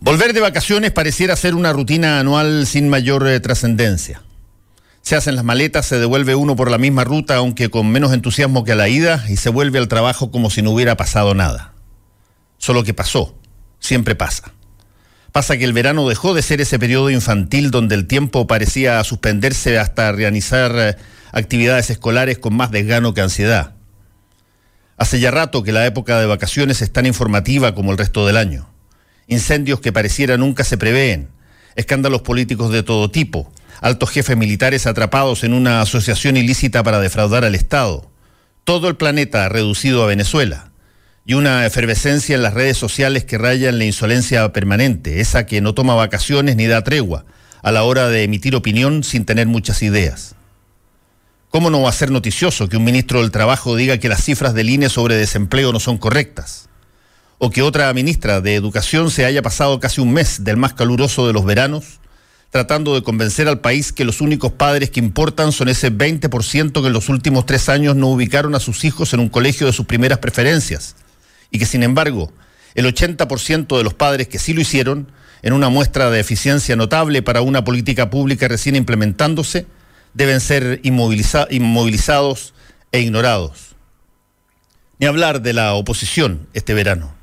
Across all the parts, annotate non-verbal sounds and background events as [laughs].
Volver de vacaciones pareciera ser una rutina anual sin mayor eh, trascendencia. Se hacen las maletas, se devuelve uno por la misma ruta, aunque con menos entusiasmo que a la ida, y se vuelve al trabajo como si no hubiera pasado nada. Solo que pasó, siempre pasa. Pasa que el verano dejó de ser ese periodo infantil donde el tiempo parecía suspenderse hasta realizar eh, actividades escolares con más desgano que ansiedad. Hace ya rato que la época de vacaciones es tan informativa como el resto del año incendios que pareciera nunca se prevén, escándalos políticos de todo tipo, altos jefes militares atrapados en una asociación ilícita para defraudar al Estado, todo el planeta reducido a Venezuela, y una efervescencia en las redes sociales que raya en la insolencia permanente, esa que no toma vacaciones ni da tregua a la hora de emitir opinión sin tener muchas ideas. ¿Cómo no va a ser noticioso que un ministro del Trabajo diga que las cifras del INE sobre desempleo no son correctas? O que otra ministra de Educación se haya pasado casi un mes del más caluroso de los veranos tratando de convencer al país que los únicos padres que importan son ese 20% que en los últimos tres años no ubicaron a sus hijos en un colegio de sus primeras preferencias y que sin embargo el 80% de los padres que sí lo hicieron, en una muestra de eficiencia notable para una política pública recién implementándose, deben ser inmovilizados e ignorados. Ni hablar de la oposición este verano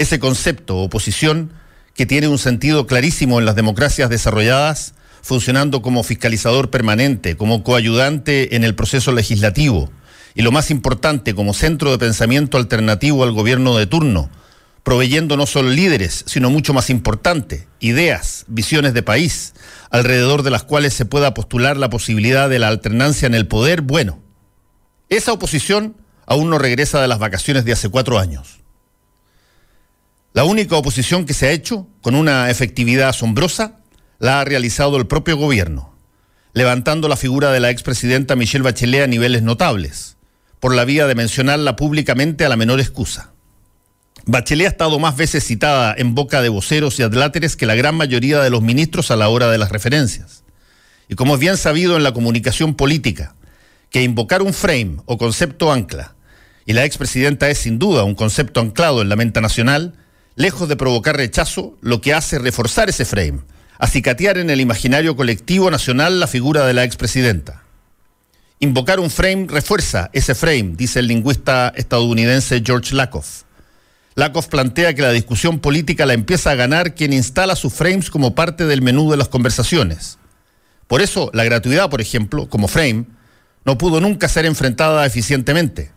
ese concepto, oposición, que tiene un sentido clarísimo en las democracias desarrolladas, funcionando como fiscalizador permanente, como coayudante en el proceso legislativo y lo más importante, como centro de pensamiento alternativo al gobierno de turno, proveyendo no solo líderes, sino mucho más importante, ideas, visiones de país, alrededor de las cuales se pueda postular la posibilidad de la alternancia en el poder, bueno, esa oposición aún no regresa de las vacaciones de hace cuatro años. La única oposición que se ha hecho, con una efectividad asombrosa, la ha realizado el propio gobierno, levantando la figura de la expresidenta Michelle Bachelet a niveles notables, por la vía de mencionarla públicamente a la menor excusa. Bachelet ha estado más veces citada en boca de voceros y adláteres que la gran mayoría de los ministros a la hora de las referencias. Y como es bien sabido en la comunicación política, que invocar un frame o concepto ancla, y la expresidenta es sin duda un concepto anclado en la mente nacional, lejos de provocar rechazo, lo que hace es reforzar ese frame, acicatear en el imaginario colectivo nacional la figura de la expresidenta. Invocar un frame refuerza ese frame, dice el lingüista estadounidense George Lakoff. Lakoff plantea que la discusión política la empieza a ganar quien instala sus frames como parte del menú de las conversaciones. Por eso, la gratuidad, por ejemplo, como frame, no pudo nunca ser enfrentada eficientemente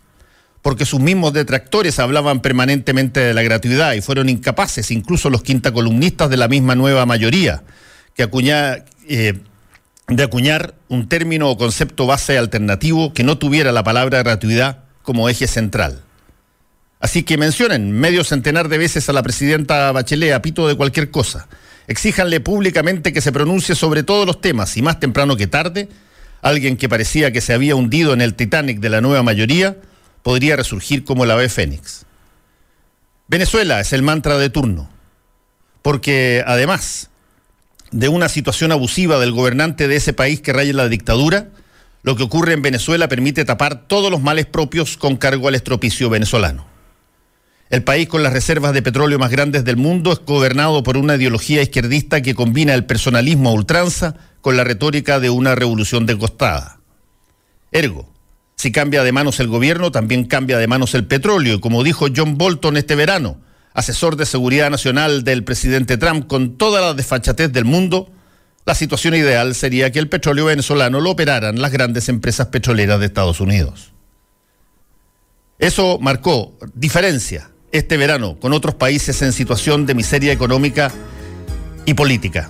porque sus mismos detractores hablaban permanentemente de la gratuidad y fueron incapaces, incluso los quinta columnistas de la misma nueva mayoría, que eh, de acuñar un término o concepto base alternativo que no tuviera la palabra gratuidad como eje central. Así que mencionen medio centenar de veces a la presidenta Bachelet a pito de cualquier cosa. Exíjanle públicamente que se pronuncie sobre todos los temas y más temprano que tarde, alguien que parecía que se había hundido en el Titanic de la nueva mayoría, podría resurgir como la ave fénix. Venezuela es el mantra de turno, porque además de una situación abusiva del gobernante de ese país que raya la dictadura, lo que ocurre en Venezuela permite tapar todos los males propios con cargo al estropicio venezolano. El país con las reservas de petróleo más grandes del mundo es gobernado por una ideología izquierdista que combina el personalismo a ultranza con la retórica de una revolución desgostada. Ergo, si cambia de manos el gobierno, también cambia de manos el petróleo. Como dijo John Bolton este verano, asesor de seguridad nacional del presidente Trump, con toda la desfachatez del mundo, la situación ideal sería que el petróleo venezolano lo operaran las grandes empresas petroleras de Estados Unidos. Eso marcó diferencia este verano con otros países en situación de miseria económica y política.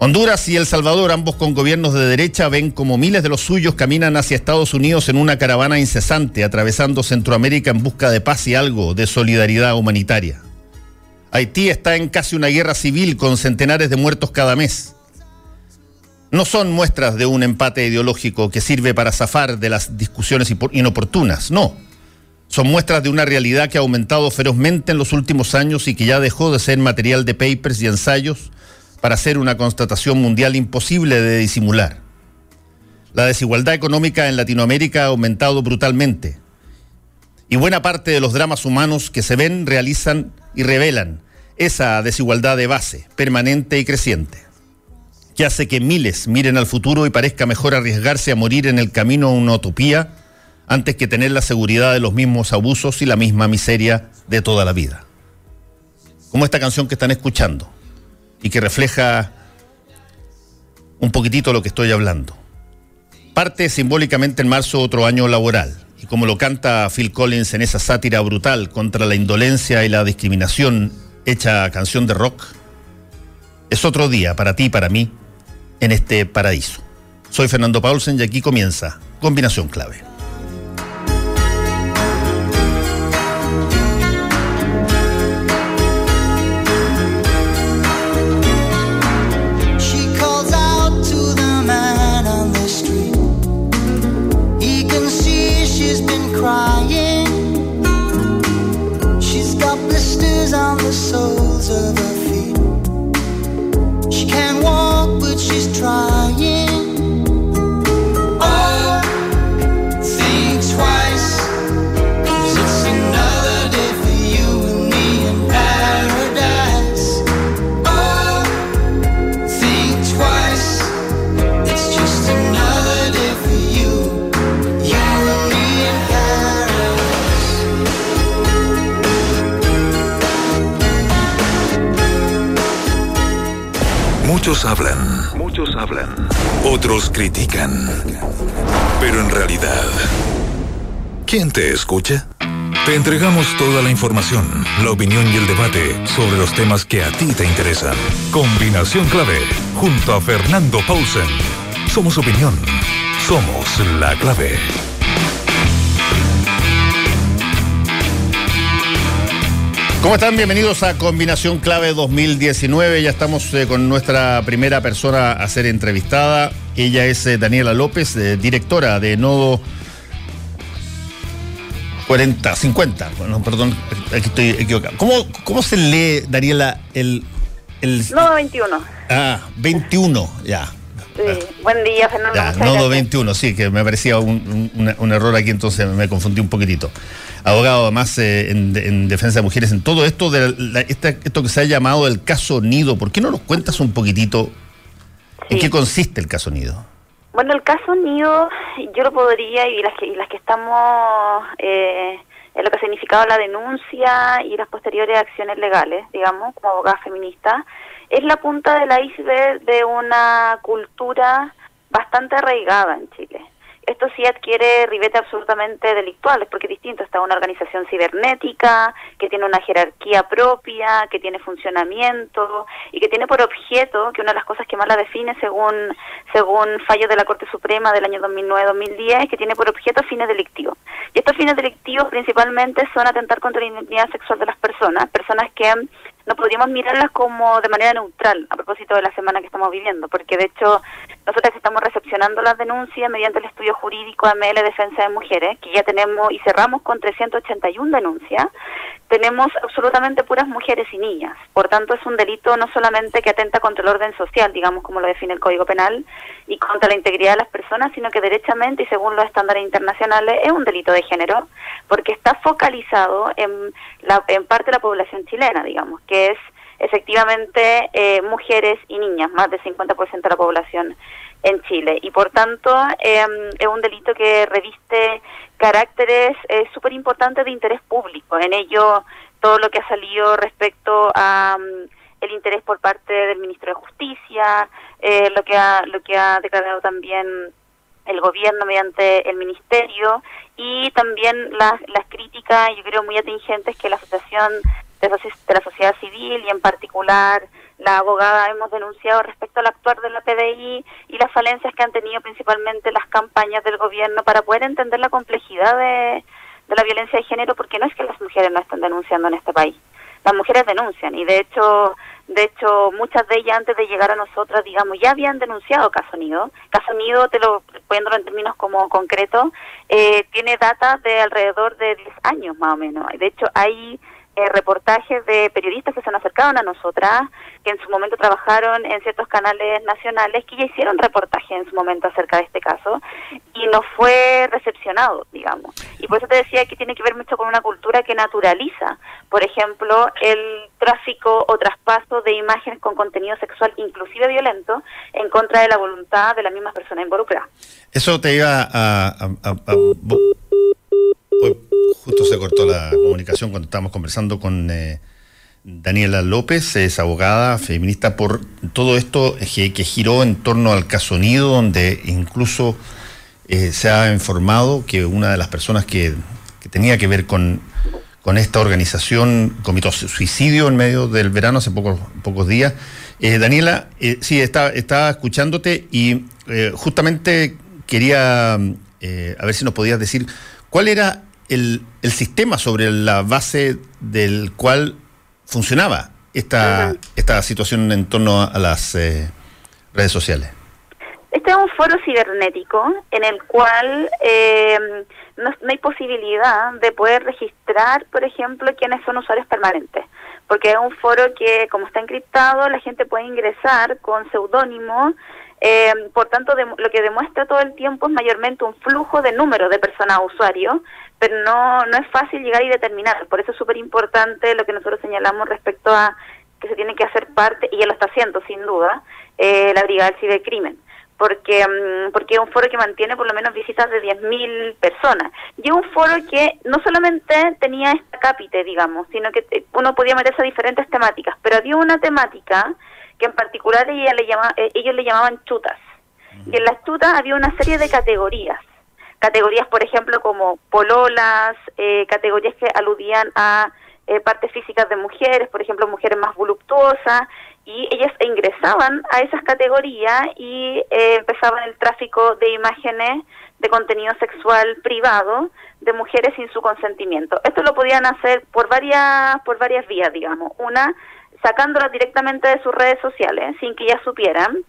Honduras y El Salvador, ambos con gobiernos de derecha, ven como miles de los suyos caminan hacia Estados Unidos en una caravana incesante, atravesando Centroamérica en busca de paz y algo de solidaridad humanitaria. Haití está en casi una guerra civil con centenares de muertos cada mes. No son muestras de un empate ideológico que sirve para zafar de las discusiones inoportunas, no. Son muestras de una realidad que ha aumentado ferozmente en los últimos años y que ya dejó de ser material de papers y ensayos para hacer una constatación mundial imposible de disimular. La desigualdad económica en Latinoamérica ha aumentado brutalmente y buena parte de los dramas humanos que se ven, realizan y revelan Esa desigualdad de base, permanente y creciente, que hace que miles miren al futuro y parezca mejor arriesgarse a morir en el camino a una utopía antes que tener la seguridad de los mismos abusos y la misma miseria de toda la vida. Como esta canción que están escuchando y que refleja un poquitito lo que estoy hablando. Parte simbólicamente en marzo otro año laboral, y como lo canta Phil Collins en esa sátira brutal contra la indolencia y la discriminación hecha canción de rock, es otro día para ti y para mí en este paraíso. Soy Fernando Paulsen y aquí comienza Combinación Clave. on the soles of her feet. She can't walk, but she's trying. Muchos hablan. Muchos hablan. Otros critican. Pero en realidad, ¿quién te escucha? Te entregamos toda la información, la opinión y el debate sobre los temas que a ti te interesan. Combinación clave, junto a Fernando Paulsen. Somos opinión. Somos la clave. ¿Cómo están? Bienvenidos a Combinación Clave 2019. Ya estamos eh, con nuestra primera persona a ser entrevistada. Ella es eh, Daniela López, eh, directora de Nodo 40, 50. Bueno, perdón, aquí estoy equivocado. ¿Cómo, cómo se lee, Daniela, el, el... Nodo 21. Ah, 21, ya. Sí. Buen día, Fernando. Ya, Nodo 21, sí, que me parecía un, un error aquí, entonces me confundí un poquitito abogado además eh, en, defensa de mujeres, en todo esto de esto que se ha llamado el caso Nido. ¿Por qué no nos cuentas un poquitito en qué consiste el caso Nido? Bueno, el caso Nido, yo lo podría, y las que, y las que estamos eh, en lo que ha significado la denuncia y las posteriores acciones legales, digamos, como abogada feminista, es la punta del iceberg de una cultura bastante arraigada en Chile esto sí adquiere ribetes absolutamente delictuales, porque es distinto, está una organización cibernética, que tiene una jerarquía propia, que tiene funcionamiento y que tiene por objeto, que una de las cosas que más la define según, según fallos de la Corte Suprema del año 2009-2010, es que tiene por objeto fines delictivos. Y estos fines delictivos principalmente son atentar contra la identidad sexual de las personas, personas que no podríamos mirarlas como de manera neutral a propósito de la semana que estamos viviendo, porque de hecho nosotros estamos recepcionando las denuncias mediante el estudio jurídico AML Defensa de Mujeres, que ya tenemos y cerramos con 381 denuncias, tenemos absolutamente puras mujeres y niñas. Por tanto, es un delito no solamente que atenta contra el orden social, digamos como lo define el Código Penal, y contra la integridad de las personas, sino que derechamente y según los estándares internacionales es un delito de género, porque está focalizado en, la, en parte de la población chilena, digamos, que es efectivamente eh, mujeres y niñas, más del 50% de la población en Chile. Y por tanto, em, es un delito que reviste caracteres eh, súper importantes de interés público. En ello, todo lo que ha salido respecto a mm, el interés por parte del ministro de Justicia, eh, lo que ha lo que ha declarado también el gobierno mediante el ministerio y también las, las críticas, yo creo, muy atingentes que la Asociación de, la Sociedad Civil y en particular la abogada hemos denunciado respecto al actuar de la PDI y las falencias que han tenido principalmente las campañas del gobierno para poder entender la complejidad de, la violencia de género, porque no es que las mujeres no estén denunciando en este país, las mujeres denuncian y de hecho de hecho, muchas de ellas antes de llegar a nosotras, digamos, ya habían denunciado Caso Nido. Caso Nido, te lo poniéndolo en términos como concretos, eh, tiene data de alrededor de 10 años más o menos. De hecho, hay eh, reportajes de periodistas que se han acercado a nosotras que en su momento trabajaron en ciertos canales nacionales que ya hicieron reportaje en su momento acerca de este caso y no fue recepcionado, digamos. Y por eso te decía que tiene que ver mucho con una cultura que naturaliza, por ejemplo, el tráfico o traspaso de imágenes con contenido sexual, inclusive violento, en contra de la voluntad de la misma persona involucrada. Eso te iba a... justo se cortó la comunicación cuando estábamos conversando con... Eh, Daniela López es abogada feminista por todo esto que, giró en torno al caso Nido, donde incluso eh, se ha informado que una de las personas que, tenía que ver con, esta organización cometió suicidio en medio del verano hace pocos, días. Eh, Daniela, sí, estaba escuchándote y justamente quería a ver si nos podías decir cuál era el, el sistema sobre la base del cual funcionaba esta, esta situación en torno a, las eh, redes sociales? Este es un foro cibernético en el cual eh, no, hay posibilidad de poder registrar, por ejemplo, quiénes son usuarios permanentes, porque es un foro que, como está encriptado, la gente puede ingresar con seudónimo eh, por tanto, lo que demuestra todo el tiempo es mayormente un flujo de número de personas a usuario, pero no, no es fácil llegar y determinar. Por eso es súper importante lo que nosotros señalamos respecto a que se tiene que hacer parte, y ya lo está haciendo sin duda, eh, la Brigada del Cibercrimen. Porque, mm, porque es un foro que mantiene por lo menos visitas de 10.000 personas. Y es un foro que no solamente tenía esta cápite, digamos, sino que eh, uno podía meterse a diferentes temáticas, pero había una temática que en particular ella le llama, eh, ellos le llamaban chutas. Y en las chutas había una serie de categorías. Categorías, por ejemplo, como pololas, eh, categorías que aludían a eh, partes físicas de mujeres, por ejemplo, mujeres más voluptuosas, y ellas ingresaban a esas categorías y empezaban el tráfico de imágenes de contenido sexual privado de mujeres sin su consentimiento. Esto lo podían hacer por varias por varias vías, digamos. Una sacándolas directamente de sus redes sociales sin que ellas supieran,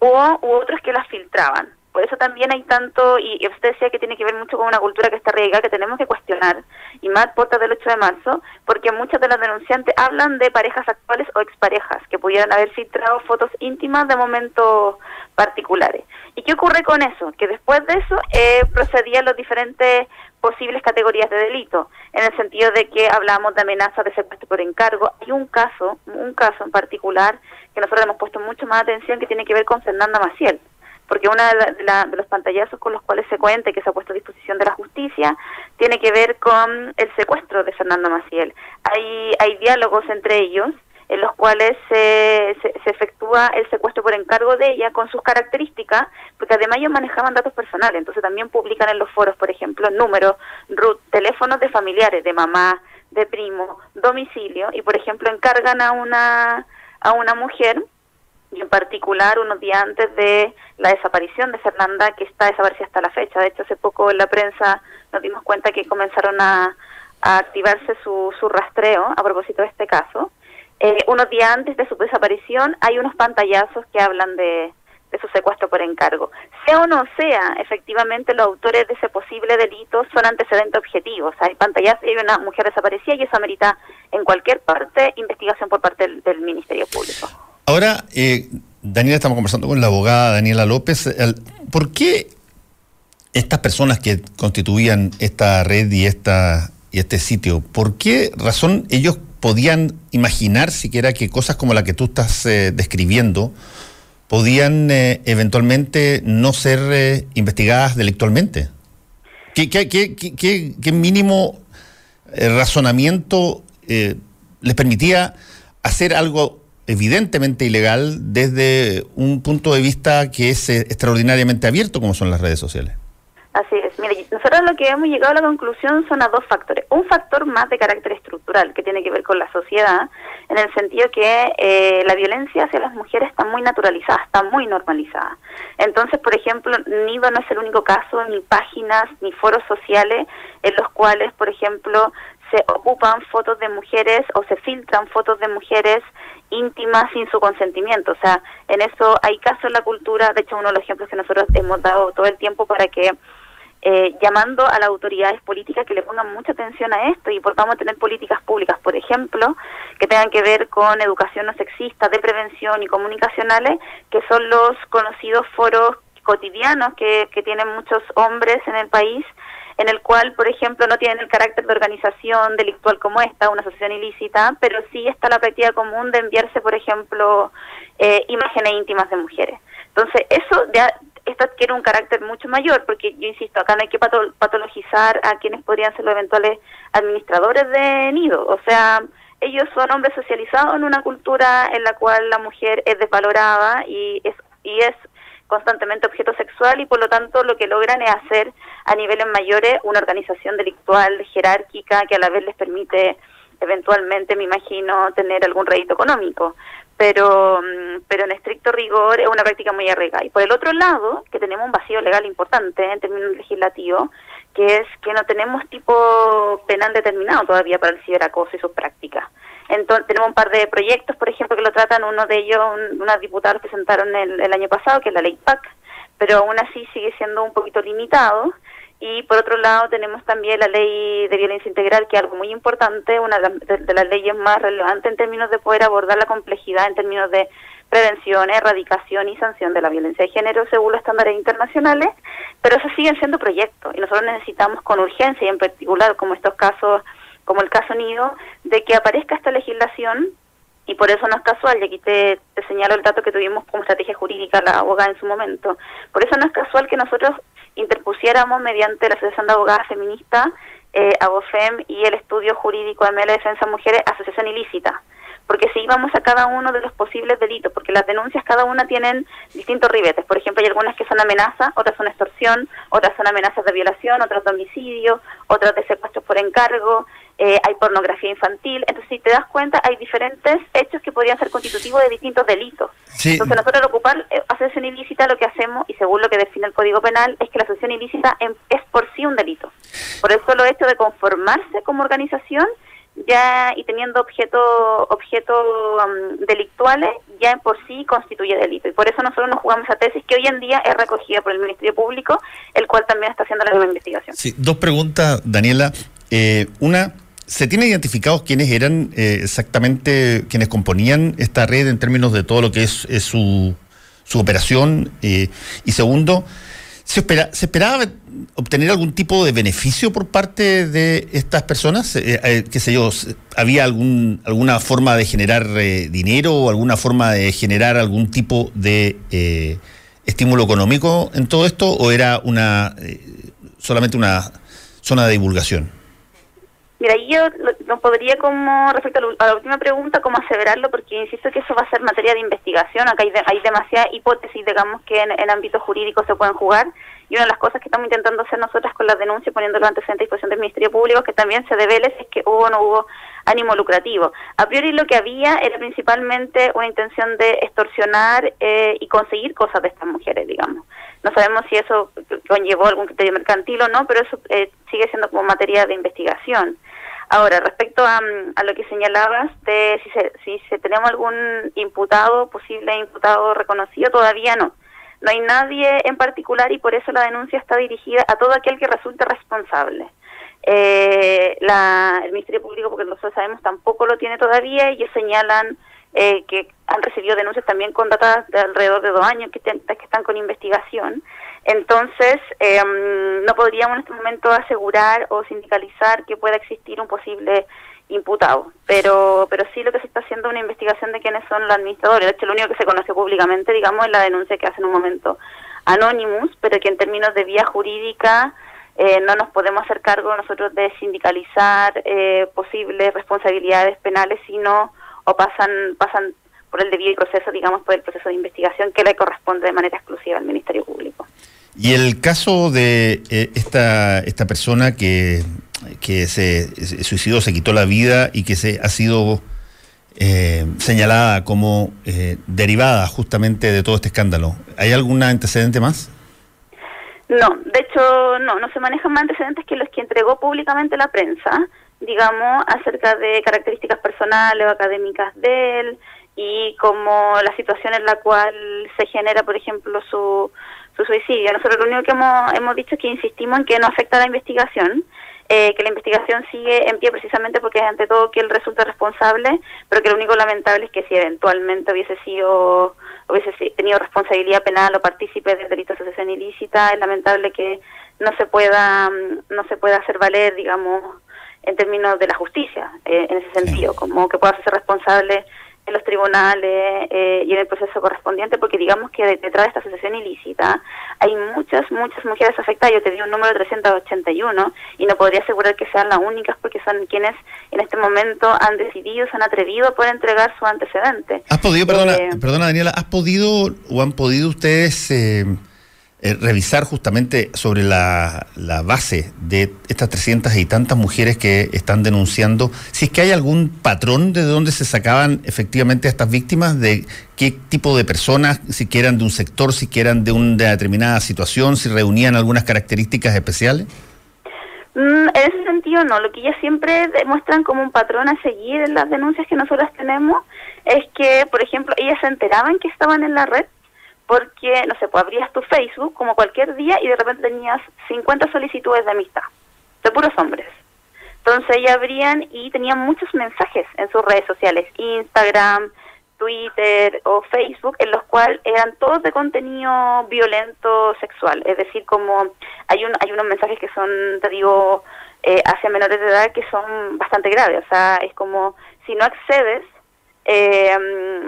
o u otros que las filtraban. Por eso también hay tanto, y, usted decía que tiene que ver mucho con una cultura que está arraigada, que tenemos que cuestionar, y más portas del 8 de marzo, porque muchas de las denunciantes hablan de parejas actuales o exparejas, que pudieran haber filtrado fotos íntimas de momentos particulares. ¿Y qué ocurre con eso? Que después de eso eh, procedían los diferentes posibles categorías de delito, en el sentido de que hablamos de amenaza de secuestro por encargo. Hay un caso, un caso en particular, que nosotros hemos puesto mucho más atención, que tiene que ver con Fernanda Maciel, porque uno de, los pantallazos con los cuales se cuenta y que se ha puesto a disposición de la justicia tiene que ver con el secuestro de Fernanda Maciel. Hay, hay diálogos entre ellos en los cuales se, se, efectúa el secuestro por encargo de ella con sus características, porque además ellos manejaban datos personales, entonces también publican en los foros, por ejemplo, números, root, teléfonos de familiares, de mamá, de primo, domicilio, y por ejemplo encargan a una, a una mujer, y en particular unos días antes de la desaparición de Fernanda, que está desaparecida hasta la fecha. De hecho, hace poco en la prensa nos dimos cuenta que comenzaron a, a activarse su, su rastreo a propósito de este caso. Eh, unos días antes de su desaparición hay unos pantallazos que hablan de, su secuestro por encargo. Sea o no sea, efectivamente los autores de ese posible delito son antecedentes objetivos. Hay pantallazos hay una mujer desaparecida y eso amerita en cualquier parte investigación por parte del, Ministerio Público. Ahora, eh, Daniela, estamos conversando con la abogada Daniela López. ¿Por qué estas personas que constituían esta red y, esta, y este sitio, por qué razón ellos podían imaginar siquiera que cosas como la que tú estás eh, describiendo podían eh, eventualmente no ser eh, investigadas delictualmente. ¿Qué, mínimo razonamiento les permitía hacer algo evidentemente ilegal desde un punto de vista que es extraordinariamente abierto como son las redes sociales? Así es. Mire, nosotros lo que hemos llegado a la conclusión son a dos factores. Un factor más de carácter estructural que tiene que ver con la sociedad, en el sentido que eh, la violencia hacia las mujeres está muy naturalizada, está muy normalizada. Entonces, por ejemplo, Nido no es el único caso, ni páginas, ni foros sociales en los cuales, por ejemplo, se ocupan fotos de mujeres o se filtran fotos de mujeres íntimas sin su consentimiento. O sea, en eso hay casos en la cultura, de hecho uno de los ejemplos que nosotros hemos dado todo el tiempo para que eh, llamando a las autoridades políticas que le pongan mucha atención a esto y a tener políticas públicas, por ejemplo, que tengan que ver con educación no sexista, de prevención y comunicacionales, que son los conocidos foros cotidianos que, tienen muchos hombres en el país en el cual, por ejemplo, no tienen el carácter de organización delictual como esta, una asociación ilícita, pero sí está la práctica común de enviarse, por ejemplo, eh, imágenes íntimas de mujeres. Entonces, eso ya esto adquiere un carácter mucho mayor, porque yo insisto, acá no hay que patologizar a quienes podrían ser los eventuales administradores de nido, o sea, ellos son hombres socializados en una cultura en la cual la mujer es desvalorada y es y es constantemente objeto sexual y por lo tanto lo que logran es hacer a niveles mayores una organización delictual jerárquica que a la vez les permite eventualmente, me imagino, tener algún rédito económico. Pero, mm, pero en estricto rigor es una práctica muy arraigada. Y por el otro lado, que tenemos un vacío legal importante en términos legislativos, que es que no tenemos tipo penal determinado todavía para el ciberacoso y sus prácticas. Entonces, tenemos un par de proyectos, por ejemplo, que lo tratan, uno de ellos, un, unas diputadas presentaron el, el año pasado, que es la ley PAC, pero aún así sigue siendo un poquito limitado. Y por otro lado tenemos también la ley de violencia integral, que es algo muy importante, una de, las leyes más relevantes en términos de poder abordar la complejidad en términos de prevención, erradicación y sanción de la violencia de género según los estándares internacionales, pero eso siguen siendo proyectos y nosotros necesitamos con urgencia y en particular como estos casos como el caso Nido, de que aparezca esta legislación y por eso no es casual, y aquí te, te, señalo el dato que tuvimos como estrategia jurídica la abogada en su momento, por eso no es casual que nosotros interpusiéramos mediante la Asociación de Abogadas Feministas, eh, ABOFEM y el estudio jurídico la Defensa de Mujeres, asociación ilícita, porque si íbamos a cada uno de los posibles delitos, porque las denuncias cada una tienen distintos ribetes, por ejemplo hay algunas que son amenazas, otras son extorsión, otras son amenazas de violación, otras de homicidio, otras de secuestros por encargo, eh, hay pornografía infantil. Entonces, si te das cuenta, hay diferentes hechos que podrían ser constitutivos de distintos delitos. Entonces, nosotros al ocupar eh, asociación ilícita, lo que hacemos, y según lo que define el Código Penal, es que la asociación ilícita es por sí un delito. Por eso lo hecho de conformarse como organización ya y teniendo objetos objeto, um, delictuales ya en por sí constituye delito. Y por eso nosotros nos jugamos a tesis que hoy en día es recogida por el Ministerio Público el cual también está haciendo la misma investigación. Sí dos preguntas Daniela. Eh, una ¿Se tiene identificados quiénes eran eh, exactamente quienes componían esta red en términos de todo lo que es, su, su, operación? Eh, y segundo, ¿se, espera, ¿se esperaba obtener algún tipo de beneficio por parte de estas personas? Eh, ¿Qué sé yo? ¿Había algún, alguna forma de generar dinero o alguna forma de generar algún tipo de estímulo económico en todo esto? ¿O era una solamente una zona de divulgación? Mira, yo no podría como, respecto a la última pregunta, como aseverarlo, porque insisto que eso va a ser materia de investigación. Acá hay, hay demasiadas hipótesis, digamos, que en, en ámbito jurídico se pueden jugar. Y una de las cosas que estamos intentando hacer nosotras con la denuncia, poniendo los antecedentes a disposición del Ministerio Público, que también se devele es que hubo o no hubo ánimo lucrativo. A priori lo que había era principalmente una intención de extorsionar eh, y conseguir cosas de estas mujeres, digamos. No sabemos si eso conllevó algún criterio mercantil o no, pero eso eh, sigue siendo como materia de investigación. Ahora, respecto a, a, lo que señalabas de si, se, si se tenemos algún imputado, posible imputado reconocido, todavía no. No hay nadie en particular y por eso la denuncia está dirigida a todo aquel que resulte responsable. Eh, la, el Ministerio Público, porque nosotros sabemos, tampoco lo tiene todavía y ellos señalan eh, que han recibido denuncias también con datas de alrededor de dos años que, están con investigación. Entonces, eh, no podríamos en este momento asegurar o sindicalizar que pueda existir un posible imputado, pero pero sí lo que se está haciendo es una investigación de quiénes son los administradores. De hecho, lo único que se conoce públicamente, digamos, es la denuncia que hace en un momento Anonymous, pero que en términos de vía jurídica eh, no nos podemos hacer cargo nosotros de sindicalizar eh, posibles responsabilidades penales, sino o pasan pasan por el debido proceso, digamos, por el proceso de investigación que le corresponde de manera exclusiva al Ministerio Público. Y el caso de eh, esta, esta persona que, que se, suicidó, se quitó la vida y que se ha sido eh, señalada como eh, derivada justamente de todo este escándalo, ¿hay algún antecedente más? No, de hecho no, no se manejan más antecedentes que los que entregó públicamente la prensa, digamos, acerca de características personales o académicas de él, y como la situación en la cual se genera, por ejemplo, su, su suicidio. Nosotros lo único que hemos, hemos dicho es que insistimos en que no afecta a la investigación, eh, que la investigación sigue en pie precisamente porque ante todo que él resulta responsable, pero que lo único lamentable es que si eventualmente hubiese sido hubiese tenido responsabilidad penal o partícipe del delito de asociación ilícita, es lamentable que no se pueda mm, no se pueda hacer valer, digamos, en términos de la justicia, eh, en ese sentido, como que pueda ser responsable en los tribunales eh, y en el proceso correspondiente, porque digamos que detrás de esta asociación ilícita hay muchas, muchas mujeres afectadas. Yo te di un número de 381 y no podría asegurar que sean las únicas porque son quienes en este momento han decidido, se han atrevido a poder entregar su antecedente. ¿Has podido, perdona, eh, perdona Daniela, ¿has podido o han podido ustedes... Eh, eh, revisar justamente sobre la, la, base de estas 300 y tantas mujeres que están denunciando, si es que hay algún patrón de dónde se sacaban efectivamente estas víctimas, de qué tipo de personas, si que de un sector, si que de una determinada situación, si reunían algunas características especiales. Mm, en ese sentido no, lo que ellas siempre demuestran como un patrón a seguir en las denuncias que nosotros tenemos es que, por ejemplo, ellas se enteraban que estaban en la red porque, no sé, pues abrías tu Facebook como cualquier día y de repente tenías 50 solicitudes de amistad, de puros hombres. Entonces ellas abrían y tenían muchos mensajes en sus redes sociales, Instagram, Twitter o Facebook, en los cuales eran todos de contenido violento sexual. Es decir, como hay, un, hay unos mensajes que son, te digo, eh, hacia menores de edad que son bastante graves. O sea, es como, si no accedes, eh,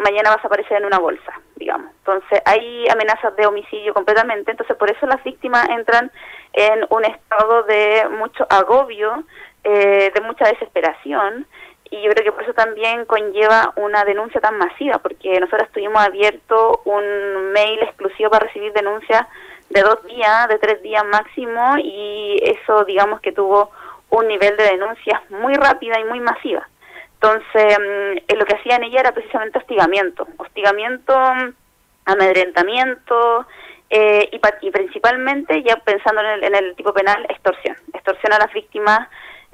mañana vas a aparecer en una bolsa, digamos. Entonces hay amenazas de homicidio completamente, entonces por eso las víctimas entran en un estado de mucho agobio, eh, de mucha desesperación, y yo creo que por eso también conlleva una denuncia tan masiva, porque nosotros tuvimos abierto un mail exclusivo para recibir denuncias de dos días, de tres días máximo, y eso digamos que tuvo un nivel de denuncias muy rápida y muy masiva. Entonces, mm, eh, lo que hacían ella era precisamente hostigamiento, hostigamiento, amedrentamiento eh, y, principalmente, ya pensando en el, tipo penal, extorsión. Extorsión a las víctimas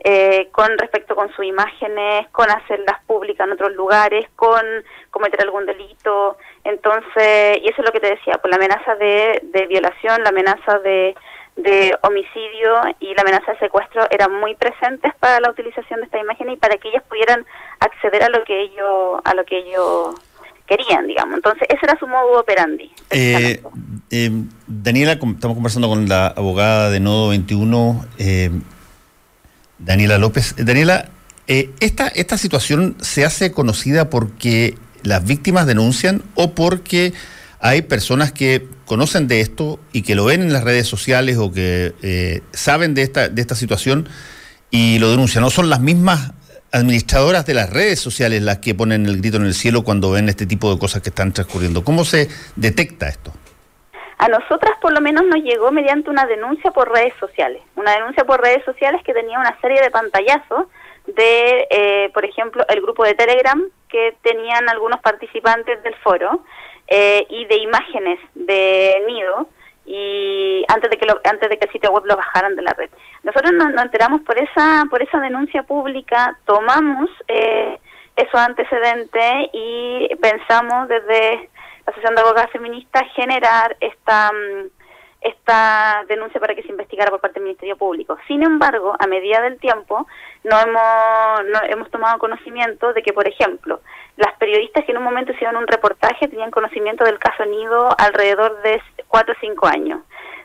eh, con respecto con sus imágenes, con hacerlas públicas en otros lugares, con cometer algún delito. Entonces, y eso es lo que te decía, por la amenaza de violación, la amenaza de de homicidio y la amenaza de secuestro eran muy presentes para la utilización de esta imagen y para que ellas pudieran acceder a lo que ellos a lo que ellos querían, digamos. Entonces, ese era su modo operandi. Eh, eh, Daniela, estamos conversando con la abogada de Nodo 21, eh, Daniela López. Daniela, esta, ¿esta situación se hace conocida porque las víctimas denuncian o porque hay personas que conocen de esto y que lo ven en las redes sociales o que eh, saben de esta, de esta situación y lo denuncian. No son las mismas administradoras de las redes sociales las que ponen el grito en el cielo cuando ven este tipo de cosas que están transcurriendo. ¿Cómo se detecta esto? A nosotras por lo menos nos llegó mediante una denuncia por redes sociales. Una denuncia por redes sociales que tenía una serie de pantallazos de, eh, por ejemplo, el grupo de Telegram que tenían algunos participantes del foro eh, y de imágenes de nido y antes de que antes de que el sitio web lo bajaran de la red. Nosotros nos, enteramos por esa por esa denuncia pública, tomamos eh, esos antecedentes y pensamos desde la Asociación de Abogadas Feministas generar esta mm, esta denuncia para que se investigara por parte del Ministerio Público. Sin embargo, a medida del tiempo, no hemos, no hemos tomado conocimiento de que, por ejemplo, las periodistas que en un momento hicieron un reportaje tenían conocimiento del caso Nido alrededor de cuatro o cinco años,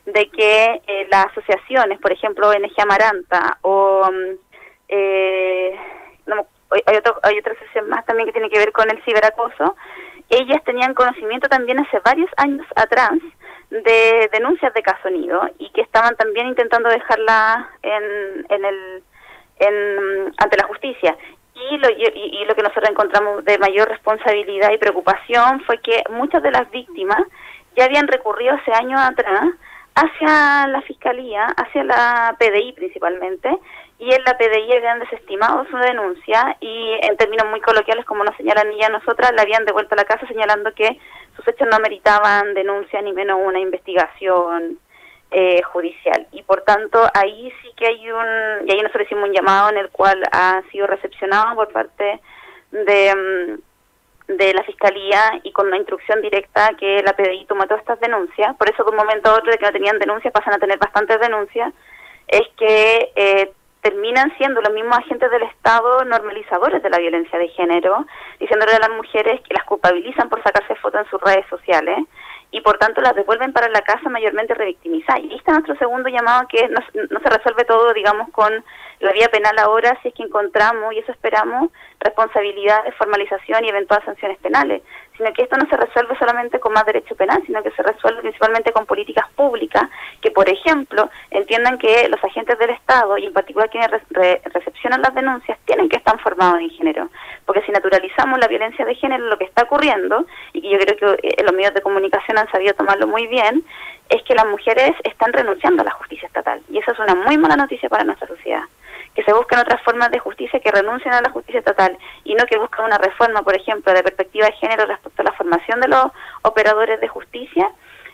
de que eh, las asociaciones, por ejemplo, ONG Amaranta o... Mm, eh, hay, otro, hay otra asociación más también que tiene que ver con el ciberacoso, ellas tenían conocimiento también hace varios años atrás de denuncias de caso Nido y que estaban también intentando dejarla en, en el en, ante la justicia y lo, y, lo que nosotros encontramos de mayor responsabilidad y preocupación fue que muchas de las víctimas ya habían recurrido hace años atrás hacia la fiscalía, hacia la PDI principalmente, y en la PDI habían desestimado su denuncia y en términos muy coloquiales, como nos señalan ya nosotras, la habían devuelto a la casa señalando que sus hechos no meritaban denuncia ni menos una investigación eh, judicial. Y por tanto, ahí sí que hay un, y ahí nosotros hicimos un llamado en el cual ha sido recepcionado por parte de, mm, de la Fiscalía y con una instrucción directa que la PDI tomó todas estas denuncias, por eso de un momento a otro de que no tenían denuncias pasan a tener bastantes denuncias, es que eh, terminan siendo los mismos agentes del Estado normalizadores de la violencia de género, diciéndole a las mujeres que las culpabilizan por sacarse fotos en sus redes sociales y por tanto las devuelven para la casa mayormente revictimizadas. Y ahí está nuestro segundo llamado que no, no se resuelve todo, digamos, con la vía penal ahora si es que encontramos, y eso esperamos, responsabilidad de formalización y eventuales sanciones penales, sino que esto no se resuelve solamente con más derecho penal, sino que se resuelve principalmente con políticas públicas que, por ejemplo, entiendan que los agentes del Estado y en particular quienes recepcionan las denuncias tienen que estar formados en género, porque si naturalizamos la violencia de género, lo que está ocurriendo, y que yo creo que eh, los medios de comunicación han sabido tomarlo muy bien, es que las mujeres están renunciando a la justicia estatal, y eso es una muy mala noticia para nuestra sociedad que se busquen otras formas de justicia que renuncien a la justicia estatal y no que busquen una reforma, por ejemplo, de perspectiva de género respecto a la formación de los operadores de justicia,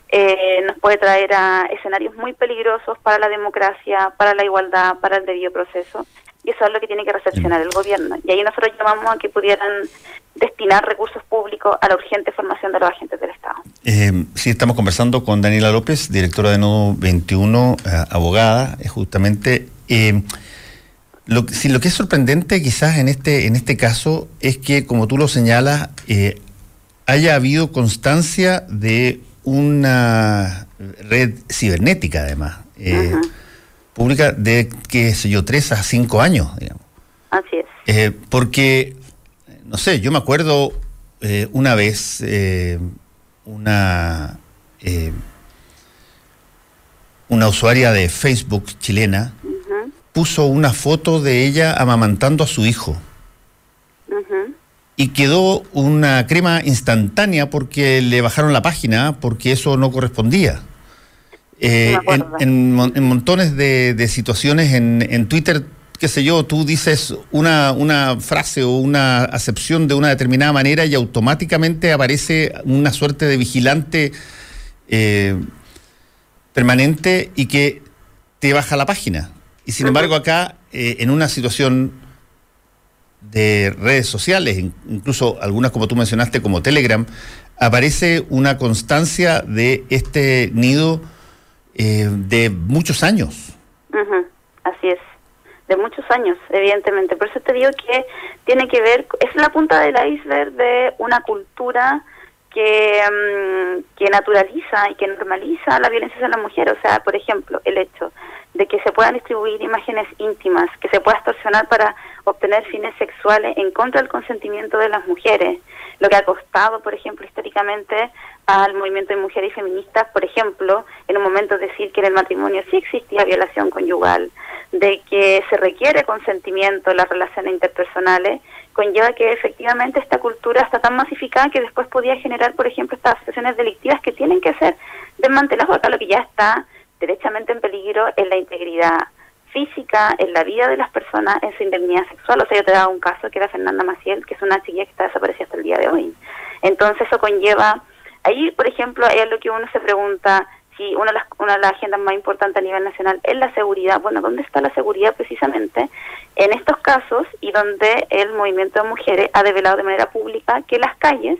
eh, nos puede traer a escenarios muy peligrosos para la democracia, para la igualdad, para el debido proceso. Y eso es lo que tiene que recepcionar el gobierno. Y ahí nosotros llamamos a que pudieran destinar recursos públicos a la urgente formación de los agentes del Estado. Eh, sí, estamos conversando con Daniela López, directora de Nodo 21, eh, abogada, justamente. Eh, lo, sí, lo que es sorprendente quizás en este, en este caso es que, como tú lo señalas, eh, haya habido constancia de una red cibernética, además, eh, pública de, qué sé yo, tres a cinco años, digamos. Así es. Eh, porque, no sé, yo me acuerdo una vez una, una usuaria de Facebook chilena, puso una foto de ella amamantando a su hijo. Y quedó una crema instantánea porque le bajaron la página, porque eso no correspondía. Eh, en, montones de, situaciones en, Twitter, qué sé yo, tú dices una, una frase o una acepción de una determinada manera y automáticamente aparece una suerte de vigilante eh, permanente y que te baja la página. Y sin embargo acá, eh, en una situación de redes sociales, incluso algunas como tú mencionaste como Telegram, aparece una constancia de este nido eh, de muchos años. Así es, de muchos años, evidentemente. Por eso te digo que tiene que ver, es la punta del iceberg de una cultura que, mm, que naturaliza y que normaliza la violencia hacia la mujer. O sea, por ejemplo, el hecho de que se puedan distribuir imágenes íntimas, que se pueda extorsionar para obtener fines sexuales en contra del consentimiento de las mujeres, lo que ha costado, por ejemplo, históricamente al movimiento de mujeres y feministas, por ejemplo, en un momento decir que en el matrimonio sí existía violación conyugal, de que se requiere consentimiento en las relaciones interpersonales, conlleva que efectivamente esta cultura está tan masificada que después podía generar, por ejemplo, estas asociaciones delictivas que tienen que ser desmanteladas, acá lo que ya está derechamente en peligro es la integridad física, en la vida de las personas, en su indemnidad sexual. O sea, yo te daba un caso que era Fernanda Maciel, que es una chiquilla que está desaparecida hasta el día de hoy. Entonces eso conlleva, ahí por ejemplo, es lo que uno se pregunta, si una de, las, una de las agendas más importantes a nivel nacional es la seguridad. Bueno, ¿dónde está la seguridad precisamente en estos casos y donde el movimiento de mujeres ha develado de manera pública que las calles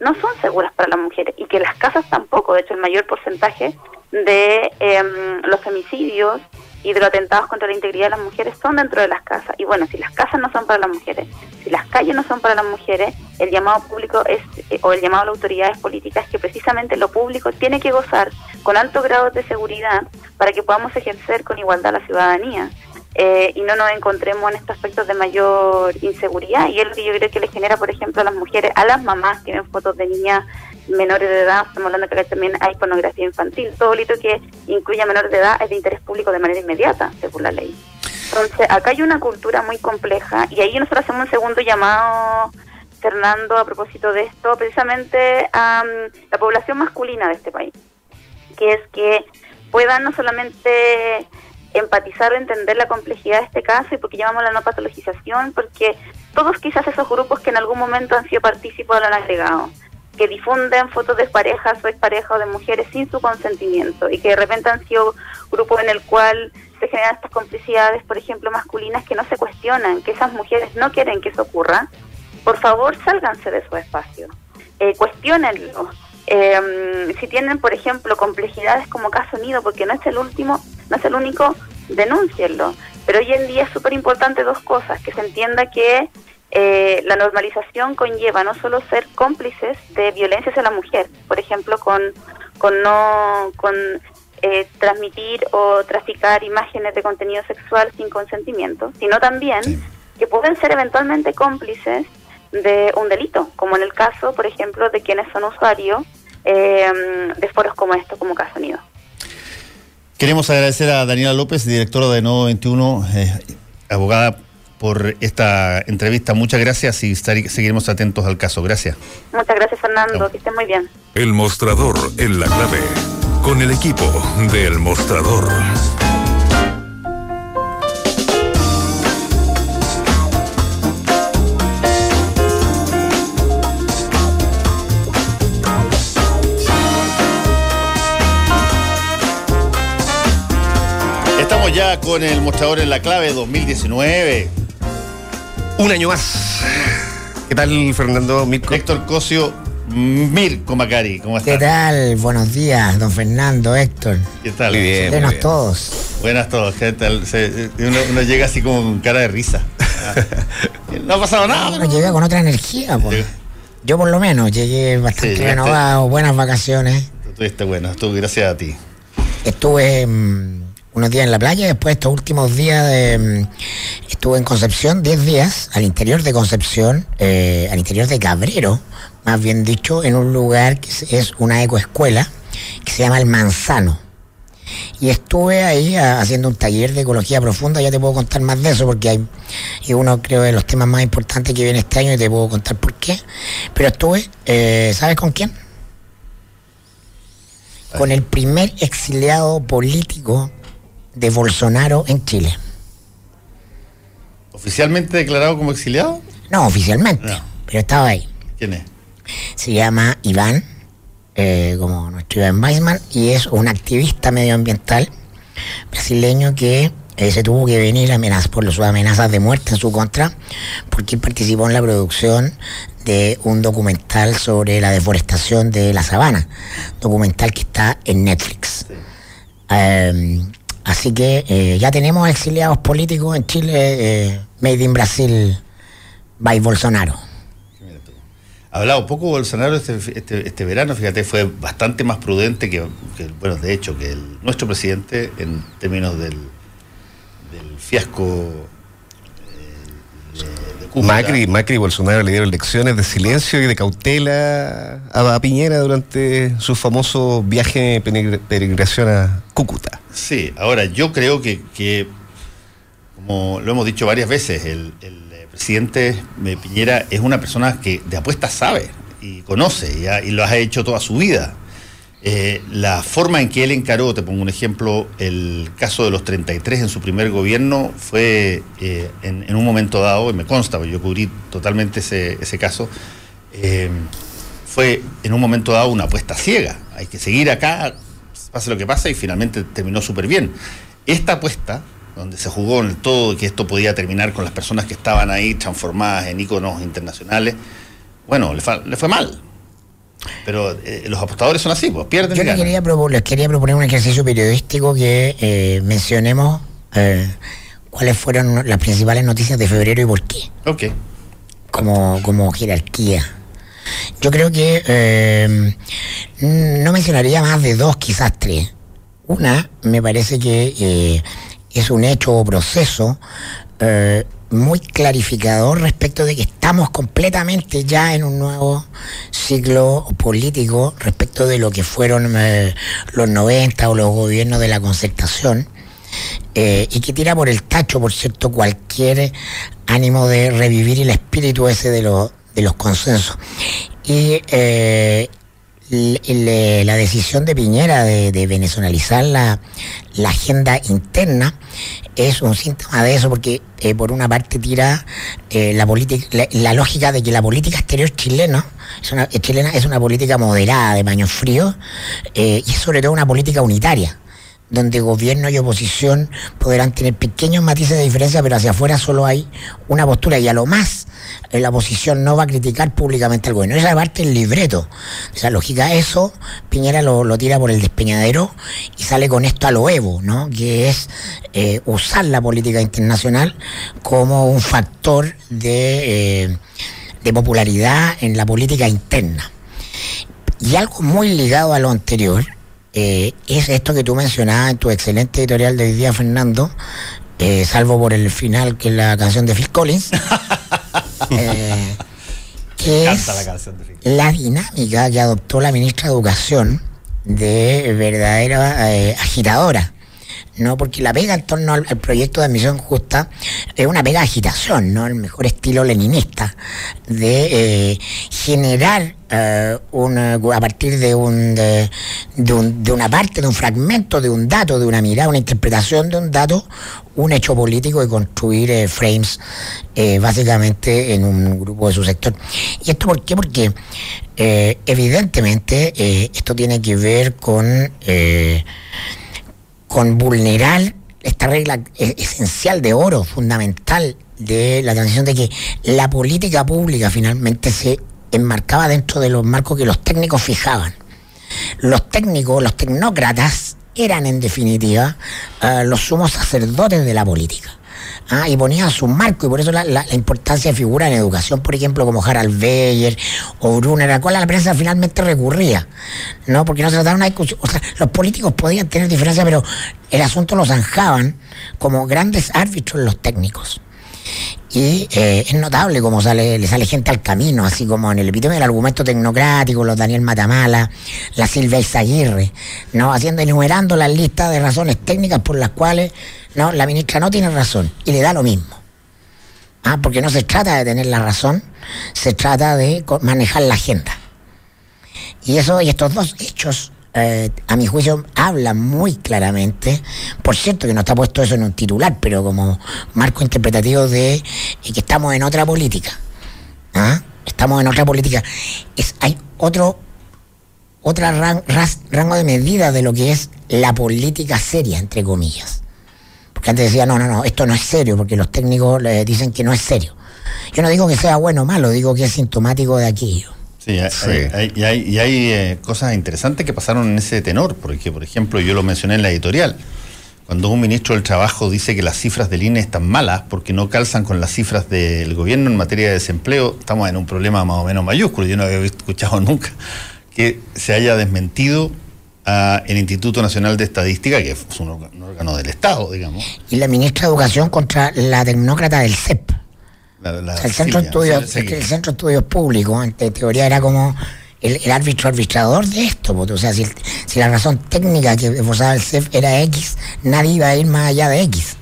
no son seguras para las mujeres y que las casas tampoco? De hecho, el mayor porcentaje de em, los femicidios y de los atentados contra la integridad de las mujeres son dentro de las casas. Y bueno, si las casas no son para las mujeres, si las calles no son para las mujeres, el llamado público es, eh, o el llamado a las autoridades políticas que precisamente lo público tiene que gozar con altos grados de seguridad para que podamos ejercer con igualdad la ciudadanía. Eh, y no nos encontremos en estos aspectos de mayor inseguridad. Y es lo que yo creo que le genera, por ejemplo, a las mujeres, a las mamás que ven fotos de niñas menores de edad, estamos hablando que también hay pornografía infantil, todo delito que incluya menores de edad es de interés público de manera inmediata, según la ley. Entonces, acá hay una cultura muy compleja y ahí nosotros hacemos un segundo llamado, Fernando, a propósito de esto, precisamente a la población masculina de este país, que es que puedan no solamente empatizar o entender la complejidad de este caso y porque llamamos la no patologización, porque todos quizás esos grupos que en algún momento han sido partícipes lo han agregado que difunden fotos de parejas o exparejas o de mujeres sin su consentimiento y que de repente han sido grupos en el cual se generan estas complicidades, por ejemplo, masculinas que no se cuestionan, que esas mujeres no quieren que eso ocurra por favor sálganse de su espacio, eh, cuestionenlo. Em, si tienen, por ejemplo, complejidades como caso unido, porque no es el último, no es el único, denúncienlo. Pero hoy en día es súper importante dos cosas, que se entienda que eh, la normalización conlleva no solo ser cómplices de violencia hacia la mujer, por ejemplo, con, con no con eh, transmitir o traficar imágenes de contenido sexual sin consentimiento, sino también que pueden ser eventualmente cómplices de un delito, como en el caso, por ejemplo, de quienes son usuarios eh, de foros como estos, como Caso Unido. Queremos agradecer a Daniela López, directora de Nodo 21, eh, abogada, por esta entrevista. Muchas gracias y seguiremos atentos al caso. Gracias. Muchas gracias, Fernando. Que esté muy bien. El mostrador en la clave, con el equipo del mostrador. ya con el mostrador en la clave 2019. Un año más. ¿Qué tal, Fernando Mirko? Héctor Cosio, Mirko Macari, ¿cómo estás? ¿Qué tal? Buenos días, don Fernando, Héctor. ¿Qué tal? Muy bien. Buenas todos. Buenas todos, ¿qué tal? uno, llega así con cara de risa. [laughs] no ha pasado nada. Uno llega con otra energía, pues. Yo por lo menos llegué bastante renovado, buenas vacaciones. Tú estuviste bueno, estuve gracias a ti. Estuve... Mm, unos días en la playa, después estos últimos días de, mm, estuve en Concepción, 10 días, al interior de Concepción, eh, al interior de Cabrero, más bien dicho, en un lugar que es una ecoescuela, que se llama El Manzano. Y estuve ahí haciendo un taller de ecología profunda, ya te puedo contar más de eso, porque hay y uno creo de los temas más importantes que viene este año y te puedo contar por qué. Pero estuve, eh, ¿sabes con quién? Con el primer exiliado político de Bolsonaro en Chile. ¿Oficialmente declarado como exiliado? No, oficialmente, pero estaba ahí. ¿Quién es? Se llama Iván, eh, como nuestro Iván Weisman, y es un activista medioambiental brasileño que eh, se tuvo que venir amenazas por sus amenazas de muerte en su contra, porque participó en la producción de un documental sobre la deforestación de la sabana, documental que está en Netflix. Em, Así que eh, ya tenemos exiliados políticos en Chile, eh, made in Brasil by Bolsonaro. Ha hablado poco Bolsonaro este, este, este, verano, fíjate, fue bastante más prudente que, bueno, de hecho, que nuestro presidente en términos del, del fiasco Macri, Macri y Bolsonaro le dieron lecciones de silencio y de cautela a, Piñera durante su famoso viaje de peregrinación a Cúcuta. Sí, ahora yo creo que, como lo hemos dicho varias veces, el, presidente Piñera es una persona que de apuestas sabe y conoce y lo ha hecho toda su vida. Eh, la forma en que él encaró, te pongo un ejemplo, el caso de los 33 en su primer gobierno fue eh, en, un momento dado, y me consta, porque yo cubrí totalmente ese, caso, eh, fue en un momento dado una apuesta ciega. Hay que seguir acá, pase lo que pase, y finalmente terminó súper bien. Esta apuesta, donde se jugó en el todo que esto podía terminar con las personas que estaban ahí transformadas en íconos internacionales, bueno, le fue mal pero eh, los apostadores son así, pues pierden. Yo les quería, quería, proponer un ejercicio periodístico que eh, mencionemos eh, cuáles fueron las principales noticias de febrero y por qué. Ok. Como, como jerarquía. Yo creo que no mencionaría más de dos, quizás tres. Una, me parece que es un hecho o proceso muy clarificador respecto de que estamos completamente ya en un nuevo ciclo político respecto de lo que fueron eh, los 90 o los gobiernos de la concertación eh, y que tira por el tacho, por cierto, cualquier ánimo de revivir el espíritu ese de, de los consensos. Y eh, la decisión de Piñera de, de la, la agenda interna es un síntoma de eso porque eh, por una parte tira eh, la política la, lógica de que la política exterior chilena es una, chilena es una política moderada de baño frío eh, y es sobre todo una política unitaria donde gobierno y oposición podrán tener pequeños matices de diferencia pero hacia afuera solo hay una postura. Y a lo más la oposición no va a criticar públicamente al gobierno. Esa parte del libreto. Esa lógica, eso Piñera lo, tira por el despeñadero y sale con esto a lo Evo, ¿no? Que es eh, usar la política internacional como un factor de, eh, de popularidad en la política interna. Y algo muy ligado a lo anterior, es esto que tú mencionabas en tu excelente editorial de hoy día, Fernando, eh, salvo por el final que es la canción de Phil Collins, [laughs] eh, que es la, dinámica que adoptó la ministra de Educación de verdadera eh, agitadora. ¿No? Porque la pega en torno al, proyecto de admisión justa es una pega de agitación, ¿no? El mejor estilo leninista de generar a partir de, un, de, una parte, de un fragmento, de un dato, de una mirada, una interpretación de un dato, un hecho político y construir eh, frames eh, básicamente en un grupo de su sector. ¿Y esto por qué? Porque eh, evidentemente esto tiene que ver con, con vulnerar esta regla esencial de oro, fundamental de la transición de que la política pública finalmente se enmarcaba dentro de los marcos que los técnicos fijaban. Los técnicos, los tecnócratas, eran en definitiva eh, los sumos sacerdotes de la política. ¿Ah? y ponían su marco, y por eso la, importancia de figuras en educación, por ejemplo, como Harald Beyer o Brunner, a la cual la prensa finalmente recurría, ¿no? Porque no se trataba de una discusión. O sea, los políticos podían tener diferencias, pero el asunto lo zanjaban como grandes árbitros los técnicos. Y eh, es notable cómo sale, le sale gente al camino, así como en el epítome del argumento tecnocrático, los Daniel Matamala, la Silvia Izaguirre, ¿no? Haciendo, enumerando las listas de razones técnicas por las cuales no, la ministra no tiene razón y le da lo mismo. Ah, porque no se trata de tener la razón, se trata de manejar la agenda. Y eso, y estos dos hechos eh, a mi juicio, habla muy claramente, por cierto que no está puesto eso en un titular, pero como marco interpretativo de eh, que estamos en otra política. ¿ah? Estamos en otra política. Es, hay otro otra rango de medida de lo que es la política seria, entre comillas. Porque antes decía, no, no, no, esto no es serio, porque los técnicos le dicen que no es serio. Yo no digo que sea bueno o malo, digo que es sintomático de aquello. Sí, Hay, y hay, eh, cosas interesantes que pasaron en ese tenor, porque, por ejemplo, yo lo mencioné en la editorial. Cuando un ministro del Trabajo dice que las cifras del INE están malas porque no calzan con las cifras del gobierno en materia de desempleo, estamos en un problema más o menos mayúsculo. Yo no había escuchado [laughs] nunca que se haya desmentido a el Instituto Nacional de Estadística, que es un órgano del Estado, digamos. Y la ministra de Educación contra la tecnócrata del CEP el, centro de estudios, el centro de estudios públicos, en teoría era como el, árbitro arbitrador de esto, o sea, si, la razón técnica que esforzaba el CEF era X, nadie iba a ir más allá de X.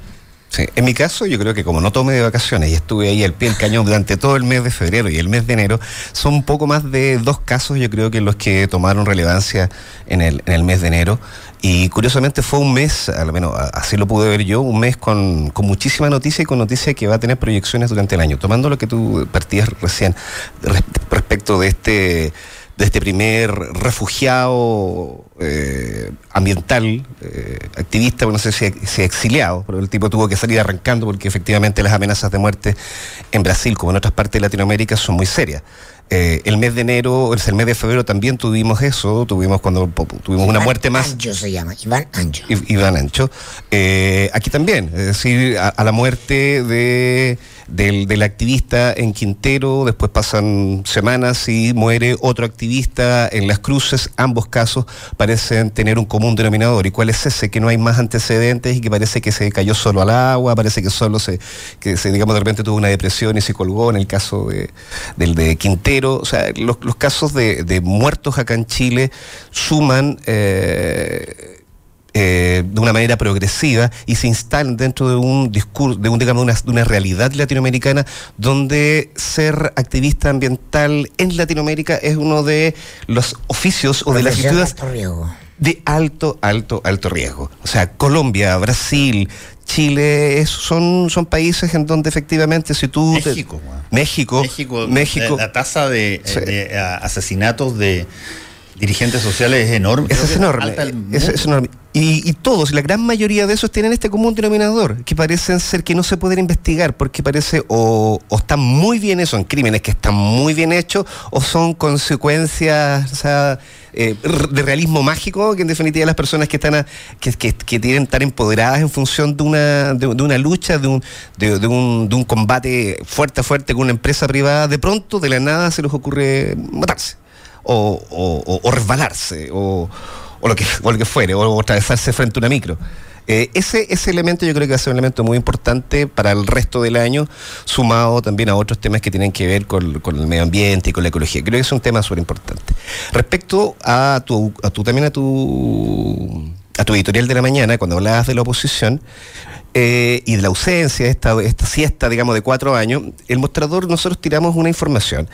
Sí, en mi caso yo creo que como no tomé de vacaciones y estuve ahí al pie del cañón durante todo el mes de febrero y el mes de enero, son un poco más de dos casos yo creo que los que tomaron relevancia en el, en el mes de enero. Y curiosamente fue un mes, al menos así lo pude ver yo, un mes con, con muchísima noticia y con noticia que va a tener proyecciones durante el año. Tomando lo que tú partías recién respecto de este de este primer refugiado eh, ambiental, eh, activista, no sé si, si, exiliado, pero el tipo tuvo que salir arrancando porque efectivamente las amenazas de muerte en Brasil, como en otras partes de Latinoamérica, son muy serias. Eh, el mes de enero, el mes de febrero también tuvimos eso, tuvimos cuando tuvimos una muerte más. Ancho se llama, Iván Ancho. Iván Ancho. Aquí también, es decir, a, la muerte de, del, del, activista en Quintero, después pasan semanas y muere otro activista en Las Cruces, ambos casos parecen tener un común denominador. ¿Y cuál es ese? Que no hay más antecedentes y que parece que se cayó solo al agua, parece que solo se, que se digamos, de repente tuvo una depresión y se colgó en el caso de, del de Quintero o sea, los, casos de, muertos acá en Chile suman eh, eh, de una manera progresiva y se instalan dentro de un discurso, de, un, digamos, de una realidad latinoamericana donde ser activista ambiental en Latinoamérica es uno de los oficios o de las actitudes de alto, alto, alto riesgo. O sea, Colombia, Brasil, Chile son, son países en donde efectivamente si tú... México, México, México, La, tasa de, asesinatos de, dirigentes sociales es enorme. Eso es enorme. Eso es enorme. Y, y, todos, la gran mayoría de esos tienen este común denominador, que parecen ser que no se pueden investigar, porque parece o, o están muy bien hechos, son crímenes que están muy bien hechos, o son consecuencias o sea, eh, de realismo mágico, que en definitiva las personas que están que, que, que, tienen tan empoderadas en función de una, de, de una lucha, de un, de, de, un, de un combate fuerte a fuerte con una empresa privada, de pronto, de la nada, se les ocurre matarse, o, resbalarse, o lo que, o lo que fuere, o atravesarse frente a una micro. Eh, ese, ese elemento yo creo que va a ser un elemento muy importante para el resto del año, sumado también a otros temas que tienen que ver con, con el medio ambiente y con la ecología. Creo que es un tema súper importante. Respecto a tu, a tu también a tu a tu editorial de la mañana, cuando hablabas de la oposición, eh, y de la ausencia, esta, esta siesta, digamos, de cuatro años, el mostrador nosotros tiramos una información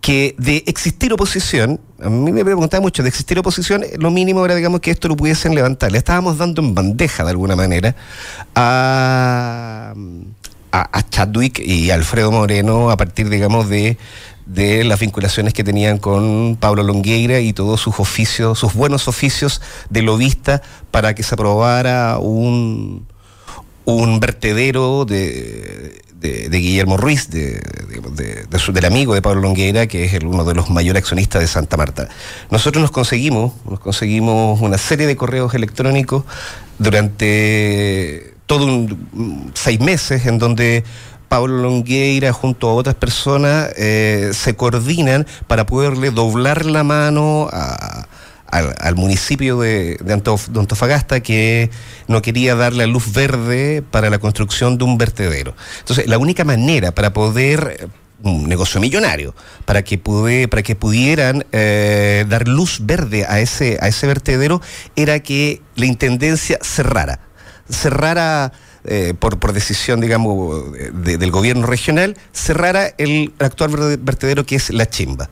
que de existir oposición, a mí me preguntaba mucho, de existir oposición, lo mínimo era, digamos, que esto lo pudiesen levantar. Le estábamos dando en bandeja, de alguna manera, a, a, a Chadwick y Alfredo Moreno a partir, digamos, de, de las vinculaciones que tenían con Pablo Longueira y todos sus oficios, sus buenos oficios de lobista para que se aprobara un, un vertedero de de, Guillermo Ruiz, de, de, su, del amigo de Pablo Longueira, que es uno de los mayores accionistas de Santa Marta. Nosotros nos conseguimos, nos conseguimos una serie de correos electrónicos durante todo un, seis meses en donde Pablo Longueira junto a otras personas eh, se coordinan para poderle doblar la mano a al, al municipio de, de, Antof, Antofagasta que no quería darle luz verde para la construcción de un vertedero. Entonces, la única manera para poder un negocio millonario para que pude, para que pudieran eh, dar luz verde a ese a ese vertedero era que la intendencia cerrara cerrara eh, por, por decisión digamos de, del gobierno regional cerrara el actual vertedero que es la chimba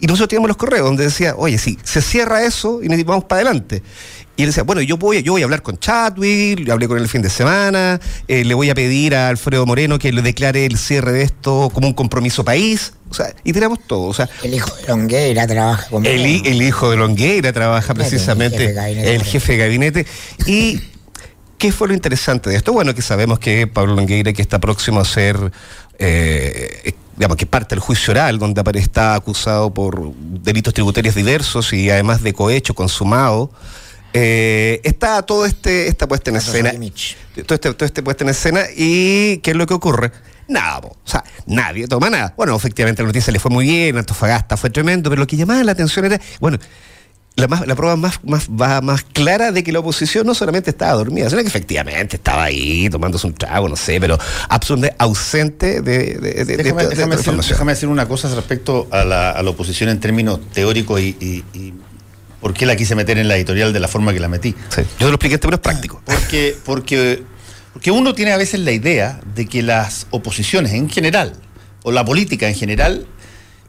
y nosotros teníamos los correos donde decía, oye, si se cierra eso y nos vamos para adelante. Y él decía, bueno, yo voy, yo voy a hablar con Chadwick, hablé con él el fin de semana, eh, le voy a pedir a Alfredo Moreno que le declare el cierre de esto como un compromiso país. O sea, y tenemos todo. O sea, el hijo de Longueira trabaja con el, el hijo de Longueira trabaja precisamente, el jefe de gabinete. El jefe de gabinete y ¿Qué fue lo interesante de esto? Bueno, que sabemos que Pablo Longueira, que está próximo a ser eh, digamos, que parte del juicio oral, donde está acusado por delitos tributarios diversos y además de cohecho consumado. Eh, está todo este esta puesta en escena todo este, todo este puesta en escena y ¿qué es lo que ocurre? nada, o sea, nadie toma nada. Bueno, efectivamente la noticia le fue muy bien, Antofagasta fue tremendo, pero lo que llamaba la atención era, bueno, la, más, la prueba más, más, más clara de que la oposición no solamente estaba dormida, sino que efectivamente estaba ahí tomándose un trago, no sé, pero absolutamente ausente de, de, de, déjame, de, déjame, decir, déjame, decir, una cosa respecto a la, a la oposición en términos teóricos y, y, y, por qué la quise meter en la editorial de la forma que la metí. Sí. Yo te lo expliqué en términos prácticos. Porque, porque, porque uno tiene a veces la idea de que las oposiciones en general, o la política en general,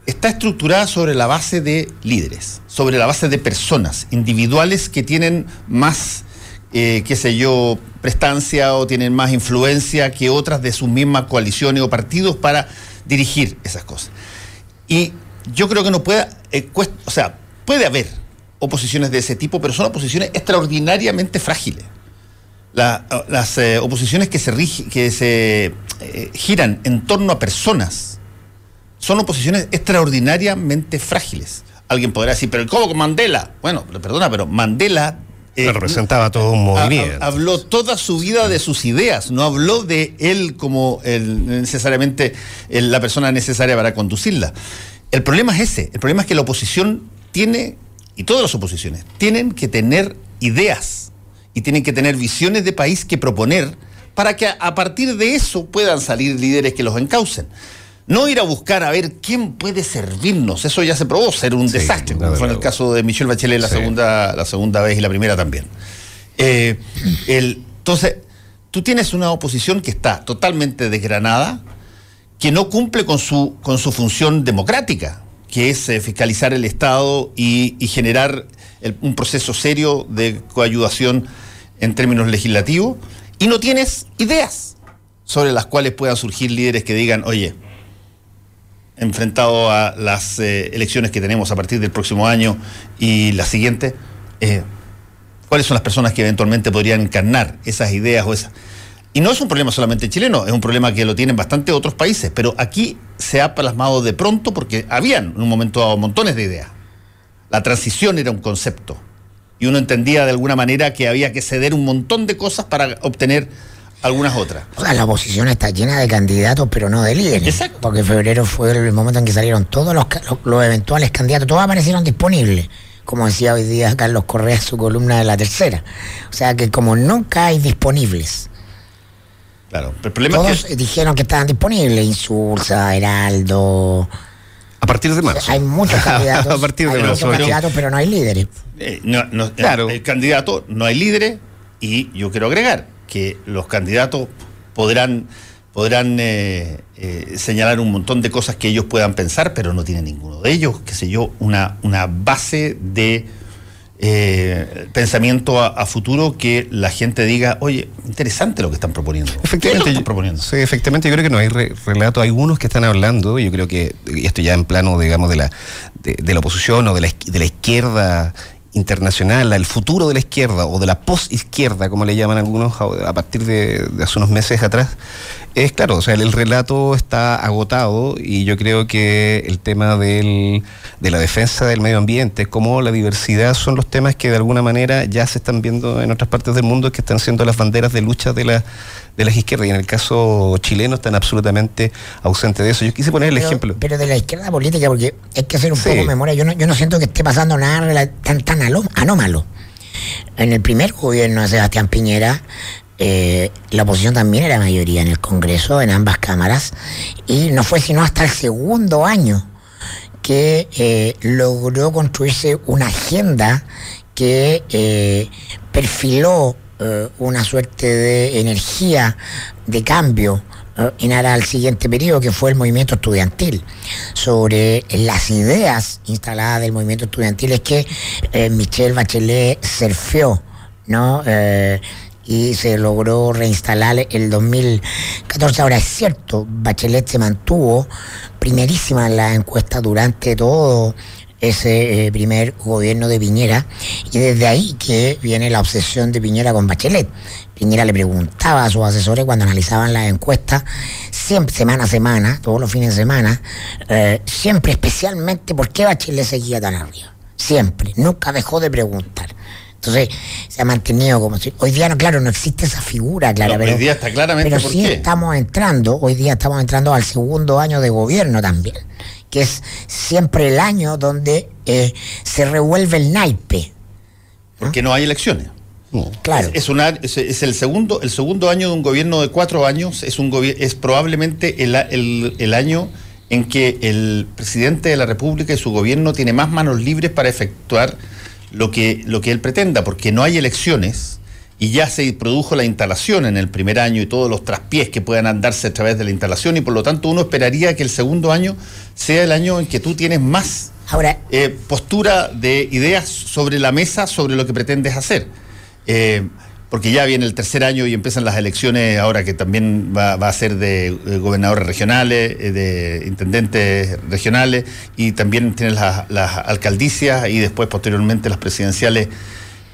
está estructurada sobre la base de líderes, sobre la base de personas individuales que tienen más, eh, qué sé yo, prestancia o tienen más influencia que otras de sus mismas coaliciones o partidos para dirigir esas cosas. Y yo creo que no puede, eh, o sea, puede haber oposiciones de ese tipo, pero son oposiciones extraordinariamente frágiles. La, las eh, oposiciones que se, que se giran en torno a personas, son oposiciones extraordinariamente frágiles. Alguien podrá decir, pero ¿cómo con Mandela? Bueno, perdona, pero Mandela... Eh, representaba todo un movimiento. habló toda su vida de sus ideas, no habló de él como el, necesariamente el, la persona necesaria para conducirla. El problema es ese, el problema es que la oposición tiene, y todas las oposiciones, tienen que tener ideas y tienen que tener visiones de país que proponer para que a, a partir de eso puedan salir líderes que los encaucen. No ir a buscar a ver quién puede servirnos. Eso ya se probó ser un sí, desastre, como fue en el caso de Michelle Bachelet la, sí. segunda, la segunda vez y la primera también. Eh, el, entonces, tú tienes una oposición que está totalmente desgranada, que no cumple con su, con su función democrática, que es eh, fiscalizar el Estado y, y generar el, un proceso serio de coayudación en términos legislativos, y no tienes ideas sobre las cuales puedan surgir líderes que digan, oye, enfrentado a las eh, elecciones que tenemos a partir del próximo año y la siguiente, eh, ¿cuáles son las personas que eventualmente podrían encarnar esas ideas o esas... Y no es un problema solamente chileno, es un problema que lo tienen bastante otros países, pero aquí se ha plasmado de pronto porque habían en un momento dado montones de ideas. La transición era un concepto y uno entendía de alguna manera que había que ceder un montón de cosas para obtener algunas otras. O sea, la oposición está llena de candidatos, pero no de líderes. Exacto. Porque febrero fue el momento en que salieron todos los, los, los eventuales candidatos, todos aparecieron disponibles. Como decía hoy día Carlos Correa su columna de la tercera. O sea que como nunca hay disponibles. Claro, pero el problema Todos es que dijeron que estaban disponibles, Insulsa, Heraldo. A partir de marzo. Hay muchos [laughs] candidatos. a partir de hay marzo. muchos candidatos, pero no hay líderes. eh, no- no- Claro. el candidato no hay líderes y yo quiero agregar que los candidatos podrán podrán eh, eh, señalar un montón de cosas que ellos puedan pensar, pero no tiene ninguno de ellos, qué sé yo, una, una base de eh, pensamiento a, a futuro que la gente diga, oye, interesante lo que están proponiendo. ¿Qué es lo que Efectivamente, están yo- proponiendo? sí, efectivamente, yo creo que no hay re- relato. Hay unos que están hablando, yo creo que, y esto ya en plano, digamos, de la, de, de la oposición o de la, de la izquierda internacional, el futuro de la izquierda o de la post-izquierda, como le llaman algunos a partir de, hace unos meses atrás, es claro, o sea, el, el relato está agotado y yo creo que el tema del, de la defensa del medio ambiente, como la diversidad, son los temas que de alguna manera ya se están viendo en otras partes del mundo que están siendo las banderas de lucha de, la, de las izquierdas y en el caso chileno están absolutamente ausentes de eso. Yo quise poner el pero, ejemplo. Pero de la izquierda política, porque hay que hacer un Sí. poco de memoria. Yo no, yo no siento que esté pasando nada tan, tan alo- anómalo. En el primer gobierno de Sebastián Piñera, eh, la oposición también era mayoría en el Congreso, en ambas cámaras, y no fue sino hasta el segundo año que eh, logró construirse una agenda que eh, perfiló eh, una suerte de energía de cambio eh, en aras al siguiente periodo, que fue el movimiento estudiantil. Sobre las ideas instaladas del movimiento estudiantil es que eh, Michelle Bachelet surfeó, ¿no? Eh, y se logró reinstalar el 2014. Ahora es cierto, Bachelet se mantuvo primerísima en la encuesta durante todo ese eh, primer gobierno de Piñera y desde ahí que viene la obsesión de Piñera con Bachelet. Piñera le preguntaba a sus asesores cuando analizaban las encuestas, siempre, semana a semana, todos los fines de semana, eh, siempre especialmente por qué Bachelet seguía tan arriba. Siempre, nunca dejó de preguntar. Entonces se ha mantenido como si. Hoy día, no, claro, no existe esa figura, clara, No, pero. hoy día está claramente Pero por sí qué. estamos entrando, hoy día estamos entrando al segundo año de gobierno también, que es siempre el año donde eh, se revuelve el naipe. Porque no hay elecciones. Claro. Es, es una- es- es el segundo el segundo año de un gobierno de cuatro años. Es un es probablemente el, el- el año en que el presidente de la República y su gobierno tiene más manos libres para efectuar lo que lo que él pretenda, porque no hay elecciones y ya se produjo la instalación en el primer año y todos los traspiés que puedan andarse a través de la instalación y por lo tanto uno esperaría que el segundo año sea el año en que tú tienes más Ahora, eh, postura de ideas sobre la mesa sobre lo que pretendes hacer. Eh, porque ya viene el tercer año y empiezan las elecciones ahora que también va, va a ser de eh, gobernadores regionales, de intendentes regionales y también tienes las, las alcaldicias y después posteriormente las presidenciales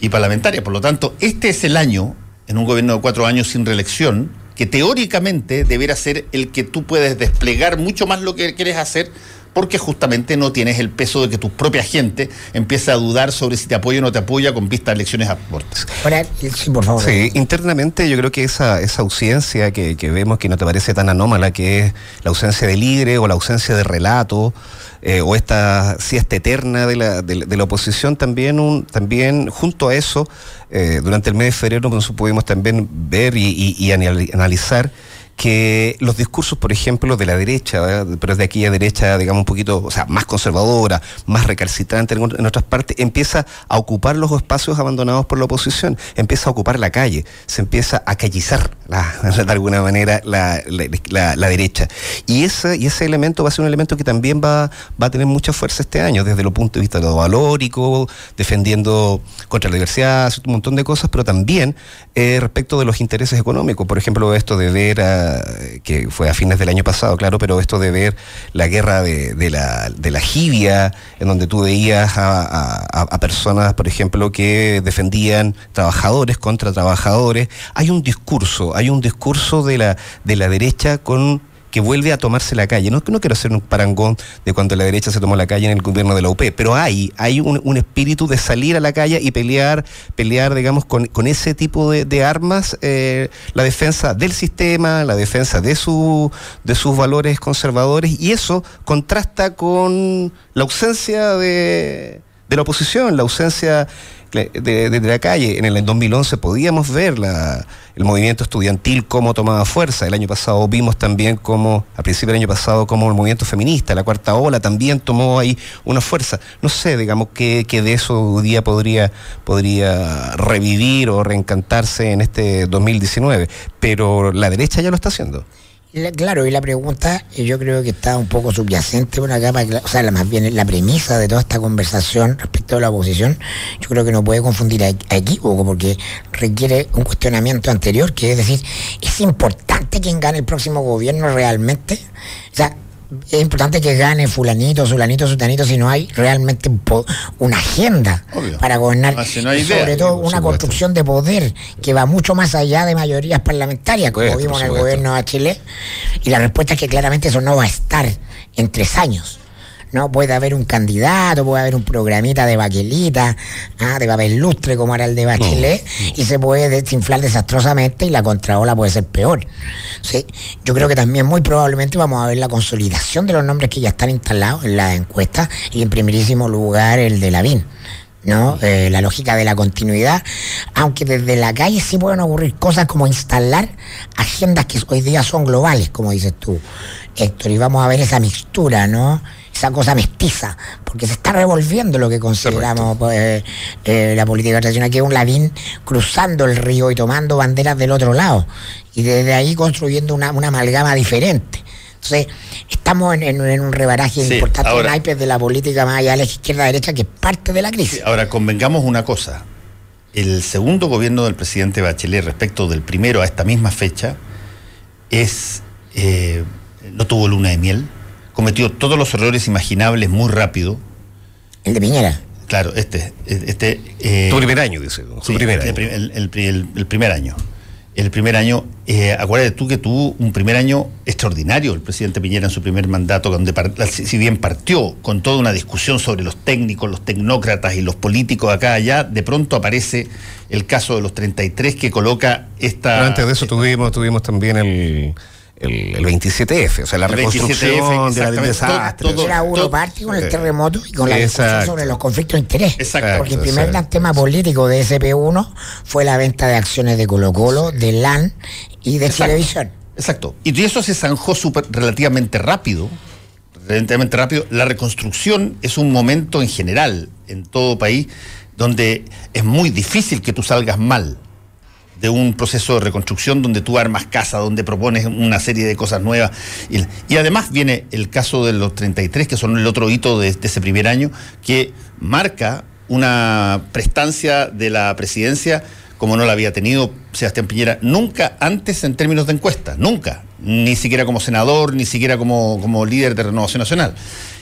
y parlamentarias. Por lo tanto, este es el año, en un gobierno de cuatro años sin reelección, que teóricamente deberá ser el que tú puedes desplegar mucho más lo que quieres hacer porque justamente no tienes el peso de que tu propia gente empieza a dudar sobre si te apoya o no te apoya con vista a elecciones abortas. ahora, sí, por favor. Sí, internamente yo creo que esa, esa ausencia que, que vemos que no te parece tan anómala, que es la ausencia de libre o la ausencia de relato, eh, o esta siesta eterna de la, de, la- de la oposición, también, un, también junto a eso, eh, durante el mes de febrero nosotros pudimos también ver y, y- y anal- analizar que los discursos, por ejemplo, de la derecha, pero de aquella derecha, digamos, un poquito, o sea, más conservadora, más recalcitrante en, otras partes, empieza a ocupar los espacios abandonados por la oposición, empieza a ocupar la calle, se empieza a callizar, la- [laughs] de alguna manera, la- la derecha. Y ese, y ese elemento va a ser un elemento que también va, va a tener mucha fuerza este año, desde el punto de vista de lo valórico, defendiendo contra la diversidad, un montón de cosas, pero también eh, respecto de los intereses económicos. Por ejemplo, esto de ver a día, que fue a fines del año pasado, claro, pero esto de ver la guerra de, la, de la jibia, en donde tú veías a, personas, por ejemplo, que defendían trabajadores contra trabajadores, hay un discurso, hay un discurso de la, de la derecha con que vuelve a tomarse la calle. No, no quiero hacer un parangón de cuando la derecha se tomó la calle en el gobierno de la UP, pero hay, hay un, espíritu de salir a la calle y pelear, pelear digamos, con, ese tipo de, armas, eh, la defensa del sistema, la defensa de, su, de sus valores conservadores, y eso contrasta con la ausencia de, de la oposición, la ausencia de, la calle. En el 2011 podíamos ver la, el movimiento estudiantil cómo tomaba fuerza. El año pasado vimos también cómo, a principio del año pasado, cómo el movimiento feminista, la cuarta ola, también tomó ahí una fuerza. No sé, digamos, que, que de eso día podría, podría revivir o reencantarse en este 2019. Pero la derecha ya lo está haciendo claro, y la pregunta yo creo que está un poco subyacente una capa, o sea, más bien la premisa de toda esta conversación respecto a la oposición, yo creo que no puede confundir a, equívoco porque requiere un cuestionamiento anterior, que es decir, ¿es importante quién gane el próximo gobierno realmente? Es importante que gane fulanito, sulanito, sutanito si no hay realmente una agenda para gobernar. Ah, sobre todo una construcción de poder que va mucho más allá de mayorías parlamentarias, como vimos en el gobierno de Chile. Y la respuesta es que claramente eso no va a estar en tres años. ¿No? Puede haber un candidato, puede haber un programita de baquelita, ¿ah? de papel lustre como era el de Bachelet, y se puede desinflar desastrosamente y la contraola puede ser peor. ¿sí? Yo creo que también muy probablemente vamos a ver la consolidación de los nombres que ya están instalados en la encuesta y en primerísimo lugar el de Lavín. ¿no? Eh, la lógica de la continuidad, aunque desde la calle sí pueden ocurrir cosas como instalar agendas que hoy día son globales, como dices tú, Héctor, y vamos a ver esa mixtura, ¿no? Esa cosa mestiza, porque se está revolviendo lo que consideramos pues, eh, la política tradicional, que es un ladín cruzando el río y tomando banderas del otro lado, y desde ahí construyendo una, amalgama diferente. Entonces, estamos en, un rebaraje importante en naipes de la política más allá de la izquierda-derecha, que es parte de la crisis. ahora, convengamos una cosa. El segundo gobierno del presidente Bachelet respecto del primero a esta misma fecha es eh, no tuvo luna de miel, cometió todos los errores imaginables muy rápido. ¿El de Piñera? Claro, este. este eh, tu primer año, dice. Su primer año. El, primer año. El primer año, eh, acuérdate tú que tuvo un primer año extraordinario el presidente Piñera en su primer mandato, donde si bien partió con toda una discusión sobre los técnicos, los tecnócratas y los políticos acá allá, de pronto aparece el caso de los 33 que coloca esta... Pero antes de eso tuvimos, tuvimos también el el, 27F, o sea, la reconstrucción de la desastre. Todo, era uno parte con el terremoto y con la discusión sobre los conflictos de interés. Exacto. Porque el primer tema político de SP1 fue la venta de acciones de Colo Colo, de LAN y de televisión. Exacto. Y eso se zanjó super, relativamente rápido. Relativamente rápido. La reconstrucción es un momento en general, en todo país, donde es muy difícil que tú salgas mal de un proceso de reconstrucción donde tú armas casa, donde propones una serie de cosas nuevas. Y, además viene el caso de los 33, que son el otro hito de, ese primer año, que marca una prestancia de la presidencia como no la había tenido Sebastián Piñera nunca antes en términos de encuesta, nunca, ni siquiera como senador, ni siquiera como, como líder de Renovación Nacional.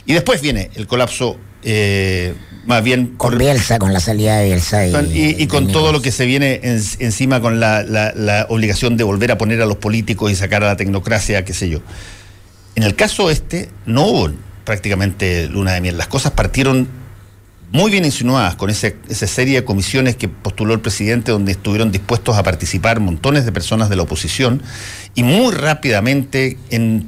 Y después viene el colapso eh, más bien con Bielsa, con la salida de Bielsa y, con todo lo que se viene encima con la, obligación de volver a poner a los políticos y sacar a la tecnocracia, qué sé yo. En el caso este no hubo prácticamente luna de miel. Las cosas partieron muy bien insinuadas con esa serie de comisiones que postuló el presidente donde estuvieron dispuestos a participar montones de personas de la oposición y muy rápidamente en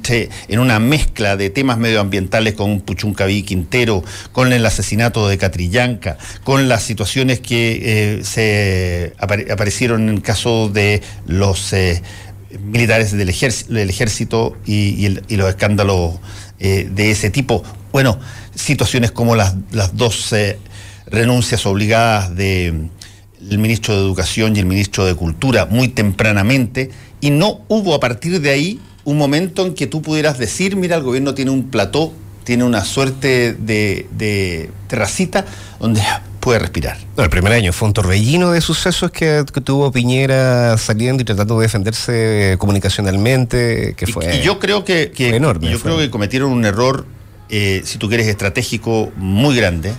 una mezcla de temas medioambientales con Puchuncaví Quintero, con el asesinato de Catrillanca, con las situaciones que eh, se aparecieron en el caso de los eh, militares del ejército, y, los escándalos eh, de ese tipo. Bueno, situaciones como las, las dos eh, renuncias obligadas del ministro de Educación y el ministro de Cultura muy tempranamente, y no hubo a partir de ahí un momento en que tú pudieras decir, mira, el gobierno tiene un plató, tiene una suerte de, de terracita donde puede respirar. No, el primer año fue un torbellino de sucesos que, tuvo Piñera saliendo y tratando de defenderse comunicacionalmente, que fue y, yo creo que, enorme. Yo creo que cometieron un error, eh, si tú quieres, estratégico muy grande,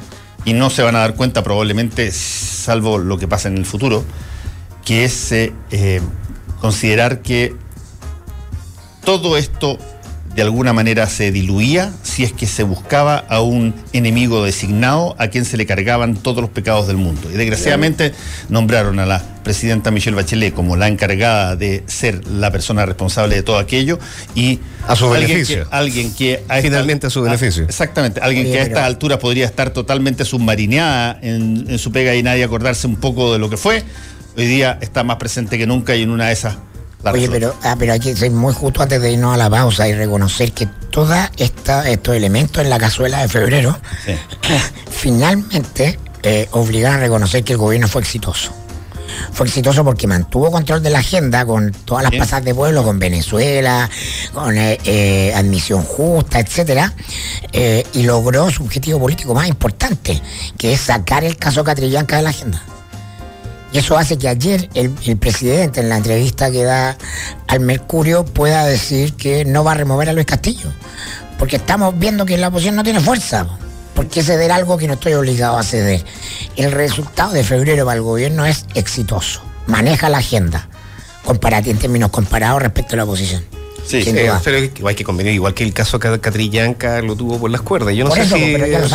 y no se van a dar cuenta probablemente, salvo lo que pasa en el futuro, que es eh, eh, considerar que todo esto de alguna manera se diluía si es que se buscaba a un enemigo designado a quien se le cargaban todos los pecados del mundo. Y desgraciadamente nombraron a la presidenta Michelle Bachelet como la encargada de ser la persona responsable de todo aquello y a su beneficio. alguien que finalmente a su beneficio. exactamente, alguien que a esta altura podría estar totalmente submarineada en, en su pega y nadie acordarse un poco de lo que fue, hoy día está más presente que nunca y en una de esas Oye, pero, ah, pero hay que ser muy justo antes de irnos a la pausa y reconocer que todos estos elementos en la cazuela de febrero [laughs] finalmente eh, obligaron a reconocer que el gobierno fue exitoso. Fue exitoso porque mantuvo control de la agenda con todas las pasadas de pueblo, con Venezuela, con eh, eh, admisión justa, etcétera, y logró su objetivo político más importante, que es sacar el caso Catrillanca de la agenda. Y eso hace que ayer el, presidente en la entrevista que da al Mercurio pueda decir que no va a remover a Luis Castillo. Porque estamos viendo que la oposición no tiene fuerza. ¿Por qué ceder algo que no estoy obligado a ceder? El resultado de febrero para el gobierno es exitoso. Maneja la agenda en términos comparados respecto a la oposición. Sí, eh, pero hay que convenir, igual que el caso Catrillanca lo tuvo por las cuerdas. Yo no sé si. Pero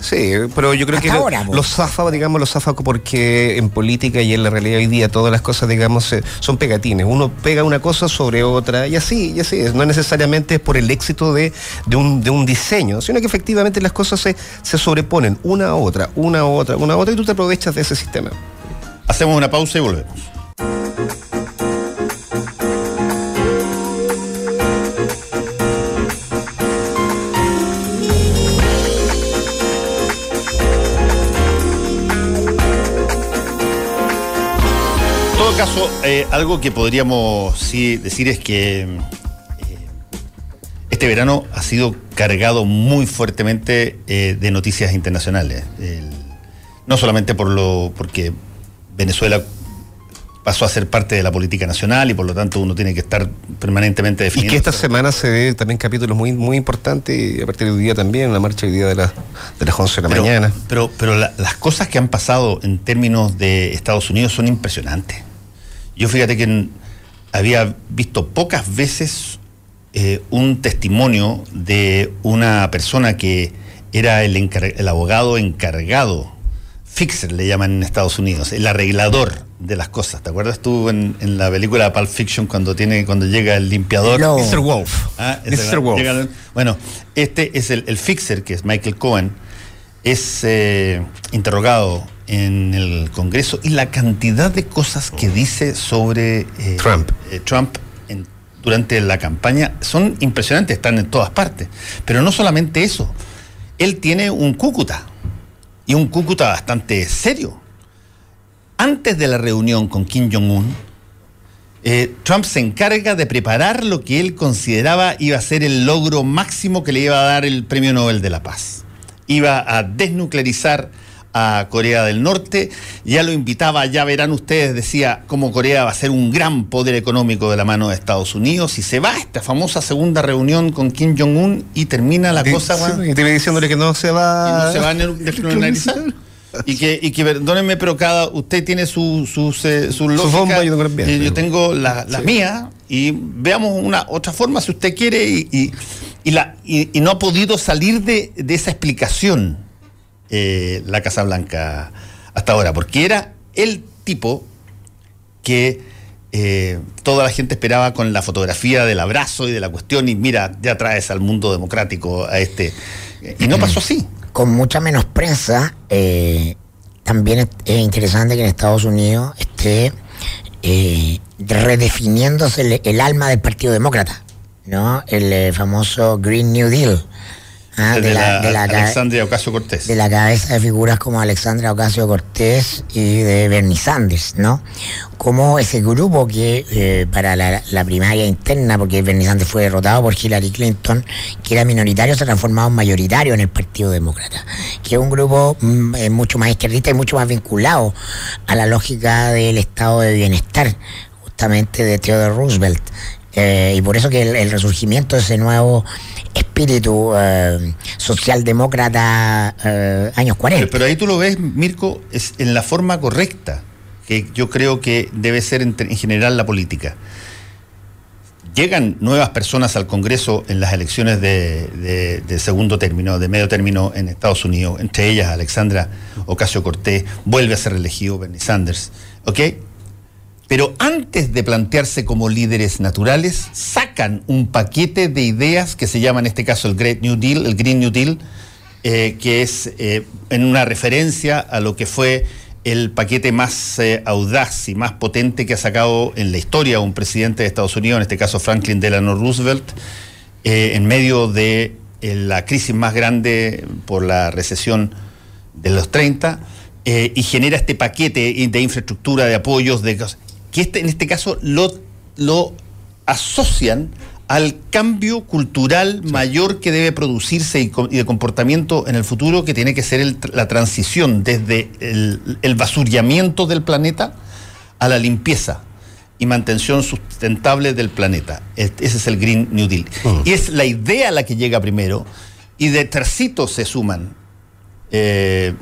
Sí, pero yo creo que los zafa, digamos, los zafa porque en política y en la realidad hoy día todas las cosas, digamos, son pegatines. Uno pega una cosa sobre otra y así, y así. No necesariamente es por el éxito de, de, un, de un diseño, sino que efectivamente las cosas se, se sobreponen una a otra, una a otra, una a otra, y tú te aprovechas de ese sistema. Hacemos una pausa y volvemos. Caso, eh, algo que podríamos sí decir es que eh, este verano ha sido cargado muy fuertemente eh, de noticias internacionales. no solamente por lo porque Venezuela pasó a ser parte de la política nacional y por lo tanto uno tiene que estar permanentemente definiendo. Y que esta semana se ve también capítulos muy muy importantes y a partir de hoy día también, la marcha hoy día de, la, de las 11 de la mañana. Pero, pero las cosas que han pasado en términos de Estados Unidos son impresionantes. Yo fíjate que había visto pocas veces eh, un testimonio de una persona que era el, el, abogado encargado, fixer le llaman en Estados Unidos, el arreglador de las cosas. ¿Te acuerdas tú en, la película Pulp Fiction cuando tiene cuando llega el limpiador? Mr. Wolf. Ah, Mr. Wolf. bueno, este es el, fixer, que es Michael Cohen, es eh, interrogado en el Congreso y la cantidad de cosas que dice sobre eh, Trump, eh, Trump durante la campaña son impresionantes, están en todas partes. Pero no solamente eso, él tiene un cúcuta y un cúcuta bastante serio. Antes de la reunión con Kim Jong-un, eh, Trump se encarga de preparar lo que él consideraba iba a ser el logro máximo que le iba a dar el Premio Nobel de la Paz. Iba a desnuclearizar a Corea del Norte, ya lo invitaba, ya verán ustedes, decía cómo Corea va a ser un gran poder económico de la mano de Estados Unidos y se va a esta famosa segunda reunión con Kim Jong-un y termina la cosa. y te diciéndole que no se va, no se va a [laughs] desnuclearizar. y que, y que perdónenme, pero cada usted tiene su, su, su, lógica. yo, tengo, yo tengo la, mía y veamos una otra forma si usted quiere y, y, la, y, no ha podido salir de, de esa explicación eh, la Casa Blanca hasta ahora, porque era el tipo que eh, toda la gente esperaba con la fotografía del abrazo y de la cuestión, y mira, ya traes al mundo democrático a este. Y no pasó así. Con mucha menos prensa, eh, también es interesante que en Estados Unidos esté redefiniéndose el, alma del Partido Demócrata, ¿no? El famoso Green New Deal Ah, de, la, de, Alexandria Ocasio Cortés. De la cabeza de figuras como Alexandria Ocasio Cortés y de Bernie Sanders, ¿no? Como ese grupo que eh, para la, primaria interna, porque Bernie Sanders fue derrotado por Hillary Clinton, que era minoritario, se ha transformado en mayoritario en el Partido Demócrata, que es un grupo mm, eh, mucho más izquierdista y mucho más vinculado a la lógica del estado de bienestar, justamente de Theodore Roosevelt. Eh, y por eso que el, resurgimiento de ese nuevo espíritu eh, socialdemócrata eh, años 40. Pero, ahí tú lo ves, Mirko, es en la forma correcta, que yo creo que debe ser en, general la política. Llegan nuevas personas al Congreso en las elecciones de, de, segundo término, de medio término en Estados Unidos, entre ellas Alexandra Ocasio Cortés, vuelve a ser reelegido Bernie Sanders. ¿Ok? Pero antes de plantearse como líderes naturales, sacan un paquete de ideas que se llama en este caso el Great New Deal, el Green New Deal, eh, que es eh, en una referencia a lo que fue el paquete más eh, audaz y más potente que ha sacado en la historia un presidente de Estados Unidos, en este caso Franklin Delano Roosevelt, en medio de la crisis más grande por la recesión de los 30. y genera este paquete de infraestructura, de apoyos, de que este, en este caso lo, lo asocian al cambio cultural mayor que debe producirse y, de comportamiento en el futuro, que tiene que ser la transición desde el, el, basuramiento del planeta a la limpieza y mantención sustentable del planeta. Ese es el Green New Deal. Y es la idea la que llega primero, y de tercito se suman eh,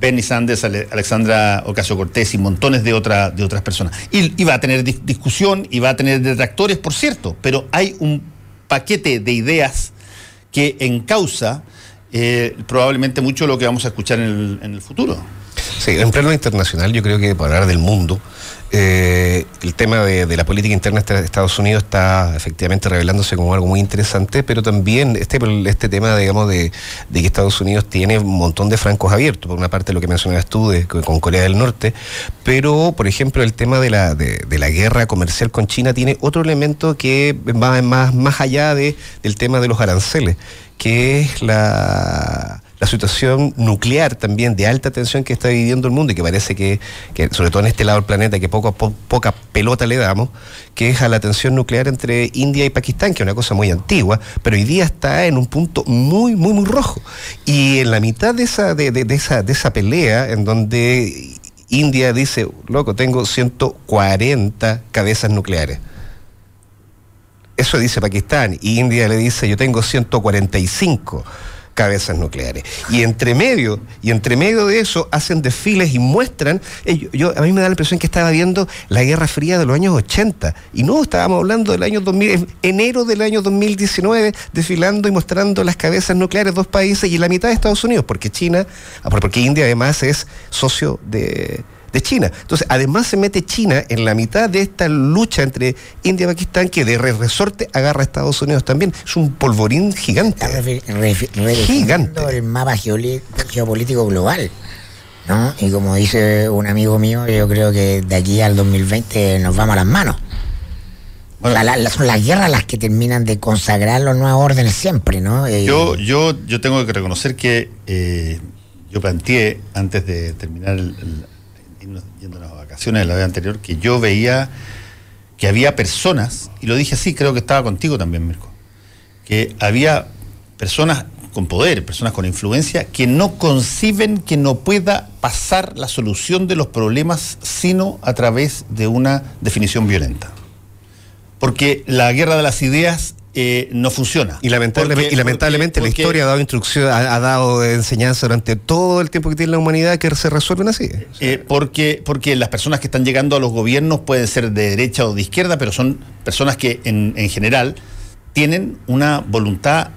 Bernie Sanders, Alexandra Ocasio Cortés y montones de, otra, de otras personas. Y, va a tener discusión y va a tener detractores, por cierto, pero hay un paquete de ideas que encausa eh, probablemente mucho lo que vamos a escuchar en el, en el futuro. Sí, en plano internacional, yo creo que para hablar del mundo, eh, el tema de, la política interna de Estados Unidos está efectivamente revelándose como algo muy interesante, pero también este, este tema, digamos, de, que Estados Unidos tiene un montón de francos abiertos, por una parte lo que mencionabas tú con Corea del Norte, pero, por ejemplo, el tema de la, de, la guerra comercial con China tiene otro elemento que va más, más allá de, del tema de los aranceles, que es la la situación nuclear también de alta tensión que está viviendo el mundo y que parece que, sobre todo en este lado del planeta, que poco a poca pelota le damos, que es a la tensión nuclear entre India y Pakistán, que es una cosa muy antigua, pero hoy día está en un punto muy, muy, muy rojo. Y en la mitad de esa, de, de, esa, de esa pelea, en donde India dice, loco, tengo 140 cabezas nucleares. Eso dice Pakistán. Y India le dice, yo tengo 145 cabezas nucleares. Y entre medio, y entre medio de eso hacen desfiles y muestran, eh, yo, a mí me da la impresión que estaba viendo la Guerra Fría de los años 80 y no estábamos hablando del año 2000, enero del año 2019 desfilando y mostrando las cabezas nucleares de dos países y la mitad de Estados Unidos, porque China, ah, porque India además es socio de de China. Entonces, además se mete China en la mitad de esta lucha entre India y Pakistán que de resorte agarra a Estados Unidos también. Es un polvorín gigante. gigante. El mapa geopolítico global. ¿no? Y como dice un amigo mío, yo creo que de aquí al 2020 nos vamos a las manos. son las guerras las que terminan de consagrar los nuevos órdenes siempre, ¿no? Eh, yo, yo, yo tengo que reconocer que eh, yo planteé, antes de terminar el, yendo a las vacaciones de la vez anterior, que yo veía que había personas, y lo dije así, creo que estaba contigo también, Mirko, que había personas con poder, personas con influencia, que no conciben que no pueda pasar la solución de los problemas sino a través de una definición violenta. Porque la guerra de las ideas eh, no funciona. Y, lamentablemente la historia ha dado instrucción, ha, dado enseñanza durante todo el tiempo que tiene la humanidad que se resuelven así. Eh, porque, porque las personas que están llegando a los gobiernos pueden ser de derecha o de izquierda, pero son personas que en, en general tienen una voluntad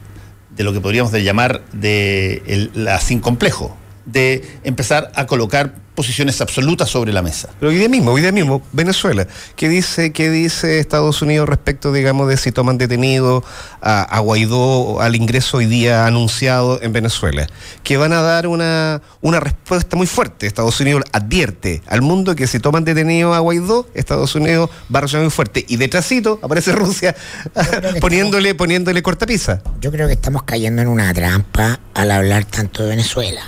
de lo que podríamos llamar de la sin complejo, de empezar a colocar posiciones absolutas sobre la mesa. Pero hoy día mismo, hoy día mismo, Venezuela, ¿qué dice, qué dice Estados Unidos respecto, digamos, de si toman detenido a, Guaidó al ingreso hoy día anunciado en Venezuela? Que van a dar una, una respuesta muy fuerte. Estados Unidos advierte al mundo que si toman detenido a Guaidó, Estados Unidos va a reaccionar muy fuerte. Y detrásito aparece Rusia [laughs] poniéndole, poniéndole cortapisa. Yo creo que estamos cayendo en una trampa al hablar tanto de Venezuela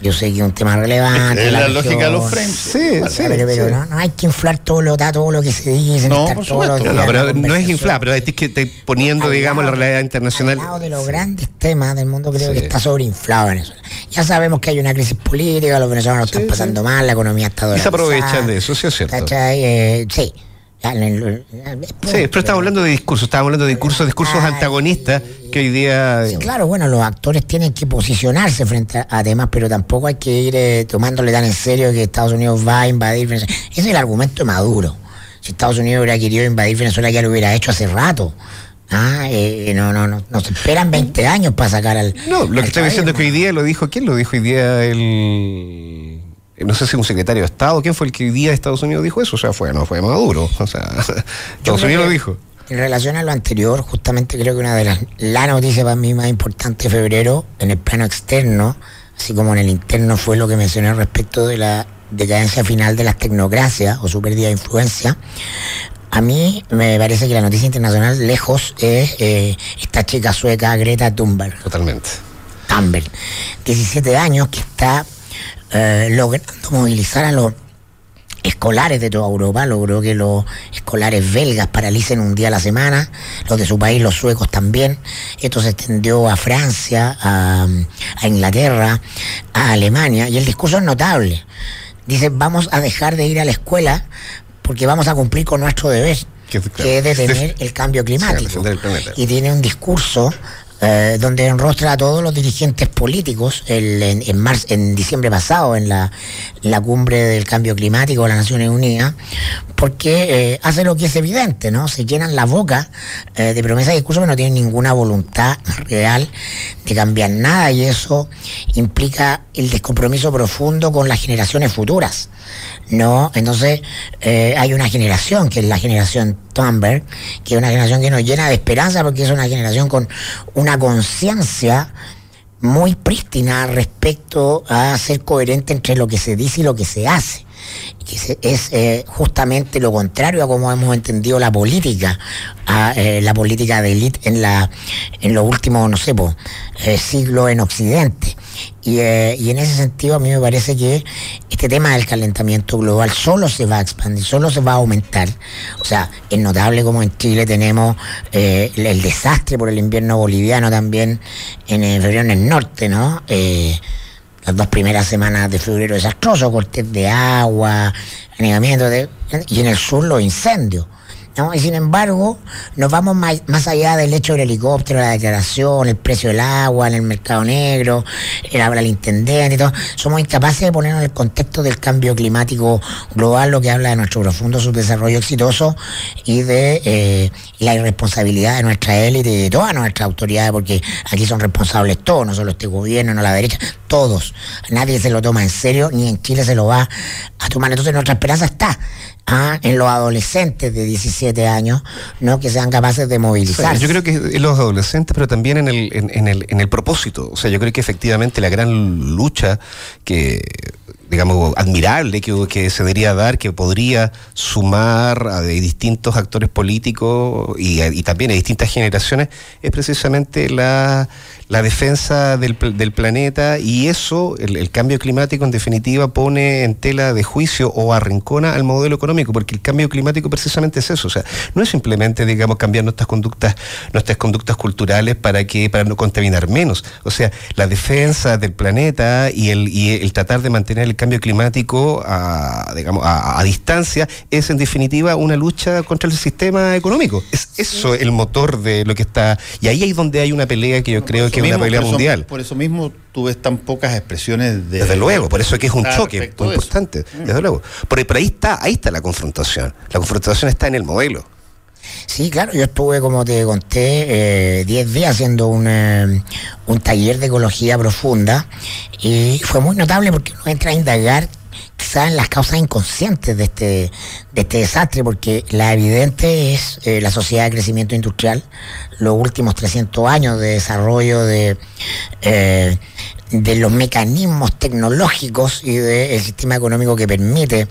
yo sé que es un tema relevante. Es la, lógica de los frames. Sí, sí. Pero, No, hay que inflar todo lo, todo lo que se dice. No, por supuesto. no, pero no es inflar, pero hay que estar poniendo, digamos, la realidad internacional. Al lado de los grandes temas del mundo, creo que está sobreinflado Venezuela. Ya sabemos que hay una crisis política, los venezolanos están pasando mal, la economía está dolarizada. Y se aprovechan de eso, sí es cierto. Eh, sí. Sí, pero estamos hablando de discursos, estamos hablando de discursos, discursos antagonistas que hoy día... Sí, claro, bueno, los actores tienen que posicionarse frente a, temas, pero tampoco hay que ir eh, tomándole tan en serio que Estados Unidos va a invadir Venezuela. Ese es el argumento de Maduro. Si Estados Unidos hubiera querido invadir Venezuela, ya lo hubiera hecho hace rato. Ah, eh, no, no, no, nos esperan 20 años para sacar al... No, lo que estoy diciendo es que hoy día lo dijo, ¿quién lo dijo hoy día? El no sé si un secretario de Estado, ¿quién fue el que hoy día de Estados Unidos dijo eso? O sea, fue, no fue Maduro. O sea, [laughs] Estados Unidos lo dijo. En relación a lo anterior, justamente creo que una de las la noticia para mí más importante de febrero, en el plano externo, así como en el interno, fue lo que mencioné respecto de la decadencia final de las tecnocracias o su pérdida de influencia. A mí me parece que la noticia internacional lejos es eh, esta chica sueca Greta Thunberg. Totalmente. Thunberg, 17 años, que está eh, logrando movilizar a los escolares de toda Europa, logró que los escolares belgas paralicen un día a la semana, los de su país, los suecos también. Esto se extendió a Francia, a, Inglaterra, a Alemania, y el discurso es notable. Dice, vamos a dejar de ir a la escuela porque vamos a cumplir con nuestro deber, que es detener el cambio [laughs] climático. Y tiene un discurso eh, donde enrostra a todos los dirigentes políticos el, en, en, en diciembre pasado en la, la, cumbre del cambio climático de las Naciones Unidas, porque eh, hace lo que es evidente, ¿no? Se llenan la boca eh, de promesas y discursos que no tienen ninguna voluntad real de cambiar nada y eso implica el descompromiso profundo con las generaciones futuras. ¿no? Entonces eh, hay una generación, que es la generación Thunberg, que es una generación que nos llena de esperanza porque es una generación con una conciencia muy prístina respecto a ser coherente entre lo que se dice y lo que se hace. Que es eh, justamente lo contrario a como hemos entendido la política, a eh, la política de élite en, la, en los últimos, no sé, siglos en Occidente. Eh, y, en ese sentido a mí me parece que este tema del calentamiento global solo se va a expandir, solo se va a aumentar. O sea, es notable como en Chile tenemos eh, el, desastre por el invierno boliviano también en, febrero en el norte, ¿no? Eh, las dos primeras semanas de febrero desastroso, cortes de agua, anegamiento, de, y en el sur los incendios. Y sin embargo, nos vamos más, allá del hecho del helicóptero, la declaración, el precio del agua en el mercado negro, el habla el intendente y todo. Somos incapaces de ponernos en el contexto del cambio climático global, lo que habla de nuestro profundo subdesarrollo exitoso y de eh, la irresponsabilidad de nuestra élite y de todas nuestras autoridades, porque aquí son responsables todos, no solo este gobierno, no la derecha, todos. Nadie se lo toma en serio, ni en Chile se lo va a tomar. Entonces nuestra esperanza está ¿ah? en los adolescentes de 17 años, ¿no? que sean capaces de movilizarse. yo creo que en los adolescentes, pero también en el, en, el, en el propósito. O sea, yo creo que efectivamente la gran lucha que digamos, admirable que, que, se debería dar, que podría sumar a distintos actores políticos y, también a distintas generaciones, es precisamente la, la defensa del, del, planeta y eso, el, cambio climático en definitiva pone en tela de juicio o arrincona al modelo económico, porque el cambio climático precisamente es eso, o sea, no es simplemente, digamos, cambiar nuestras conductas, nuestras conductas culturales para que, para no contaminar menos, o sea, la defensa del planeta y el, y el tratar de mantener el cambio climático a, digamos, a, distancia es en definitiva una lucha contra el sistema económico. Es eso el motor de lo que está, y ahí es donde hay una pelea que yo creo que mundial. por eso mismo tú ves tan pocas expresiones de. Desde luego, por eso es que es un choque muy importante. Mm. Desde luego. Por, ahí está, ahí está la confrontación. La confrontación está en el modelo. Sí, claro, yo estuve, como te conté, 10 eh, días haciendo un, eh, un taller de ecología profunda y fue muy notable porque uno entra a indagar quizás las causas inconscientes de este, de este desastre, porque la evidente es eh, la sociedad de crecimiento industrial, los últimos 300 años de desarrollo de, de los mecanismos tecnológicos y del sistema económico que permite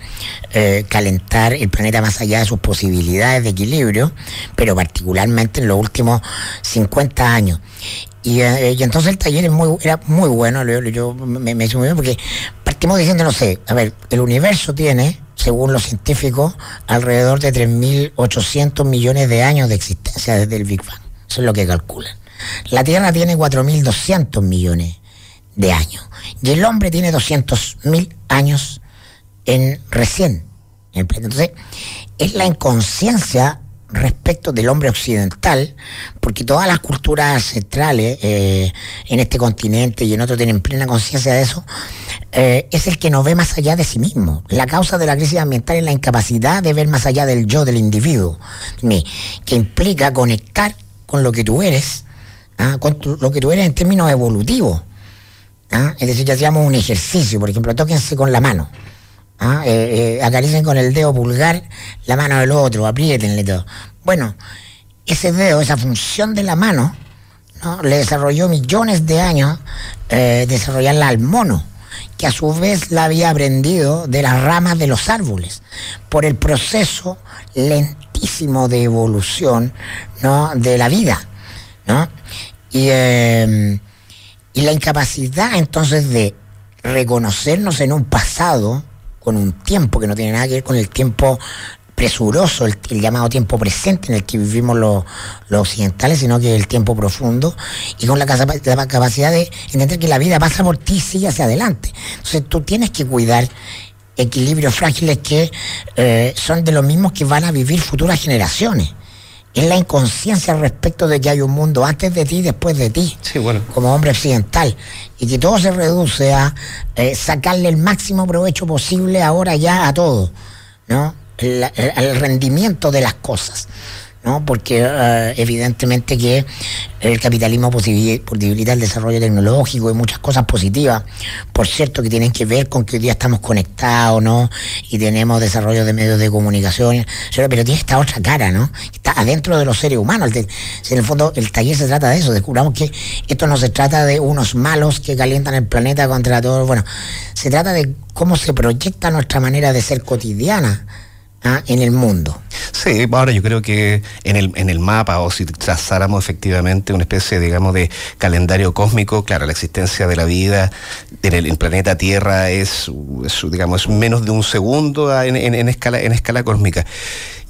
eh, calentar el planeta más allá de sus posibilidades de equilibrio, pero particularmente en los últimos 50 años. Eh, y, entonces el taller era muy bueno, yo, me, me hizo muy bien porque partimos diciendo, no sé, a ver, el universo tiene, según los científicos, alrededor de 3.800 millones de años de existencia desde el Big Bang. Eso es lo que calculan. La Tierra tiene 4.200 millones de años. Y el hombre tiene 200.000 años en recién. Entonces, es la inconsciencia respecto del hombre occidental, porque todas las culturas ancestrales eh, en este continente y en otros tienen plena conciencia de eso, eh, es el que no ve más allá de sí mismo. La causa de la crisis ambiental es la incapacidad de ver más allá del yo del individuo, que implica conectar con lo que tú eres, ¿ah? con lo que tú eres en términos evolutivos. ¿Ah? Es decir, ya hacíamos un ejercicio, por ejemplo, tóquense con la mano. ¿ah? Eh, eh, acaricen con el dedo pulgar la mano del otro, aprietenle todo. Bueno, ese dedo, esa función de la mano, ¿no? le desarrolló millones de años eh, desarrollarla al mono, que a su vez la había aprendido de las ramas de los árboles, por el proceso lentísimo de evolución ¿no? de la vida. ¿no? Y y la incapacidad entonces de reconocernos en un pasado, con un tiempo que no tiene nada que ver con el tiempo presuroso, el, llamado tiempo presente en el que vivimos los, occidentales, sino que el tiempo profundo, y con la, capacidad de entender que la vida pasa por ti y sigue hacia adelante. Entonces tú tienes que cuidar equilibrios frágiles que eh, son de los mismos que van a vivir futuras generaciones es la inconsciencia respecto de que hay un mundo antes de ti y después de ti, como hombre occidental, y que todo se reduce a eh, sacarle el máximo provecho posible ahora ya a todo, ¿no? el rendimiento de las cosas. ¿No? porque eh, evidentemente que el capitalismo posibilita el desarrollo tecnológico y muchas cosas positivas, por cierto, que tienen que ver con que hoy día estamos conectados, ¿no? Y tenemos desarrollo de medios de comunicación, pero tiene esta otra cara, ¿no? Está adentro de los seres humanos. En el fondo, el taller se trata de eso, descubramos que esto no se trata de unos malos que calientan el planeta contra todos, bueno, se trata de cómo se proyecta nuestra manera de ser cotidiana ¿ah? en el mundo. Sí, ahora yo creo que en el, en el mapa, o si trazáramos efectivamente una especie, digamos, de calendario cósmico, claro, la existencia de la vida en el, planeta Tierra es, digamos, menos de un segundo en, en, escala, en escala cósmica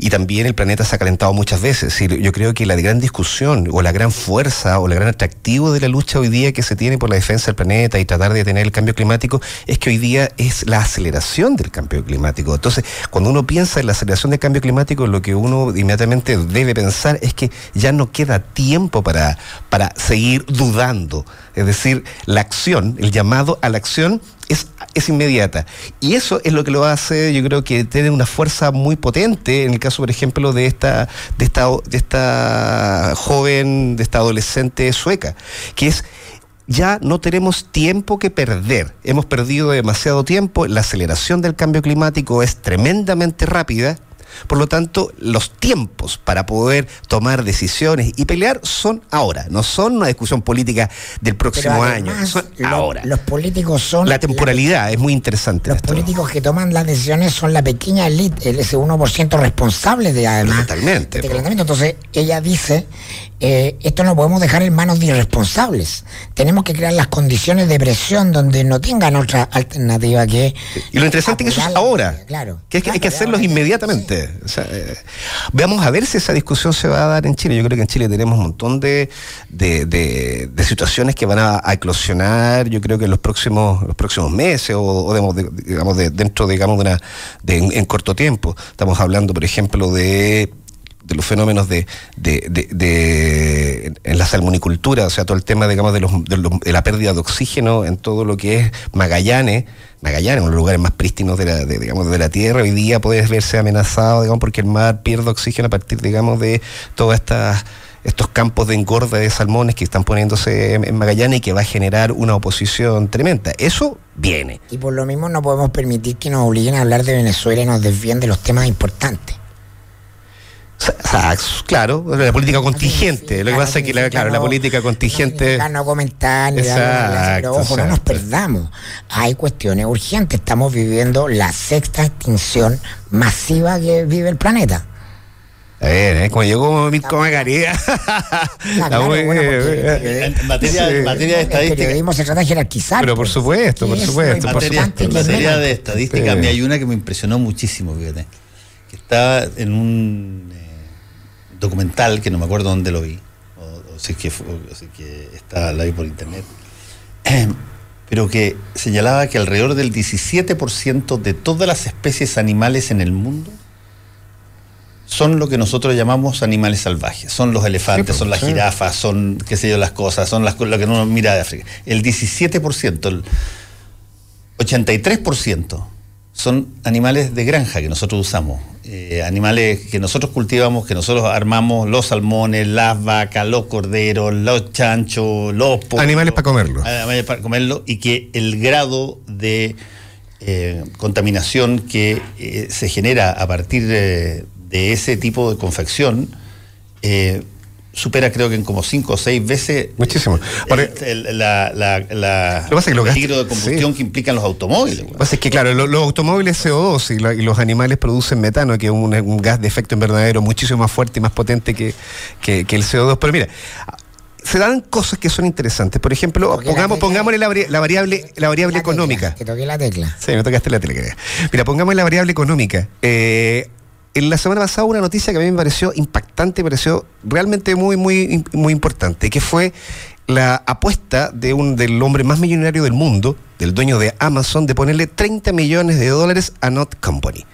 y también el planeta se ha calentado muchas veces. Yo creo que la gran discusión o la gran fuerza o el gran atractivo de la lucha hoy día que se tiene por la defensa del planeta y tratar de detener el cambio climático es que hoy día es la aceleración del cambio climático. Entonces, cuando uno piensa la aceleración del cambio climático, lo que uno inmediatamente debe pensar es que ya no queda tiempo para, para seguir dudando. Es decir, la acción, el llamado a la acción es, es, inmediata. Y eso es lo que lo hace, yo creo que tiene una fuerza muy potente en el caso, por ejemplo, de esta, de esta, de esta joven, de esta adolescente sueca, que es ya no tenemos tiempo que perder. Hemos perdido demasiado tiempo, la aceleración del cambio climático es tremendamente rápida por lo tanto, los tiempos para poder tomar decisiones y pelear son ahora, no son una discusión política del próximo año, son ahora. Los políticos son... La temporalidad es muy interesante. Los políticos que toman las decisiones son la pequeña elite, ese 1% responsable de además. Totalmente. Entonces, ella dice, eh, esto no podemos dejar en manos de irresponsables. Tenemos que crear las condiciones de presión donde no tengan otra alternativa que... Y lo interesante es que eso es ahora. Claro. Que, hay que hacerlos inmediatamente. Eh, veamos a ver si esa discusión se va a dar en Chile. Yo creo que en Chile tenemos un montón de, de, situaciones que van a, eclosionar, yo creo que en los próximos, los próximos meses o, digamos, de, dentro digamos, de una, en corto tiempo. Estamos hablando, por ejemplo, de de los fenómenos de, de, de, en la salmonicultura, o sea, todo el tema, digamos, de, los, de, la pérdida de oxígeno en todo lo que es Magallanes, Magallanes, uno de los lugares más prístinos de la, digamos, de la Tierra, hoy día puede verse amenazado, digamos, porque el mar pierde oxígeno a partir, digamos, de todas estas estos campos de engorda de salmones que están poniéndose en Magallanes y que va a generar una oposición tremenda. Eso viene. Y por lo mismo no podemos permitir que nos obliguen a hablar de Venezuela y nos desvíen de los temas importantes. Claro, la política contingente. Lo que pasa es que, la, claro, la política contingente. No, no comentar ni pero ojo, no nos perdamos. Hay cuestiones urgentes. Estamos viviendo la sexta extinción masiva que vive el planeta. A ver, ¿eh? como llegó Mirko Macaría. [laughs] en materia, de estadística. El se trata de jerarquizar. Pero por pues. supuesto, por supuesto. En materia, de estadística, a mí hay una que me impresionó muchísimo, fíjate. Que estaba en un eh, documental que no me acuerdo dónde lo vi. O, si, es que, que está, la vi por internet. pero que señalaba que alrededor del 17% de todas las especies animales en el mundo son lo que nosotros llamamos animales salvajes. Son los elefantes, pues, son las jirafas, son, qué sé yo, las cosas, son las, lo que uno mira de África. El 17%, el 83% son animales de granja que nosotros usamos. Eh, animales que nosotros cultivamos, que nosotros armamos, los salmones, las vacas, los corderos, los chanchos, los pollos. Animales para comerlo. Animales para comerlo y que el grado de eh, contaminación que eh, se genera a partir de de ese tipo de confección supera creo que en como cinco o seis veces muchísimo el, la, la, la peligro de combustión que implican los automóviles. Lo que pasa es que claro, los automóviles CO2 y, los animales producen metano, que es un, gas de efecto invernadero muchísimo más fuerte y más potente que, que, el CO2. Pero mira, se dan cosas que son interesantes. Por ejemplo, pongamos, pongámosle la, variable, la variable económica. que toqué la tecla. Sí, me tocaste la tecla. Mira, pongamos la variable económica. Eh, en la semana pasada una noticia que a mí me pareció impactante, me pareció realmente muy, muy, muy importante, que fue la apuesta de un, del hombre más millonario del mundo, del dueño de Amazon, de ponerle 30 millones de dólares a Not Company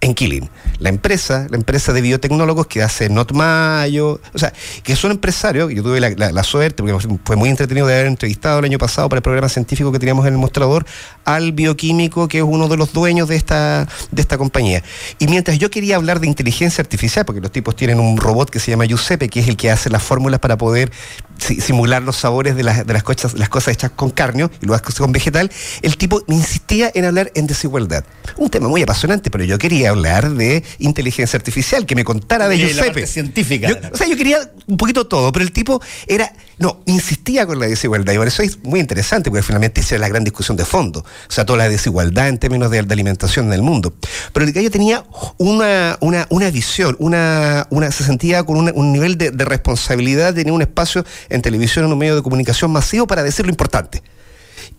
en Killing. La empresa, la empresa de biotecnólogos que hace Notmayo, o sea, que es un empresario, yo tuve la, suerte, porque fue muy entretenido de haber entrevistado el año pasado para el programa científico que teníamos en el mostrador, al bioquímico que es uno de los dueños de esta, de esta compañía. Y mientras yo quería hablar de inteligencia artificial, porque los tipos tienen un robot que se llama Giuseppe, que es el que hace las fórmulas para poder simular los sabores de las, de las, cosas, las cosas hechas con carne y hace con vegetal, el tipo insistía en hablar en desigualdad. Un tema muy apasionante, pero yo quería hablar de inteligencia artificial, que me contara de Giuseppe. científica. o sea, yo quería un poquito todo, pero el tipo era, no, insistía con la desigualdad. Y por eso es muy interesante, porque finalmente esa era la gran discusión de fondo. O sea, toda la desigualdad en términos de, alimentación en el mundo. Pero el gallo tenía una, una, una visión, una, una, se sentía con un nivel de, de responsabilidad, tenía un espacio en televisión, en un medio de comunicación masivo para decir lo importante.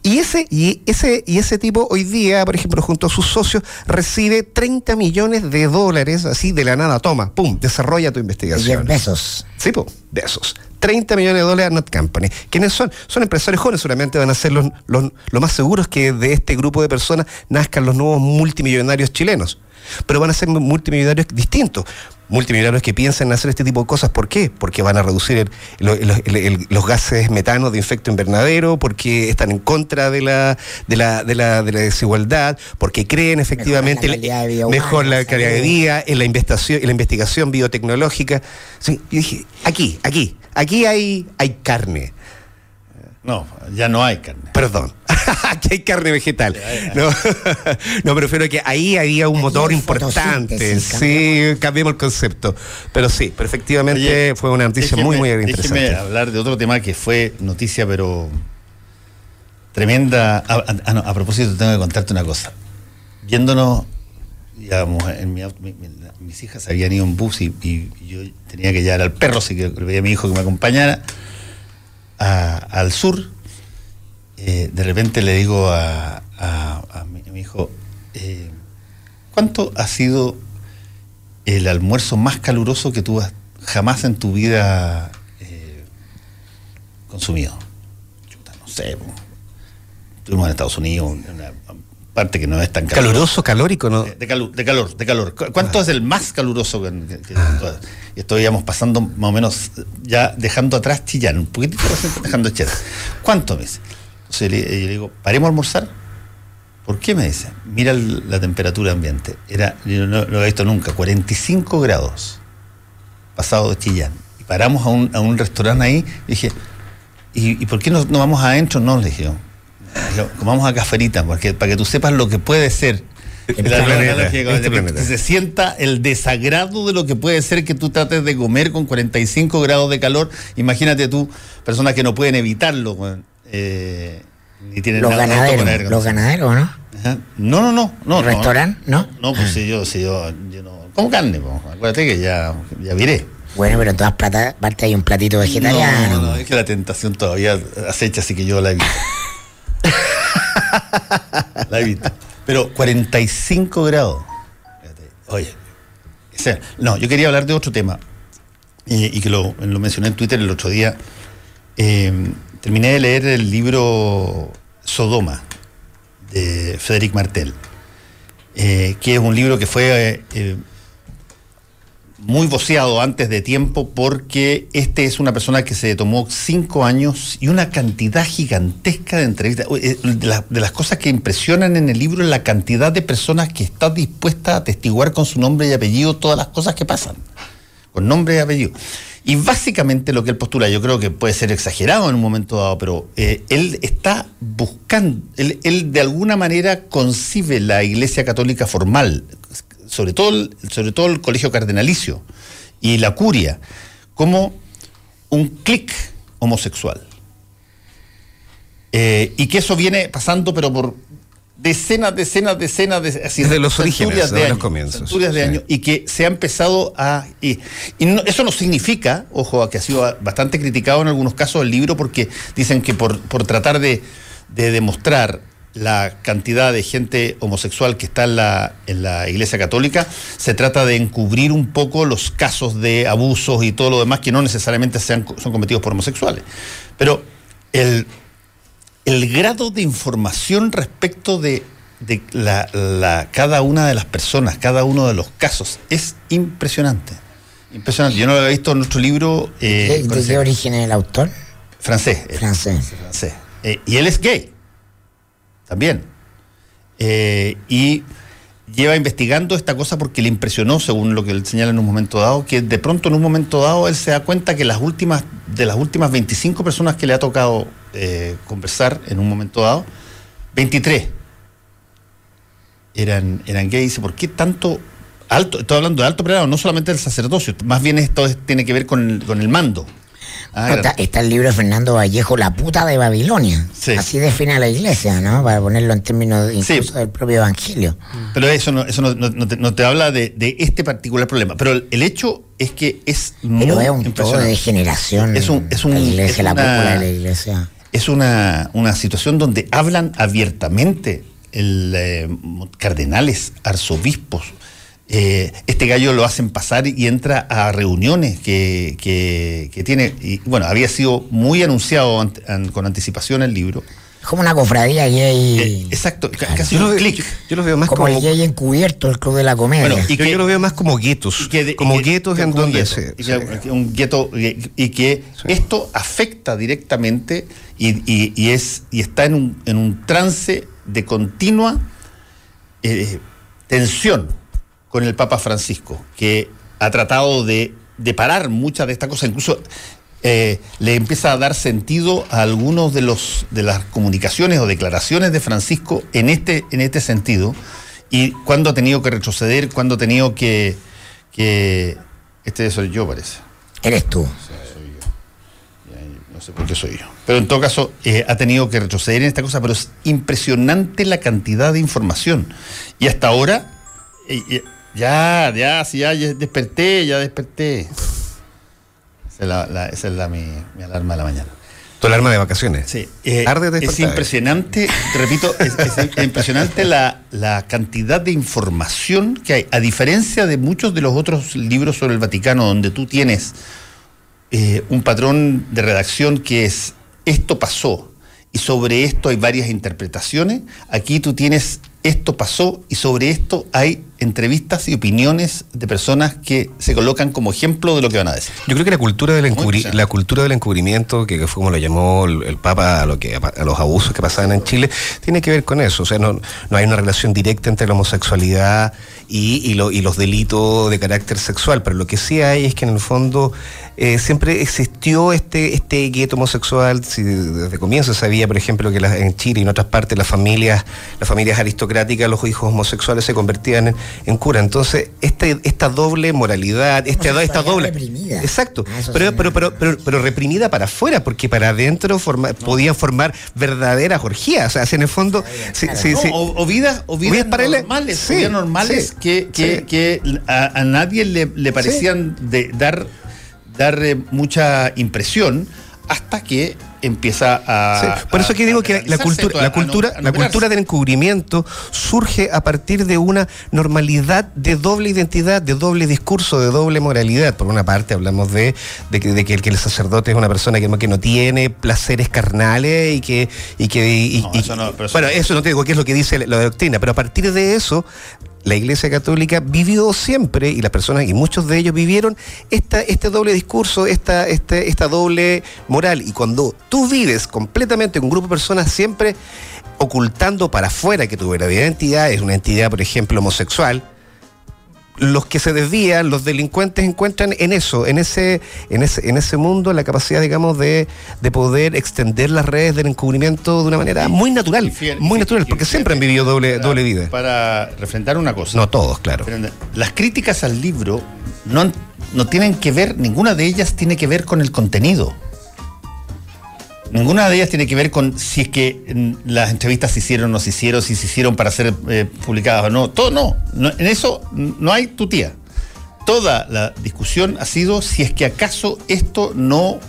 Y ese, y, ese, y ese tipo hoy día, por ejemplo, junto a sus socios, recibe 30 millones de dólares así de la nada. Toma, pum, desarrolla tu investigación. besos. Sí, pum, de esos. 30 millones de dólares a Not Company. ¿Quiénes son? Son empresarios jóvenes, seguramente van a ser los, los, lo más seguros que de este grupo de personas nazcan los nuevos multimillonarios chilenos. Pero van a ser multimillonarios distintos multimillonarios que piensan en hacer este tipo de cosas. ¿Por qué? Porque van a reducir los gases metanos de efecto invernadero, porque están en contra de la, de la, de la, de la desigualdad, porque creen efectivamente mejor la calidad de vida, en la investigación, en la investigación biotecnológica. Sí, yo dije, aquí, aquí, aquí hay, hay carne. No, ya no hay carne. Perdón. [laughs] Aquí hay carne vegetal. No, [laughs] no prefiero que ahí había un motor importante. Sí, cambiemos el concepto. Pero sí, pero efectivamente fue una noticia muy, muy interesante. Déjeme hablar de otro tema que fue noticia, pero tremenda. A, propósito, tengo que contarte una cosa. Viéndonos, digamos, en mi, mis hijas habían ido en bus y, yo tenía que llevar al perro, así que le pedí a mi hijo que me acompañara al sur, eh, de repente le digo a, mi, hijo, eh, ¿cuánto ha sido el almuerzo más caluroso que tú has jamás en tu vida eh, consumido? no sé. Estuvimos en Estados Unidos, parte que no es tan caluroso. calórico, ¿no? De, calor, de calor, de calor. ¿Cuánto ah. es el más caluroso que, ah. Estamos pasando más o menos ya dejando atrás Chillán, un poquitito dejando Chillán. ¿Cuánto me dice? Entonces le, le digo, ¿paremos a almorzar? ¿Por qué me dice? Mira la temperatura ambiente. Era, yo no, lo he visto nunca, 45 grados pasado de Chillán. Y paramos a un, a un restaurante ahí y dije, ¿y, por qué no, no, vamos adentro? No, le dije, [laughs] vamos a Caferita, porque, para que tú sepas lo que puede ser. Este que se sienta el desagrado de lo que puede ser que tú trates de comer con 45 grados de calor. Imagínate tú, personas que no pueden evitarlo. Eh, ni tienen los ganaderos, los ganaderos, ¿no? No, no, no. no ¿Restaurante? No, no, pues si yo, si yo, yo no. Como carne, pues, acuérdate que ya, ya viré. Bueno, pero en todas partes hay un platito vegetariano. No, no, es que la tentación todavía acecha, así que yo la evito. [laughs] [laughs] la. Pero 45 grados. Oye, no, yo quería hablar de otro tema y, que lo, mencioné en Twitter el otro día. Eh, terminé de leer el libro Sodoma de Frederic Martel, eh, que es un libro que fue eh, muy voceado antes de tiempo porque este es una persona que se tomó cinco años y una cantidad gigantesca de entrevistas. Eh, de, las cosas que impresionan en el libro es la cantidad de personas que está dispuesta a atestiguar con su nombre y apellido todas las cosas que pasan, con nombre y apellido. Y básicamente lo que él postula, yo creo que puede ser exagerado en un momento dado, pero eh, él está buscando, él, de alguna manera concibe la Iglesia Católica formal, sobre todo, sobre todo el Colegio Cardenalicio y la curia, como un clic homosexual. Eh, y que eso viene pasando, pero por decenas, decenas, decenas de así, desde los orígenes, de, los comienzos, de años y que se ha empezado a y, eso no significa, ojo, que ha sido bastante criticado en algunos casos el libro porque dicen que por, por tratar de, demostrar la cantidad de gente homosexual que está en la, en la Iglesia Católica, se trata de encubrir un poco los casos de abusos y todo lo demás que no necesariamente sean, son cometidos por homosexuales. Pero el, el grado de información respecto de, la, cada una de las personas, cada uno de los casos, es impresionante. Impresionante. Yo no lo había visto en nuestro libro. Eh, ¿De, qué origen es el autor? Francés. Francés. francés. Eh, y él es gay. También. Eh, y lleva investigando esta cosa porque le impresionó, según lo que él señala en un momento dado, que de pronto en un momento dado él se da cuenta que las últimas, de las últimas 25 personas que le ha tocado eh, conversar en un momento dado, 23 eran, eran gays. ¿Por qué tanto alto? Estoy hablando de alto pregrado, no solamente del sacerdocio, más bien esto tiene que ver con con el mando. Ah, está, el libro de Fernando Vallejo, La puta de Babilonia. Así define a la iglesia, ¿no? Para ponerlo en términos incluso del propio evangelio. Pero eso no, eso no, te, habla de, este particular problema. Pero el, hecho es que es Pero es un todo de generación. Es un, es un, la iglesia, la de la iglesia. Es una, situación donde hablan abiertamente el, eh, cardenales, arzobispos, eh, este gallo lo hacen pasar y entra a reuniones que, que, tiene, y bueno, había sido muy anunciado con anticipación el libro. Como una cofradía gay. Eh, exacto, casi yo, un clic. Yo, lo veo más como, como, el gay encubierto, el club de la comedia. y que, yo, lo veo más como guetos. como guetos en donde se, Un gueto, y que esto afecta directamente y, es, y está en un, en un trance de continua eh, tensión con el Papa Francisco, que ha tratado de, parar muchas de estas cosas, incluso eh, le empieza a dar sentido a algunos de los de las comunicaciones o declaraciones de Francisco en este, en este sentido, y cuando ha tenido que retroceder, cuando ha tenido que, que este soy yo parece. Eres tú. soy yo. No sé por qué soy yo. Pero en todo caso, eh, ha tenido que retroceder en esta cosa, pero es impresionante la cantidad de información. Y hasta ahora, eh, ya, ya, sí, ya, desperté, ya desperté. Esa es, la, mi, alarma de la mañana. ¿Tu alarma de vacaciones? Sí. Eh, es impresionante, repito, es, impresionante la, cantidad de información que hay. A diferencia de muchos de los otros libros sobre el Vaticano, donde tú tienes eh, un patrón de redacción que es esto pasó y sobre esto hay varias interpretaciones, aquí tú tienes esto pasó y sobre esto hay entrevistas y opiniones de personas que se colocan como ejemplo de lo que van a decir. Yo creo que la cultura del, la cultura del encubrimiento, que, fue como lo llamó el, Papa a, lo que, a los abusos que pasaban en Chile, tiene que ver con eso. O sea, no, no hay una relación directa entre la homosexualidad y, los delitos de carácter sexual, pero lo que sí hay es que en el fondo eh, siempre existió este, este gueto homosexual. Si desde comienzo sabía, por ejemplo, que en Chile y en otras partes las familias, las familias aristocráticas, los hijos homosexuales se convertían en, cura. Entonces, este, esta doble moralidad, este, esta doble. Reprimida. Exacto. Ah, pero, pero, pero, pero, reprimida para afuera, porque para adentro podían formar verdaderas orgías. O sea, en el fondo. o, vidas, o vidas, normales, vidas normales que, que, a, nadie le, parecían de dar, dar mucha impresión hasta que empieza a. Por eso que digo que la cultura, la cultura, la cultura del encubrimiento surge a partir de una normalidad de doble identidad, de doble discurso, de doble moralidad. Por una parte hablamos de, de, que, de que, el, sacerdote es una persona que, que no tiene placeres carnales y que. Y que bueno, eso no te digo qué es lo que dice la doctrina, pero a partir de eso la Iglesia Católica vivió siempre, y las personas, y muchos de ellos vivieron, esta, este doble discurso, esta, este, esta doble moral. Y cuando tú vives completamente un grupo de personas siempre ocultando para afuera que tu verdadera identidad es una entidad, por ejemplo, homosexual, los que se desvían, los delincuentes encuentran en eso, en ese, en ese, en ese mundo la capacidad, digamos, de, poder extender las redes del encubrimiento de una manera muy natural, muy natural, porque siempre han vivido doble, doble vida. Para refrentar una cosa. No todos, claro. Las críticas al libro no, no tienen que ver, ninguna de ellas tiene que ver con el contenido. Ninguna de ellas tiene que ver con si es que mm, las entrevistas se hicieron o no se hicieron, si se hicieron para ser eh, publicadas o no. Todo no. En eso no hay tu tía. Toda la discusión ha sido si es que acaso esto no.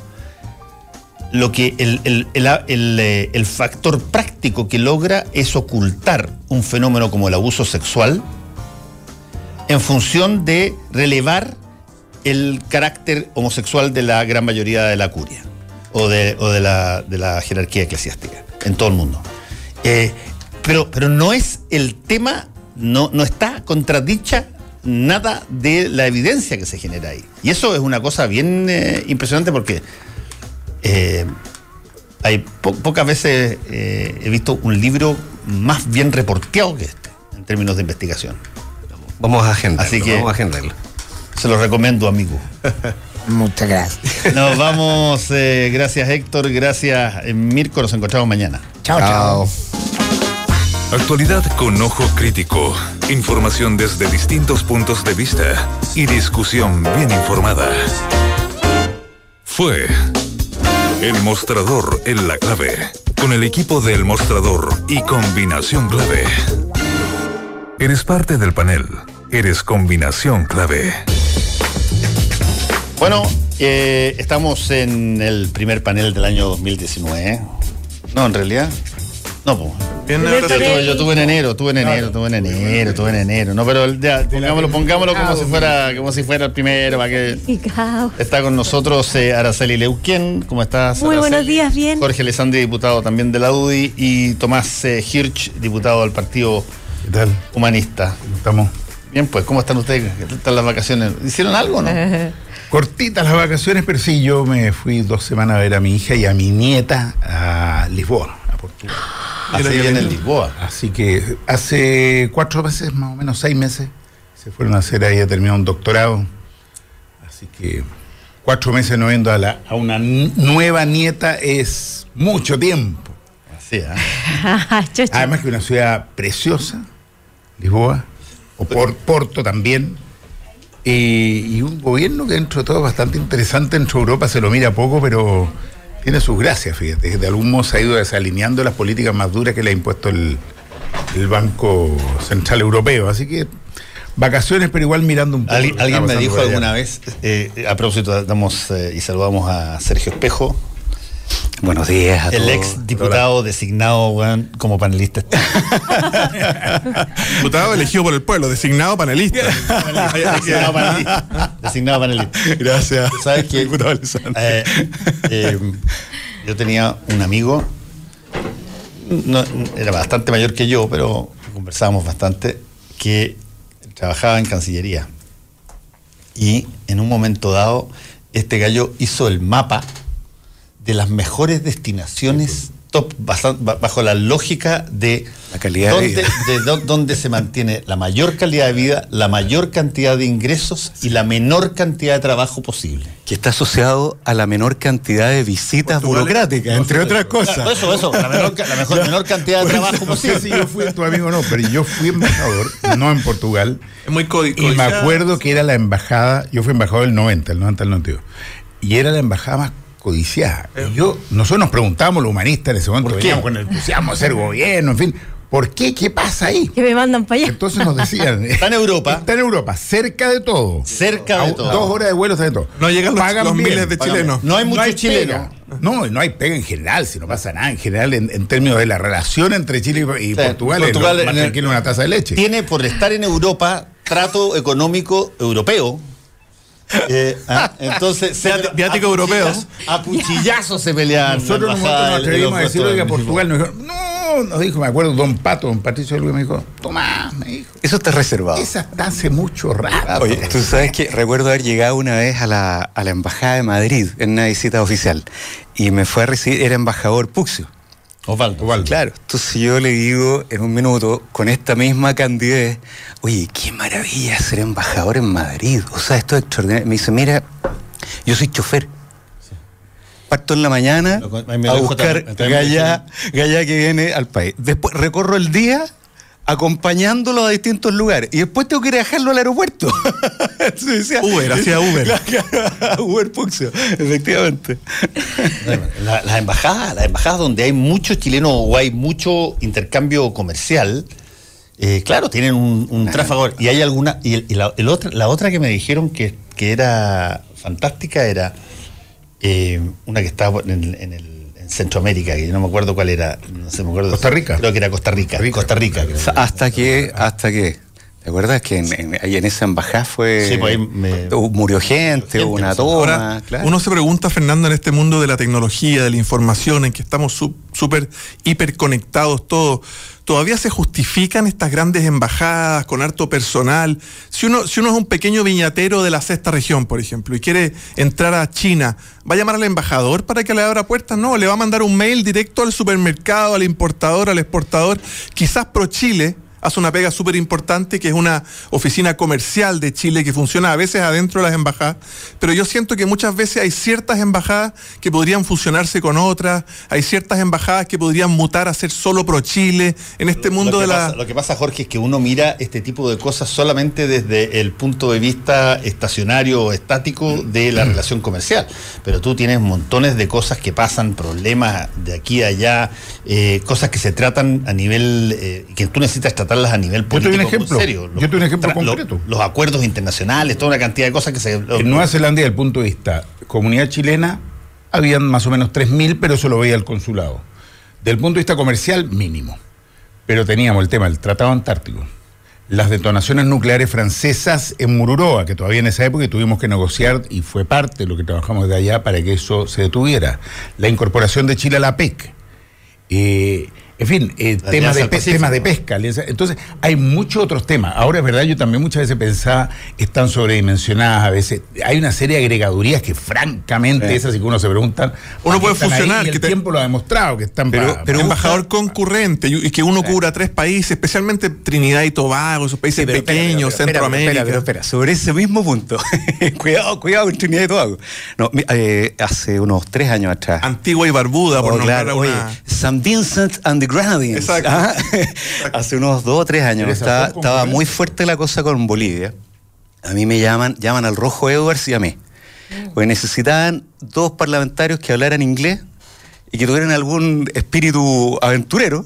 Lo que el, eh, el factor práctico que logra es ocultar un fenómeno como el abuso sexual en función de relevar el carácter homosexual de la gran mayoría de la curia o de, o de, la, de la jerarquía eclesiástica en todo el mundo. Eh, pero, pero no es el tema, no, no está contradicha nada de la evidencia que se genera ahí. Y eso es una cosa bien eh, impresionante porque eh, hay pocas veces he visto un libro más bien reporteado que este en términos de investigación. Vamos a agendarlo. Así que vamos a agendarlo. Se lo recomiendo, amigo. [laughs] Muchas gracias. [laughs] Nos vamos. Eh, gracias, Héctor. Gracias, eh, Mirko. Nos encontramos mañana. Chao, chao. Actualidad con ojo crítico. Información desde distintos puntos de vista y discusión bien informada. Fue El Mostrador en la clave. Con el equipo del Mostrador y Combinación Clave. Eres parte del panel. Eres Combinación Clave. Bueno, eh, estamos en el primer panel del año 2019. No, en realidad. No, pues. Yo, tuve en enero, tuve en enero, tuve en enero, tuve en enero. No, pero ya, pongámoslo, pongámoslo como si fuera, como si fuera el primero, para que está con nosotros eh, Araceli Leuquén, ¿cómo estás? Muy buenos días, bien. Jorge Lesandri, diputado también de la UDI, y Tomás eh, Hirsch, diputado del Partido Humanista. estamos? Bien, pues, ¿cómo están ustedes? ¿Qué están las vacaciones? ¿Hicieron algo, no? [laughs] Cortitas las vacaciones, pero sí, yo me fui dos semanas a ver a mi hija y a mi nieta a Lisboa, a Portugal. Así viene en Lisboa. Así que hace cuatro meses, más o menos seis meses, se fueron a hacer ahí a terminar un doctorado. Así que cuatro meses no viendo a, la, a una nueva nieta es mucho tiempo. Así, ¿eh? [laughs] Además que una ciudad preciosa, Lisboa, o por Porto también y un gobierno que dentro de todo es bastante interesante, dentro de Europa se lo mira poco, pero tiene sus gracias, fíjate. De algún modo se ha ido desalineando las políticas más duras que le ha impuesto el, Banco Central Europeo. Así que vacaciones, pero igual mirando un poco. alguien me dijo alguna vez, eh, a propósito, damos eh, y saludamos a Sergio Espejo, Buenos días a El ex diputado designado como panelista. [laughs] diputado elegido por el pueblo, designado panelista. designado [laughs] panelista. Designado panelista. Gracias. ¿Sabes qué? Eh, eh, yo tenía un amigo, era bastante mayor que yo, pero conversábamos bastante, que trabajaba en Cancillería. Y en un momento dado, este gallo hizo el mapa de las mejores destinaciones top, bajo la lógica de la calidad de, vida. donde se mantiene la mayor calidad de vida, la mayor cantidad de ingresos y la menor cantidad de trabajo posible. Que está asociado a la menor cantidad de visitas burocráticas, entre otras cosas. eso, eso, la menor, menor cantidad de trabajo posible. No sé si yo fui tu amigo o no, pero yo fui embajador, no en Portugal. Es muy código. Y me acuerdo que era la embajada, yo fui embajador del 90, el 90 al 92. Y era la embajada más codiciada. Y yo, nosotros nos preguntamos, los humanistas en ese momento, veníamos con el entusiasmo de ser gobierno, en fin. ¿Por qué? ¿Qué pasa ahí? Que me mandan para allá. Entonces nos decían. [laughs] está en Europa. Está en Europa, cerca de todo. Cerca de todo. Dos horas de vuelo, de todo. No llegan los, miles de chilenos. No hay muchos chilenos. No, no hay pega en general, si no pasa nada en general en, términos de la relación entre Chile y, Portugal. Portugal es una taza de leche. Tiene por estar en Europa trato económico europeo eh, ah, entonces, viático europeo. A cuchillazos se peleaban. Nosotros nos atrevimos a decirle que a Portugal nos dijo, no, nos dijo, me acuerdo, don Pato, don Patricio Luis me dijo, toma, me dijo. Eso está reservado. Esa está hace mucho rato. Oye, tú sabes que recuerdo haber llegado una vez a la, a la Embajada de Madrid en una visita oficial y me fue a recibir, era embajador Puxio. Osvaldo. Claro. Entonces yo le digo en un minuto, con esta misma candidez, oye, qué maravilla ser embajador en Madrid. O sea, esto es extraordinario. Me dice, mira, yo soy chofer. Parto en la mañana a buscar gallá, gallá que viene al país. Después recorro el día acompañándolo a distintos lugares. Y después tengo que ir a dejarlo al aeropuerto. [laughs] Uber, hacía Uber. Uber Puxio, efectivamente. Las embajadas, las embajadas donde hay muchos chilenos o hay mucho intercambio comercial, eh, claro, tienen un, tráfico. Y hay alguna. Y, la, otra, la otra que me dijeron que, que era fantástica era eh, una que estaba en el Centroamérica, que yo no me acuerdo cuál era, no sé, me acuerdo. Costa Rica. Creo que era Costa Rica. Costa Rica. hasta que, hasta que, ¿te acuerdas que en, ahí en esa embajada fue. Sí, pues murió gente, hubo una toma. Uno se pregunta, Fernando, en este mundo de la tecnología, de la información, en que estamos súper hiperconectados todos todavía se justifican estas grandes embajadas con harto personal. Si uno, si uno es un pequeño viñatero de la sexta región, por ejemplo, y quiere entrar a China, ¿va a llamar al embajador para que le abra puertas? No, le va a mandar un mail directo al supermercado, al importador, al exportador, quizás pro Chile hace una pega súper importante, que es una oficina comercial de Chile que funciona a veces adentro de las embajadas, pero yo siento que muchas veces hay ciertas embajadas que podrían fusionarse con otras, hay ciertas embajadas que podrían mutar a ser solo pro Chile en este mundo de la... lo que pasa, Jorge, es que uno mira este tipo de cosas solamente desde el punto de vista estacionario o estático de la relación comercial, pero tú tienes montones de cosas que pasan, problemas de aquí a allá, eh, cosas que se tratan a nivel, eh, que tú necesitas tratar a nivel político. Yo te un ejemplo. Serio. Yo te un ejemplo concreto. Los, acuerdos internacionales, toda una cantidad de cosas que se. En Nueva Zelanda, desde el punto de vista comunidad chilena, habían más o menos 3.000, pero eso lo veía el consulado. Del punto de vista comercial, mínimo. Pero teníamos el tema del Tratado Antártico, las detonaciones nucleares francesas en Mururoa, que todavía en esa época tuvimos que negociar y fue parte de lo que trabajamos de allá para que eso se detuviera. La incorporación de Chile a la PEC. Eh, en fin, eh, temas, de temas de pesca. Entonces, hay muchos otros temas. Ahora es verdad, yo también muchas veces pensaba, están sobredimensionadas a veces. Hay una serie de agregadurías que francamente, esas sí que uno se pregunta. Uno puede funcionar. que el tiempo lo ha demostrado que están Pero, pero embajador concurrente y que uno cubra tres países, especialmente Trinidad y Tobago, esos países pequeños, Centroamérica. Espera, pero espera, sobre ese mismo punto. [laughs] cuidado, cuidado con Trinidad y Tobago. No, eh, hace unos tres años atrás. Antigua y Barbuda, por oh, nombrar una... San Vincent and the Grenadines. ¿ah? Hace unos dos o tres años estaba, muy fuerte la cosa con Bolivia. A mí me llaman, llaman al Rojo Edwards y a mí. Porque necesitaban dos parlamentarios que hablaran inglés y que tuvieran algún espíritu aventurero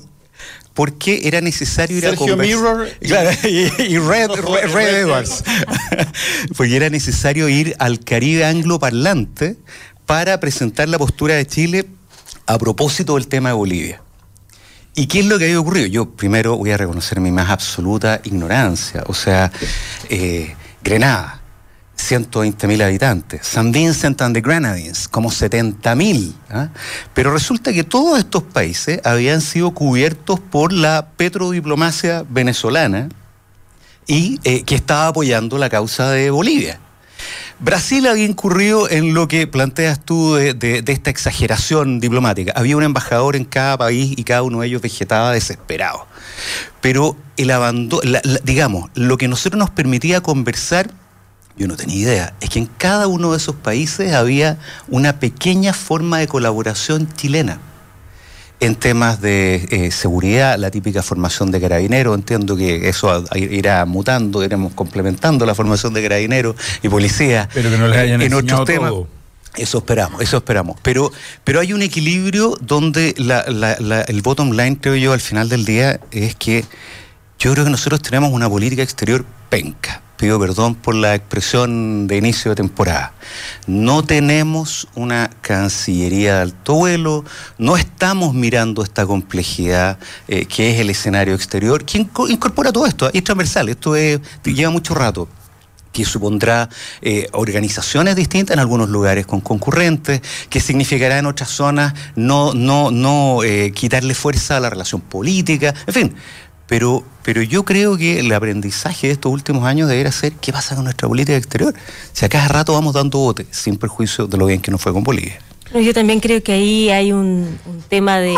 porque era necesario ir a conversar. Claro, [laughs] y, Red, [laughs] Edwards. [laughs] porque era necesario ir al Caribe angloparlante para presentar la postura de Chile a propósito del tema de Bolivia. ¿Y qué es lo que había ocurrido? Yo primero voy a reconocer mi más absoluta ignorancia. O sea, eh, Grenada, 120 mil habitantes. San Vincent and the Grenadines, como 70 mil. ¿ah? Pero resulta que todos estos países habían sido cubiertos por la petrodiplomacia venezolana y eh, que estaba apoyando la causa de Bolivia. Brasil había incurrido en lo que planteas tú de, esta exageración diplomática. Había un embajador en cada país y cada uno de ellos vegetaba desesperado. Pero el abandono, digamos, lo que nosotros nos permitía conversar yo no tenía idea. Es que en cada uno de esos países había una pequeña forma de colaboración chilena. En temas de eh, seguridad, la típica formación de carabineros, entiendo que eso irá mutando, iremos complementando la formación de carabineros y policía. Pero que no les hayan en otros temas. Eso esperamos, eso esperamos. Pero, pero hay un equilibrio donde el bottom line, creo yo, al final del día, es que yo creo que nosotros tenemos una política exterior penca pido perdón por la expresión de inicio de temporada. No tenemos una Cancillería de alto vuelo, no estamos mirando esta complejidad eh, que es el escenario exterior, que incorpora todo esto, es transversal, esto lleva mucho rato que supondrá eh, organizaciones distintas en algunos lugares con concurrentes, que significará en otras zonas no, no, no eh, quitarle fuerza a la relación política, en fin, pero, pero yo creo que el aprendizaje de estos últimos años debería ser qué pasa con nuestra política exterior. Si a cada rato vamos dando botes, sin perjuicio de lo bien que nos fue con Bolivia. Yo también creo que ahí hay un, tema de,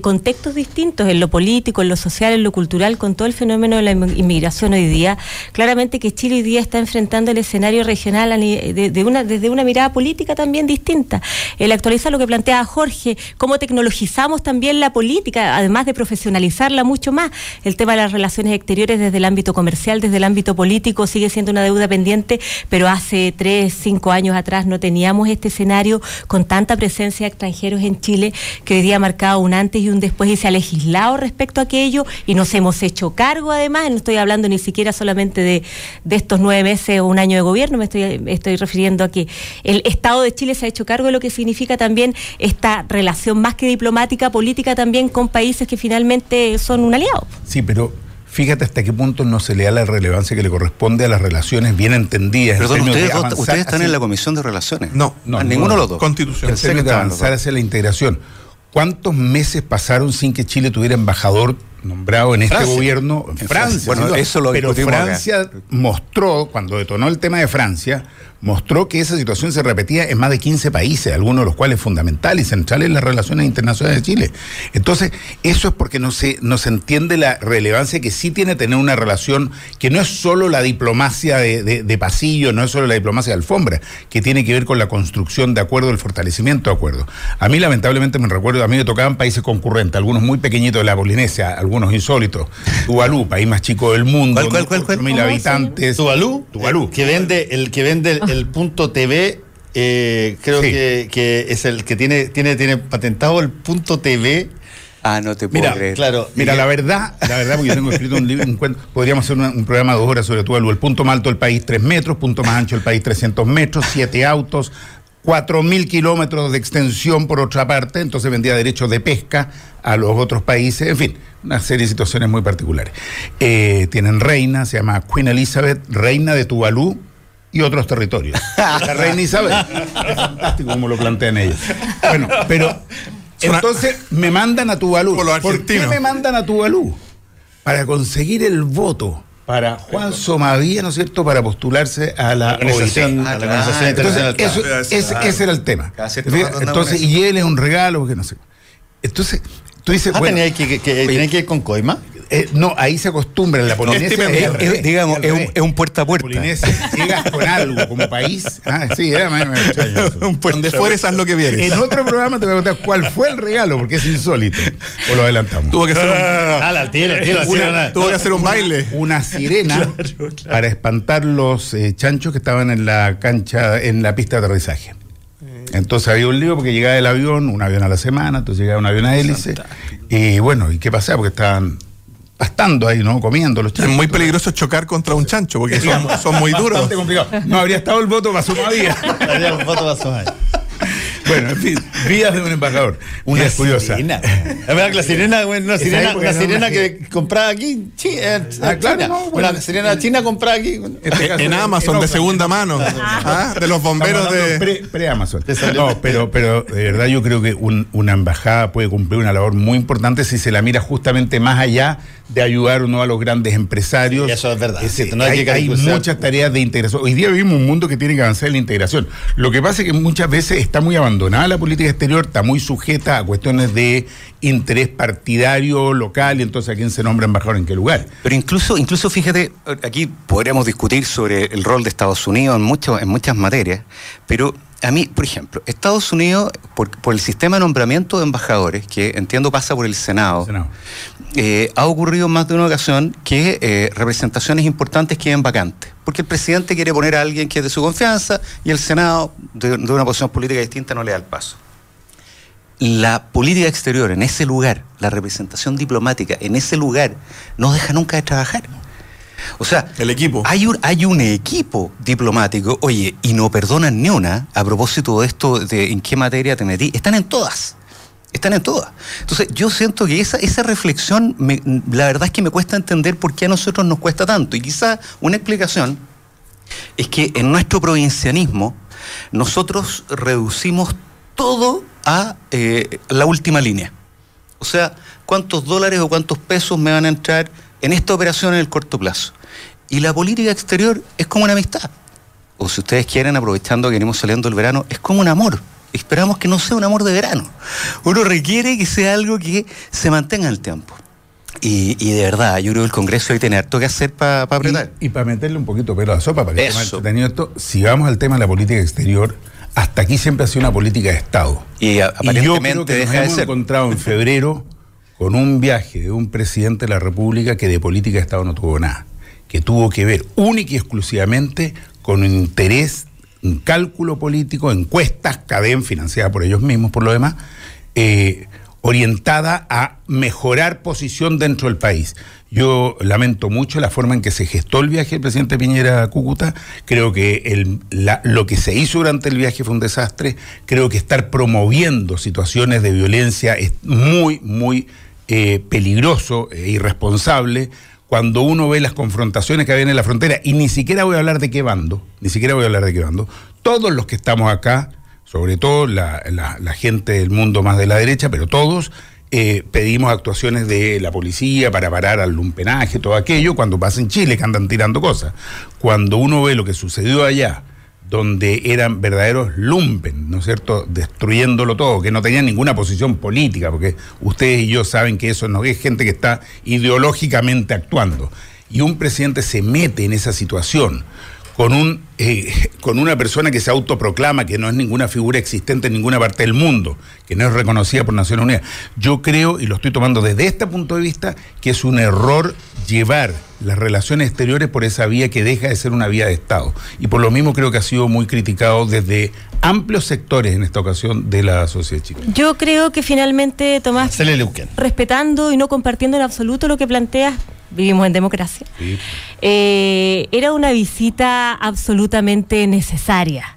contextos distintos en lo político, en lo social, en lo cultural, con todo el fenómeno de la inmigración hoy día. Claramente que Chile hoy día está enfrentando el escenario regional de, una, desde una mirada política también distinta. El actualizar lo que plantea Jorge, cómo tecnologizamos también la política, además de profesionalizarla mucho más. El tema de las relaciones exteriores desde el ámbito comercial, desde el ámbito político, sigue siendo una deuda pendiente, pero hace tres, cinco años atrás no teníamos este escenario con tanta presencia de extranjeros en Chile que hoy día ha marcado un antes y un después y se ha legislado respecto a aquello y nos hemos hecho cargo además, no estoy hablando ni siquiera solamente de, estos nueve meses o un año de gobierno, me estoy, estoy refiriendo a que el Estado de Chile se ha hecho cargo de lo que significa también esta relación más que diplomática, política también con países que finalmente son un aliado. Sí, pero Fíjate hasta qué punto no se le da la relevancia que le corresponde a las relaciones bien entendidas. Perdón, ustedes, ustedes están en la Comisión de Relaciones. No, no ninguno de los dos. Constitución. En de avanzar hacia la integración. ¿Cuántos meses pasaron sin que Chile tuviera embajador nombrado en este gobierno en Francia? Bueno, eso lo Pero Francia mostró, cuando detonó el tema de Francia, mostró que esa situación se repetía en más de 15 países, algunos de los cuales fundamentales y centrales en las relaciones internacionales de Chile. Entonces, eso es porque no se, no se entiende la relevancia que sí tiene tener una relación que no es solo la diplomacia de, pasillo, no es solo la diplomacia de alfombra, que tiene que ver con la construcción de acuerdo, el fortalecimiento de acuerdos. A mí, lamentablemente, me recuerdo, a mí me tocaban países concurrentes, algunos muy pequeñitos de la Polinesia, algunos insólitos. Tuvalu, país más chico del mundo, ¿Cuál, cuál, cuál, mil habitantes. Tuvalu, Tuvalu. Que vende, el que vende el punto TV, eh, creo que, es el que tiene, tiene, tiene patentado el punto TV. Ah, no te puedo mira, creer. Claro, mira, la verdad, la verdad, porque yo tengo escrito un libro, podríamos hacer un programa de dos horas sobre todo el punto más alto del país, tres metros, punto más ancho del país, 300 metros, siete autos, cuatro mil kilómetros de extensión por otra parte, entonces vendía derechos de pesca a los otros países, en fin, una serie de situaciones muy particulares. Eh, tienen reina, se llama Queen Elizabeth, reina de Tuvalu, y otros territorios. [laughs] La reina Isabel. Es fantástico como lo plantean ellos. Bueno, pero entonces me mandan a Tuvalu. ¿Por qué me mandan a Tuvalu? Para conseguir el voto para Juan Somavía, ¿no es cierto?, para postularse a la organización, a la organización internacional. Entonces, ese, era el tema. Entonces, y él es un regalo, porque no sé. Entonces, tú dices, ah, bueno, tenía que, que, que ir con Coima. Eh, no, ahí se acostumbra en la Polinesia. Es, digamos, es un, es un, puerta a puerta. Polinesia, llegas con algo como país. Ah, sí, era más, [laughs] un Donde fueres, haz lo que vienes. En otro programa te voy a contar cuál fue el regalo, porque es insólito. O lo adelantamos. Tuvo que hacer un, ah, tira, tira, una, tuvo que hacer un baile. Una sirena [laughs] para espantar los eh, chanchos que estaban en la cancha, en la pista de aterrizaje. Entonces había un lío porque llegaba el avión, un avión a la semana, entonces llegaba un avión a hélice. Y bueno, ¿y qué pasaba? Porque estaban pastando ahí, ¿no? Comiendo los chanchos. Es muy peligroso chocar contra un chancho porque son, son muy duros. Bastante complicado. No habría estado el voto para su [laughs] habría el voto para su Bueno, en fin. Vidas de un embajador. Una curiosa. Sirena. La sirena, una sirena, una sirena que compraba aquí. Sí, eh, ah, claro, una sirena china comprada aquí. Este en Amazon, de segunda mano. Ah, de los bomberos de. Pre-Amazon. no, pero, pero de verdad yo creo que una embajada puede cumplir una labor muy importante si se la mira justamente más allá de ayudar uno a los grandes empresarios. eso es verdad. hay, muchas tareas de integración. Hoy día vivimos un mundo que tiene que avanzar en la integración. Lo que pasa es que muchas veces está muy abandonada la política exterior, está muy sujeta a cuestiones de interés partidario local y entonces a quién se nombra embajador en qué lugar. Pero incluso, incluso fíjate, aquí podríamos discutir sobre el rol de Estados Unidos en, mucho, en muchas materias, pero a mí, por ejemplo, Estados Unidos, por, el sistema de nombramiento de embajadores, que entiendo pasa por el Senado, eh, ha ocurrido en más de una ocasión que eh, representaciones importantes queden vacantes. Porque el presidente quiere poner a alguien que es de su confianza y el Senado, de, de una posición política distinta, no le da el paso. La política exterior en ese lugar, la representación diplomática en ese lugar, no deja nunca de trabajar. O sea, el equipo. Hay un, hay un equipo diplomático, oye, y no perdonan ni una, a propósito de esto, de en qué materia te metí, están en todas. Están en todas. Entonces, yo siento que esa, esa reflexión, la verdad es que me cuesta entender por qué a nosotros nos cuesta tanto. Y quizá una explicación es que en nuestro provincianismo, nosotros reducimos todo a eh, la última línea. O sea, cuántos dólares o cuántos pesos me van a entrar en esta operación en el corto plazo. Y la política exterior es como una amistad. O si ustedes quieren, aprovechando que venimos saliendo el verano, es como un amor. Esperamos que no sea un amor de verano. Uno requiere que sea algo que se mantenga en el tiempo. Y, de verdad, yo creo que el Congreso hay que tener harto que hacer para apretar. Y, para meterle un poquito pelo a la sopa, para que esto, si vamos al tema de la política exterior, hasta aquí siempre ha sido una política de Estado. Y, aparentemente yo creo que nos hemos encontrado en febrero con un viaje de un presidente de la República que de política de Estado no tuvo nada, que tuvo que ver única y exclusivamente con un interés, un cálculo político, encuestas, cadena financiada por ellos mismos, por lo demás, eh, orientada a mejorar posición dentro del país. Yo lamento mucho la forma en que se gestó el viaje del presidente Piñera a Cúcuta. Creo que lo que se hizo durante el viaje fue un desastre. Creo que estar promoviendo situaciones de violencia es muy, muy eh, peligroso e irresponsable cuando uno ve las confrontaciones que había en la frontera, y ni siquiera voy a hablar de qué bando, ni siquiera voy a hablar de qué bando, todos los que estamos acá, sobre todo la, gente del mundo más de la derecha, pero todos eh, pedimos actuaciones de la policía para parar al lumpenaje, todo aquello, cuando pasa en Chile que andan tirando cosas. Cuando uno ve lo que sucedió allá, donde eran verdaderos lumpen, ¿no es cierto?, destruyéndolo todo, que no tenían ninguna posición política, porque ustedes y yo saben que eso no es gente que está ideológicamente actuando. Y un presidente se mete en esa situación con, un, eh, con una persona que se autoproclama que no es ninguna figura existente en ninguna parte del mundo, que no es reconocida por Naciones Unidas. Yo creo, y lo estoy tomando desde este punto de vista, que es un error llevar las relaciones exteriores por esa vía que deja de ser una vía de Estado. Y por lo mismo creo que ha sido muy criticado desde amplios sectores en esta ocasión de la sociedad chilena. Yo creo que finalmente, Tomás, respetando y no compartiendo en absoluto lo que planteas, vivimos en democracia, eh, era una visita absolutamente necesaria.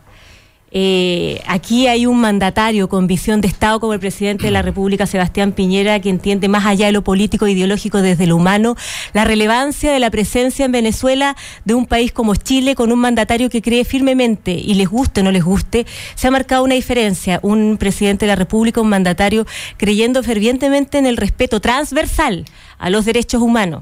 Eh, aquí hay un mandatario con visión de Estado como el presidente de la República, Sebastián Piñera, que entiende más allá de lo político e ideológico desde lo humano la relevancia de la presencia en Venezuela de un país como Chile con un mandatario que cree firmemente y les guste o no les guste, se ha marcado una diferencia. Un presidente de la República, un mandatario creyendo fervientemente en el respeto transversal a los derechos humanos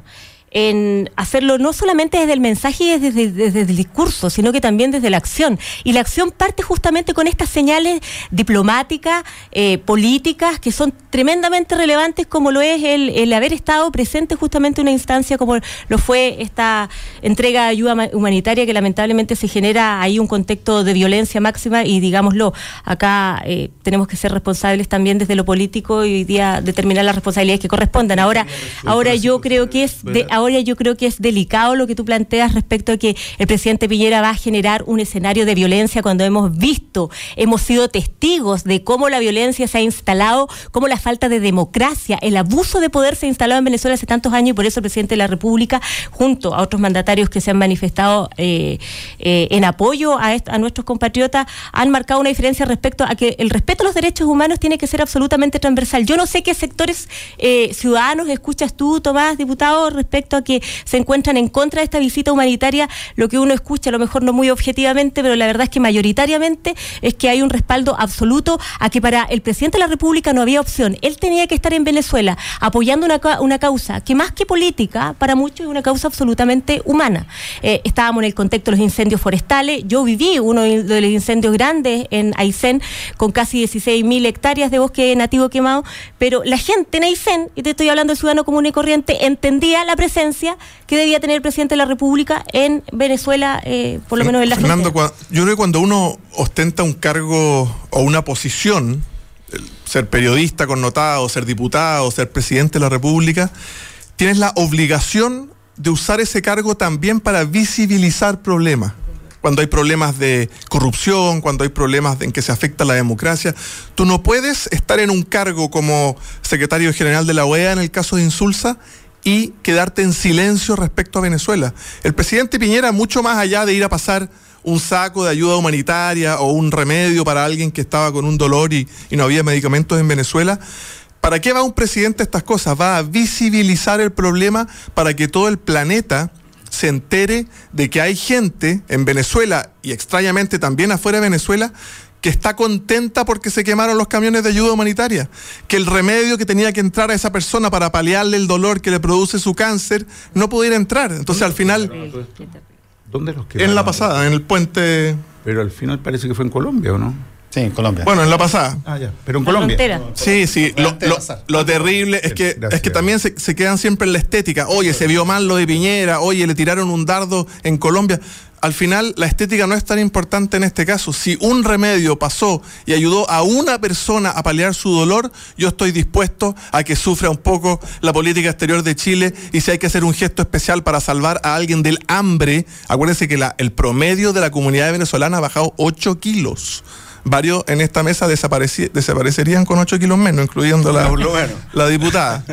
en hacerlo no solamente desde el mensaje y desde, desde, el discurso, sino que también desde la acción. Y la acción parte justamente con estas señales diplomáticas, eh, políticas, que son tremendamente relevantes, como lo es el, el, haber estado presente justamente en una instancia como lo fue esta entrega de ayuda humanitaria, que lamentablemente se genera ahí un contexto de violencia máxima y digámoslo, acá eh, tenemos que ser responsables también desde lo político y hoy día determinar las responsabilidades que correspondan. Ahora, ahora yo creo que es de ahora yo creo que es delicado lo que tú planteas respecto a que el presidente Piñera va a generar un escenario de violencia cuando hemos visto, hemos sido testigos de cómo la violencia se ha instalado, cómo la falta de democracia, el abuso de poder se ha instalado en Venezuela hace tantos años y por eso el presidente de la República, junto a otros mandatarios que se han manifestado eh, eh, en apoyo a, nuestros compatriotas, han marcado una diferencia respecto a que el respeto a los derechos humanos tiene que ser absolutamente transversal. Yo no sé qué sectores eh, ciudadanos escuchas tú, Tomás, diputado, respecto a que se encuentran en contra de esta visita humanitaria. Lo que uno escucha, a lo mejor no muy objetivamente, pero la verdad es que mayoritariamente es que hay un respaldo absoluto a que para el presidente de la República no había opción. Él tenía que estar en Venezuela apoyando una, una causa que más que política, para muchos es una causa absolutamente humana. Eh, estábamos en el contexto de los incendios forestales. Yo viví uno de los incendios grandes en Aysén con casi 16.000 hectáreas de bosque nativo quemado, pero la gente en Aysén, y te estoy hablando del ciudadano común y corriente, entendía la presencia que debía tener el presidente de la República en Venezuela, eh, por lo menos en la Fernando, yo creo que cuando uno ostenta un cargo o una posición, ser periodista connotado, ser diputado, ser presidente de la República, tienes la obligación de usar ese cargo también para visibilizar problemas cuando hay problemas de corrupción, cuando hay problemas en que se afecta la democracia. Tú no puedes estar en un cargo como secretario general de la OEA en el caso de Insulsa y quedarte en silencio respecto a Venezuela. El presidente Piñera, mucho más allá de ir a pasar un saco de ayuda humanitaria o un remedio para alguien que estaba con un dolor y, no había medicamentos en Venezuela, ¿Para qué va un presidente a estas cosas? Va a visibilizar el problema para que todo el planeta se entere de que hay gente en Venezuela y extrañamente también afuera de Venezuela que está contenta porque se quemaron los camiones de ayuda humanitaria, que el remedio que tenía que entrar a esa persona para paliarle el dolor que le produce su cáncer no pudiera entrar. Entonces al final... ¿Dónde los quemaron? En la pasada, en el puente... Pero al final parece que fue en Colombia, ¿o no? Sí, en Colombia. Bueno, en la pasada. Ah, ya. Pero en Colombia. Sí, sí. Lo, terrible es que, es que también se, quedan siempre en la estética. Oye, se vio mal lo de Piñera. Oye, le tiraron un dardo en Colombia. Al final, la estética no es tan importante en este caso. Si un remedio pasó y ayudó a una persona a paliar su dolor, yo estoy dispuesto a que sufra un poco la política exterior de Chile y si hay que hacer un gesto especial para salvar a alguien del hambre, acuérdense que la, el promedio de la comunidad venezolana ha bajado 8 kilos varios en esta mesa desaparecerían con 8 kilos menos, incluyendo la, [laughs] la diputada.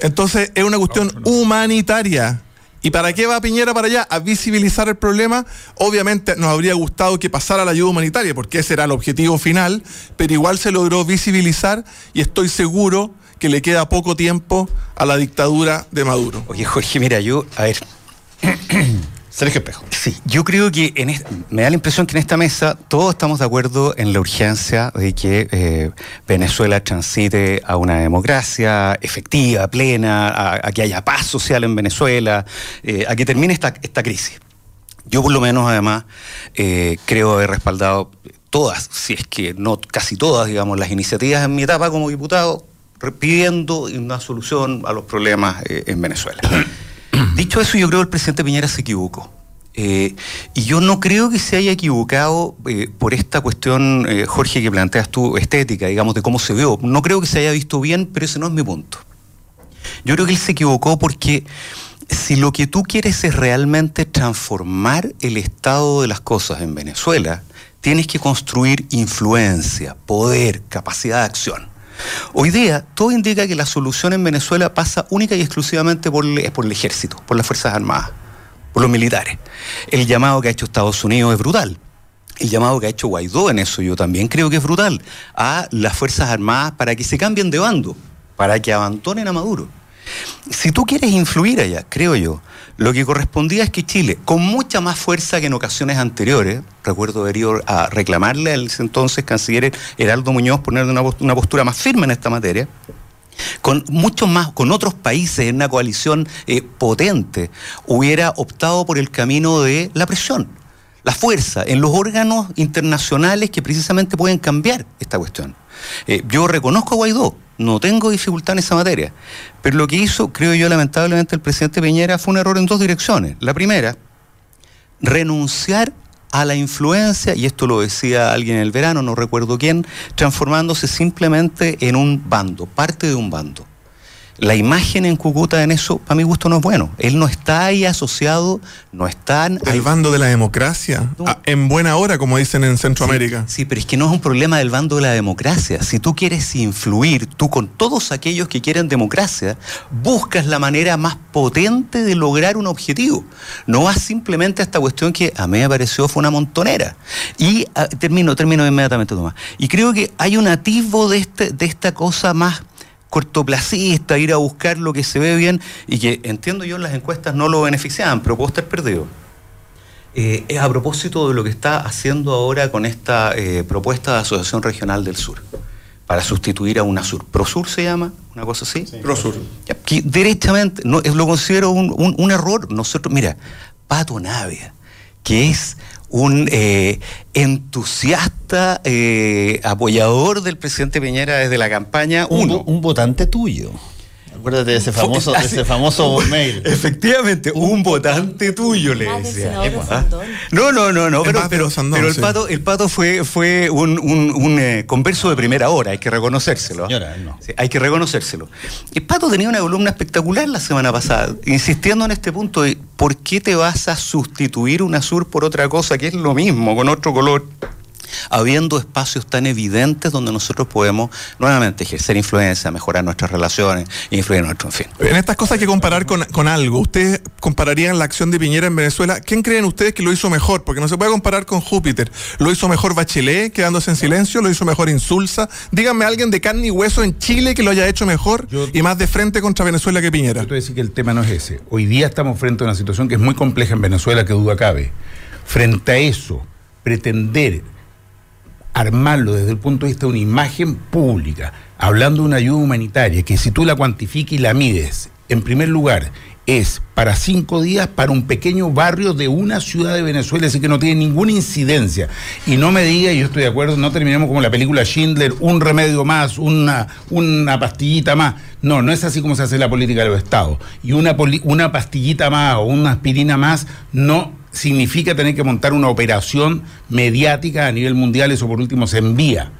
Entonces es una cuestión humanitaria. ¿Y para qué va Piñera para allá? A visibilizar el problema. Obviamente nos habría gustado que pasara la ayuda humanitaria, porque ese era el objetivo final, pero igual se logró visibilizar y estoy seguro que le queda poco tiempo a la dictadura de Maduro. Oye, Jorge, mira, yo, a ver, Sergio Espejo. Sí, yo creo que en me da la impresión que en esta mesa todos estamos de acuerdo en la urgencia de que eh, Venezuela transite a una democracia efectiva, plena, a, que haya paz social en Venezuela, eh, a que termine esta, esta crisis. Yo por lo menos además eh, creo haber respaldado todas, si es que no casi todas, digamos, las iniciativas en mi etapa como diputado pidiendo una solución a los problemas en Venezuela. [clears throat] Dicho eso, yo creo que el presidente Piñera se equivocó. Eh, y yo no creo que se haya equivocado eh, por esta cuestión, eh, Jorge, que planteas tú, estética, digamos, de cómo se vio. No creo que se haya visto bien, pero ese no es mi punto. Yo creo que él se equivocó porque si lo que tú quieres es realmente transformar el estado de las cosas en Venezuela, tienes que construir influencia, poder, capacidad de acción. Hoy día todo indica que la solución en Venezuela pasa única y exclusivamente por, el ejército, por las Fuerzas Armadas, por los militares. El llamado que ha hecho Estados Unidos es brutal. El llamado que ha hecho Guaidó en eso yo también creo que es brutal. A las Fuerzas Armadas para que se cambien de bando, para que abandonen a Maduro. Si tú quieres influir allá, creo yo, lo que correspondía es que Chile, con mucha más fuerza que en ocasiones anteriores, recuerdo haber ido a reclamarle al entonces canciller Heraldo Muñoz poner una, postura más firme en esta materia, con muchos más, con otros países en una coalición eh, potente, hubiera optado por el camino de la presión, la fuerza en los órganos internacionales que precisamente pueden cambiar esta cuestión. Eh, yo reconozco a Guaidó, no tengo dificultad en esa materia. Pero lo que hizo, creo yo, lamentablemente, el presidente Peñera fue un error en dos direcciones. La primera, renunciar a la influencia, y esto lo decía alguien en el verano, no recuerdo quién, transformándose simplemente en un bando, parte de un bando. La imagen en Cúcuta en eso, a mi gusto, no es bueno. Él no está ahí asociado, no están... El bando de la democracia, ah, en buena hora, como dicen en Centroamérica. Sí, pero es que no es un problema del bando de la democracia. Si tú quieres influir, tú con todos aquellos que quieren democracia, buscas la manera más potente de lograr un objetivo. No vas simplemente a esta cuestión que a mí me pareció fue una montonera. Y ah, termino, termino inmediatamente, Tomás. Y creo que hay un atisbo de, este, de esta cosa más cortoplacista, ir a buscar lo que se ve bien y que entiendo yo en las encuestas no lo beneficiaban, pero puedo estar perdido. Eh, es a propósito de lo que está haciendo ahora con esta eh, propuesta de Asociación Regional del Sur, para sustituir a UNASUR. ¿Prosur se llama? ¿Una cosa así? Prosur. Que directamente, no, lo considero un, un error. Nosotros, mira, Pato Navia, que es un eh, entusiasta eh, apoyador del presidente Piñera desde la campaña. Un, un votante tuyo. Acuérdate de ese famoso, ese [laughs] famoso mail. Efectivamente, un votante tuyo, le decía. ¿Ah? No, no, no, no, pero, pero, el pato, el pato fue, fue un, un, eh, converso de primera hora, hay que reconocérselo. ¿ah? Señora, no. hay que reconocérselo. El pato tenía una columna espectacular la semana pasada, insistiendo en este punto de por qué te vas a sustituir una sur por otra cosa que es lo mismo, con otro color habiendo espacios tan evidentes donde nosotros podemos nuevamente ejercer influencia, mejorar nuestras relaciones, influir en nuestro, en fin. En estas cosas hay que comparar con, algo. ¿Ustedes compararían la acción de Piñera en Venezuela? ¿Quién creen ustedes que lo hizo mejor? Porque no se puede comparar con Júpiter. ¿Lo hizo mejor Bachelet, quedándose en silencio? ¿Lo hizo mejor Insulsa? Díganme alguien de carne y hueso en Chile que lo haya hecho mejor y más de frente contra Venezuela que Piñera. Yo te voy a decir que el tema no es ese. Hoy día estamos frente a una situación que es muy compleja en Venezuela, que duda cabe. Frente a eso, pretender armarlo desde el punto de vista de una imagen pública, hablando de una ayuda humanitaria, que si tú la cuantificas y la mides, en primer lugar, es para cinco días para un pequeño barrio de una ciudad de Venezuela, así que no tiene ninguna incidencia. Y no me diga, y yo estoy de acuerdo, no terminemos como la película Schindler, un remedio más, una, una pastillita más. No, no es así como se hace la política de los estados. Y una, una pastillita más o una aspirina más no significa tener que montar una operación mediática a nivel mundial, eso por último se envía.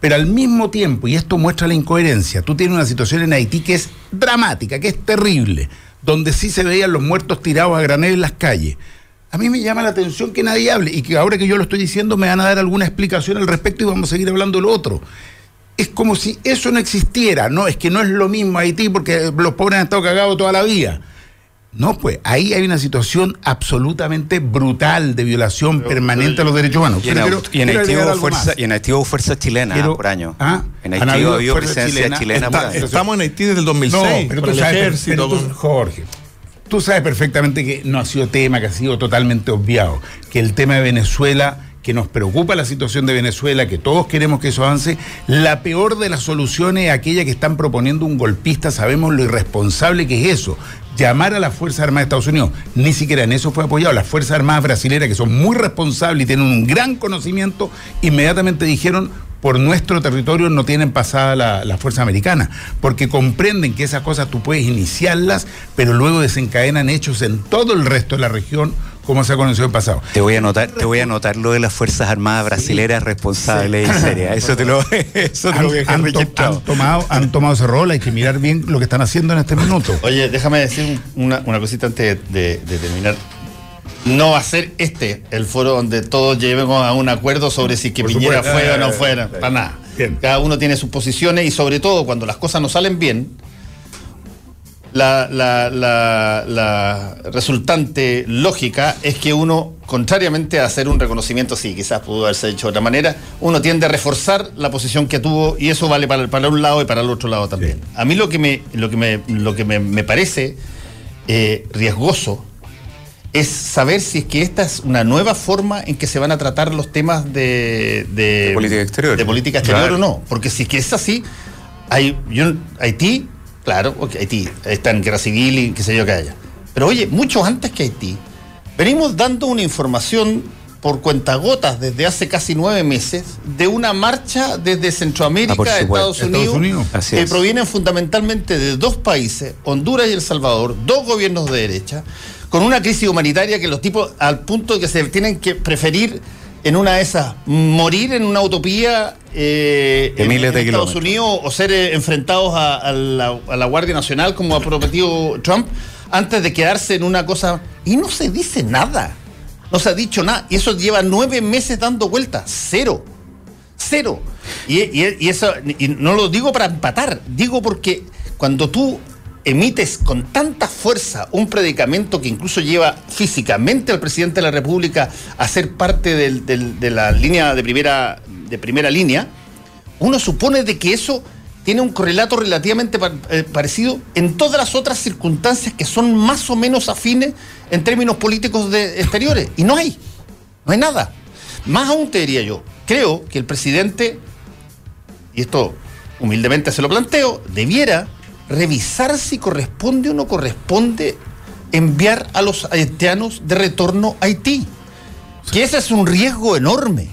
Pero al mismo tiempo, y esto muestra la incoherencia, tú tienes una situación en Haití que es dramática, que es terrible, donde sí se veían los muertos tirados a granel en las calles. A mí me llama la atención que nadie hable y que ahora que yo lo estoy diciendo me van a dar alguna explicación al respecto y vamos a seguir hablando lo otro. Es como si eso no existiera, no, es que no es lo mismo Haití porque los pobres han estado cagados toda la vida. No, pues ahí hay una situación absolutamente brutal de violación permanente a los derechos humanos. Y en, Haití hubo fuerza, chilena por año. ¿ah? En Haití hubo presencia chilena, por año. Estamos en Haití desde el 2006. No, pero tú sabes, Jorge, tú sabes perfectamente que no ha sido tema, que ha sido totalmente obviado, que el tema de Venezuela que nos preocupa la situación de Venezuela, que todos queremos que eso avance, la peor de las soluciones es aquella que están proponiendo un golpista, sabemos lo irresponsable que es eso, llamar a las Fuerzas Armadas de Estados Unidos. Ni siquiera en eso fue apoyado. Las Fuerzas Armadas brasileñas, que son muy responsables y tienen un gran conocimiento, inmediatamente dijeron, por nuestro territorio no tienen pasada la, la, fuerza americana, porque comprenden que esas cosas tú puedes iniciarlas, pero luego desencadenan hechos en todo el resto de la región como se ha conocido en pasado. Te voy a anotar, te voy a anotar lo de las Fuerzas Armadas brasileras responsables y serias. [laughs] Eso te lo, [laughs] eso te lo voy a han, han, tomado, han tomado ese rol, hay que mirar bien lo que están haciendo en este minuto. [laughs] Oye, déjame decir una, cosita antes de, terminar no va a ser este el foro donde todos lleguemos a un acuerdo sobre si que Piñera fue o no fuera, para nada. Cada uno tiene sus posiciones y sobre todo cuando las cosas no salen bien, la, la, la, resultante lógica es que uno, contrariamente a hacer un reconocimiento, sí, quizás pudo haberse hecho de otra manera, uno tiende a reforzar la posición que tuvo y eso vale para, para un lado y para el otro lado también. A mí lo que me, lo que me, lo que me, parece eh, riesgoso es saber si es que esta es una nueva forma en que se van a tratar los temas de, de, política exterior, de política exterior o no. Porque si es que es así, hay, yo, Haití Claro, porque Haití está en guerra civil y qué sé yo que haya. Pero oye, mucho antes que Haití, venimos dando una información por cuentagotas desde hace casi nueve meses de una marcha desde Centroamérica a ah, Estados Unidos, que provienen fundamentalmente de dos países, Honduras y El Salvador, dos gobiernos de derecha, con una crisis humanitaria que los tipos, al punto de que se tienen que preferir en una de esas, morir en una utopía eh, De en, miles de en Estados. Unidos o ser eh, enfrentados a, a la, a la Guardia Nacional como ha prometido Trump antes de quedarse en una cosa y no se dice nada. No se ha dicho nada. Y eso lleva nueve meses dando vueltas cero. Cero. Y, y- y eso y no lo digo para empatar digo porque cuando tú emites con tanta fuerza un predicamento que incluso lleva físicamente al presidente de la República a ser parte de la línea de primera de primera línea uno supone de que eso tiene un correlato relativamente eh, parecido en todas las otras circunstancias que son más o menos afines en términos políticos de exteriores. Y no hay, no hay nada. Más aún te diría yo, creo que el presidente, y esto humildemente se lo planteo, debiera revisar si corresponde o no corresponde enviar a los haitianos de retorno a Haití. Que ese es un riesgo enorme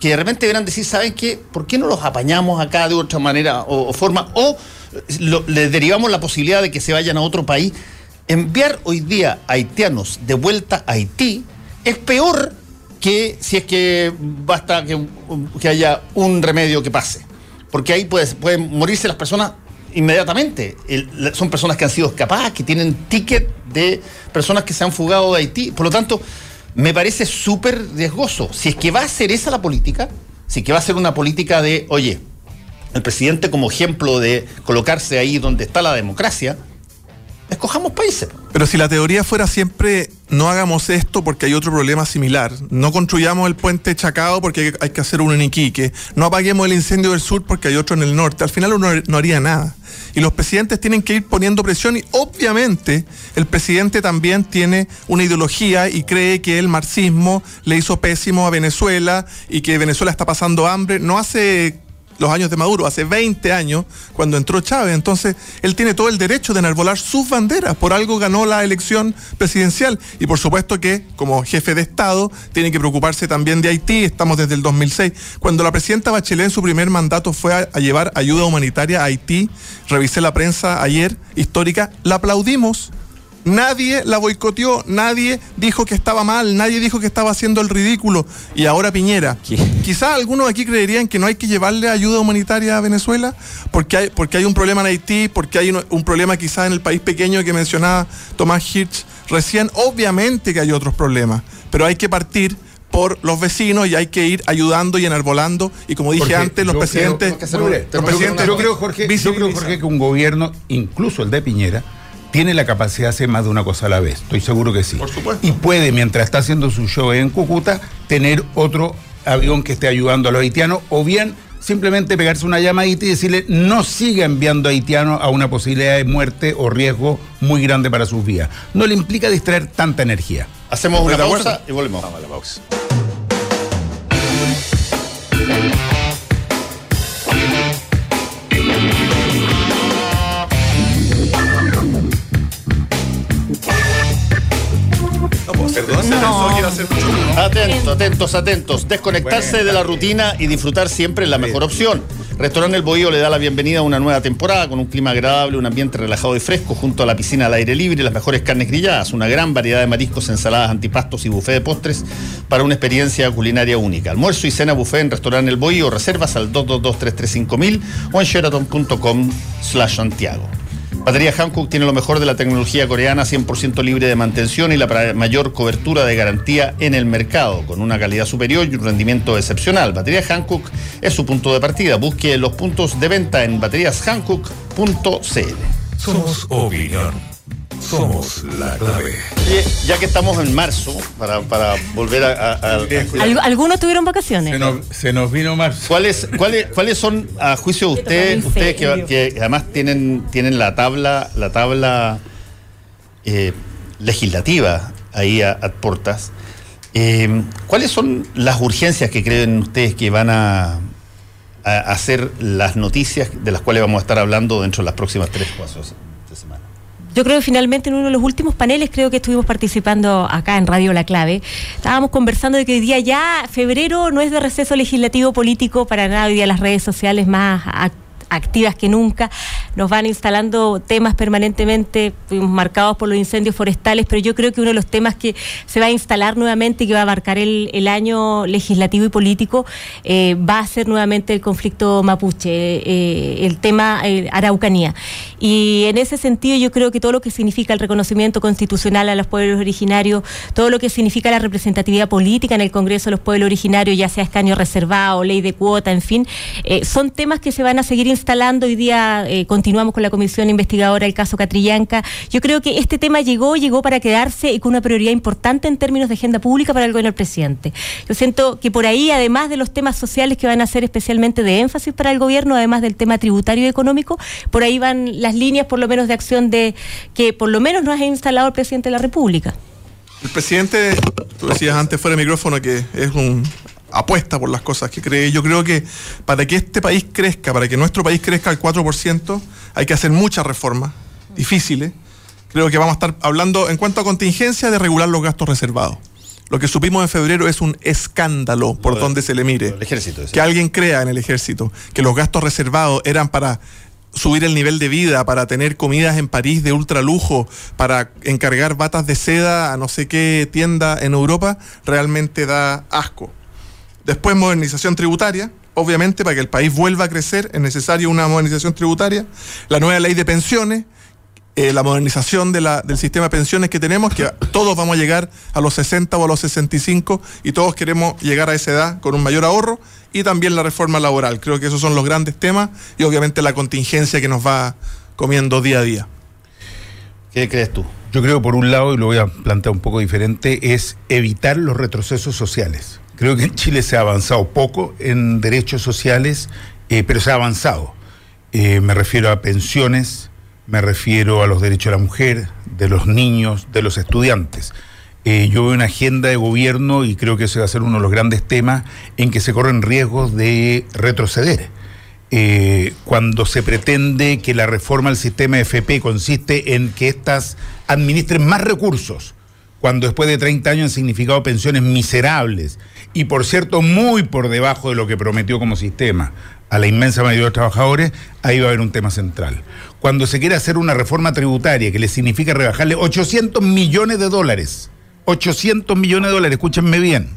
que de repente deberán decir, ¿saben qué? ¿Por qué no los apañamos acá de otra manera o, o forma? O eh, lo- les derivamos la posibilidad de que se vayan a otro país. Enviar hoy día haitianos de vuelta a Haití es peor que si es que basta que, que haya un remedio que pase. Porque ahí puede- pueden morirse las personas inmediatamente. Son personas que han sido escapadas, que tienen ticket de personas que se han fugado de Haití. Por lo tanto, me parece súper riesgoso. Si es que va a ser esa la política, si es que va a ser una política de, oye, el presidente como ejemplo de colocarse ahí donde está la democracia, escojamos países. Pero si la teoría fuera siempre no hagamos esto porque hay otro problema similar, no construyamos el puente Chacao porque hay- que hacer uno en Iquique, no apaguemos el incendio del sur porque hay otro en el norte, al final uno no haría nada. Y los presidentes tienen que ir poniendo presión y obviamente el presidente también tiene una ideología y cree que el marxismo le hizo pésimo a Venezuela y que Venezuela está pasando hambre. No hace los años de Maduro, hace 20 años, cuando entró Chávez. Entonces, él tiene todo el derecho de enarbolar sus banderas. Por algo ganó la elección presidencial. Y por supuesto que, como jefe de Estado, tiene que preocuparse también de Haití. Estamos desde el 2006. Cuando la presidenta Bachelet en su primer mandato fue a, a llevar ayuda humanitaria a Haití, revisé la prensa ayer histórica, la aplaudimos. Nadie la boicoteó, nadie dijo que estaba mal, nadie dijo que estaba haciendo el ridículo. Y ahora Piñera. Quizás algunos aquí creerían que no hay que llevarle ayuda humanitaria a Venezuela porque hay, porque hay un problema en Haití, porque hay un, un problema quizás en el país pequeño que mencionaba Tomás Hirsch recién. Obviamente que hay otros problemas, pero hay que partir por los vecinos y hay que ir ayudando y enarbolando. Y como dije Jorge, antes, los presidentes. creo- Muy bien. los presidentes yo creo, Jorge, yo creo. Jorge, que un gobierno, incluso el de Piñera, tiene la capacidad de hacer más de una cosa a la vez. Estoy seguro que sí. Por supuesto. Y puede, mientras está haciendo su show en Cúcuta, tener otro avión que esté ayudando a los haitianos o bien simplemente pegarse una llamadita y decirle no siga enviando haitianos a una posibilidad de muerte o riesgo muy grande para sus vidas. No le implica distraer tanta energía. Hacemos una de pausa y volvemos. Vamos a la pausa. No mucho. Atentos, atentos, atentos. Desconectarse de la rutina y disfrutar siempre es la mejor opción. Restaurante El Bohío le da la bienvenida a una nueva temporada con un clima agradable, un ambiente relajado y fresco, junto a la piscina al aire libre, las mejores carnes grilladas, una gran variedad de mariscos, ensaladas, antipastos y buffet de postres para una experiencia culinaria única. Almuerzo y cena buffet en Restaurante El Bohío, reservas al 222-335.000 o en sheraton.com slash Santiago. Batería Hankook tiene lo mejor de la tecnología coreana, 100% libre de mantención y la mayor cobertura de garantía en el mercado, con una calidad superior y un rendimiento excepcional. Batería Hankook es su punto de partida. Busque los puntos de venta en bateríashankook.cl. Somos opinión. Somos la clave. Ya que estamos en marzo, para, para volver a... a- a- Al- algunos tuvieron vacaciones. Se nos, se nos vino más. ¿Cuáles, cuáles, ¿Cuáles son, a juicio de ustedes, ustedes que, que además tienen, tienen la tabla, la tabla eh, legislativa ahí a, a portas? eh, ¿Cuáles son las urgencias que creen ustedes que van a, a hacer las noticias de las cuales vamos a estar hablando dentro de las próximas tres, cuatro? Yo creo que finalmente en uno de los últimos paneles, creo que estuvimos participando acá en Radio La Clave, estábamos conversando de que hoy día ya febrero no es de receso legislativo político para nada, hoy día las redes sociales más ac- activas que nunca, nos van instalando temas permanentemente marcados por los incendios forestales, pero yo creo que uno de los temas que se va a instalar nuevamente y que va a marcar el, año legislativo y político eh, va a ser nuevamente el conflicto mapuche, eh, el tema eh, Araucanía. Y en ese sentido yo creo que todo lo que significa el reconocimiento constitucional a los pueblos originarios, todo lo que significa la representatividad política en el Congreso de los Pueblos Originarios, ya sea escaño reservado, ley de cuota, en fin, son temas que se van a seguir instalando. Hoy día continuamos con la comisión investigadora el caso Catrillanca. Yo creo que este tema llegó, llegó para quedarse y con una prioridad importante en términos de agenda pública para el gobierno del presidente. Yo siento que por ahí, además de los temas sociales que van a ser especialmente de énfasis para el gobierno, además del tema tributario y económico, por ahí van las líneas por lo menos de acción de que por lo menos nos ha instalado el presidente de la República. El presidente, tú decías antes fuera de micrófono que es un apuesta por las cosas que cree. Yo creo que para que este país crezca, para que nuestro país crezca al 4%, hay que hacer muchas reformas difíciles. Creo que vamos a estar hablando en cuanto a contingencia de regular los gastos reservados. Lo que supimos en febrero es un escándalo por donde se le mire. El ejército. Que alguien crea en el ejército que los gastos reservados eran para subir el nivel de vida, para tener comidas en París de ultra lujo, para encargar batas de seda a no sé qué tienda en Europa, realmente da asco. Después modernización tributaria, obviamente para que el país vuelva a crecer es necesaria una modernización tributaria, la nueva ley de pensiones, eh, la modernización de la, del sistema de pensiones que tenemos, que [laughs] todos vamos a llegar a los 60 o a los 65 y todos queremos llegar a esa edad con un mayor ahorro, y también la reforma laboral. Creo que esos son los grandes temas y obviamente la contingencia que nos va comiendo día a día. ¿Qué crees tú? Yo creo, por un lado, y lo voy a plantear un poco diferente, es evitar los retrocesos sociales. Creo que en Chile se ha avanzado poco en derechos sociales, eh, pero se ha avanzado. Eh, me refiero a pensiones, me refiero a los derechos de la mujer, de los niños, de los estudiantes. Eh, yo veo una agenda de gobierno y creo que ese va a ser uno de los grandes temas en que se corren riesgos de retroceder. Cuando se pretende que la reforma del sistema FP consiste en que éstas administren más recursos, cuando después de 30 años han significado pensiones miserables y por cierto muy por debajo de lo que prometió como sistema a la inmensa mayoría de los trabajadores, ahí va a haber un tema central. Cuando se quiere hacer una reforma tributaria que le significa rebajarle 800 millones de dólares, 800 millones de dólares, escúchenme bien,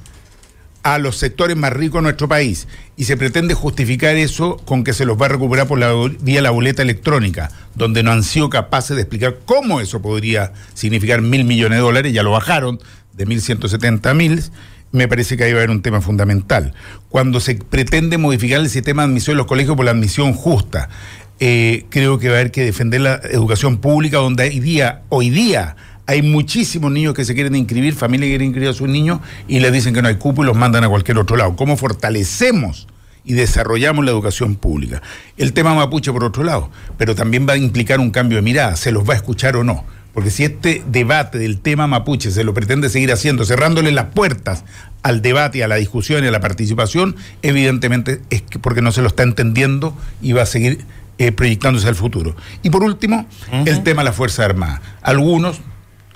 a los sectores más ricos de nuestro país y se pretende justificar eso con que se los va a recuperar por vía la boleta electrónica, donde no han sido capaces de explicar cómo eso podría significar mil millones de dólares, ya lo bajaron de 1.170 a mil, me parece que ahí va a haber un tema fundamental. Cuando se pretende modificar el sistema de admisión de los colegios por la admisión justa, eh, creo que va a haber que defender la educación pública, donde hoy día, hoy día hay muchísimos niños que se quieren inscribir, familias que quieren inscribir a sus niños y les dicen que no hay cupo y los mandan a cualquier otro lado. ¿Cómo fortalecemos y desarrollamos la educación pública? El tema mapuche por otro lado, pero también va a implicar un cambio de mirada, ¿se los va a escuchar o no? Porque si este debate del tema mapuche se lo pretende seguir haciendo, cerrándole las puertas al debate, a la discusión y a la participación, evidentemente es porque no se lo está entendiendo y va a seguir eh, proyectándose al futuro. Y por último, el tema de la Fuerza Armada. Algunos,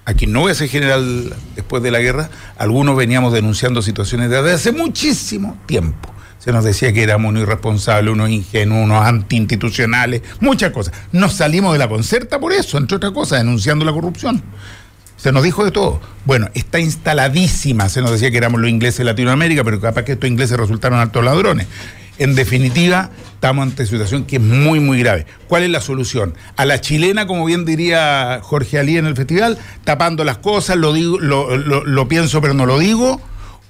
aquí no voy a ser general después de la guerra, algunos veníamos denunciando situaciones de hace muchísimo tiempo. Se nos decía que éramos unos irresponsables, unos ingenuos, unos antiinstitucionales, muchas cosas. Nos salimos de la concerta por eso, entre otras cosas, denunciando la corrupción. Se nos dijo de todo. Bueno, está instaladísima. Se nos decía que éramos los ingleses de Latinoamérica, pero capaz que estos ingleses resultaron altos ladrones. En definitiva, estamos ante una situación que es muy, muy grave. ¿Cuál es la solución? A la chilena, como bien diría Jorge Alí en el festival, tapando las cosas, lo, digo, lo, pienso pero no lo digo,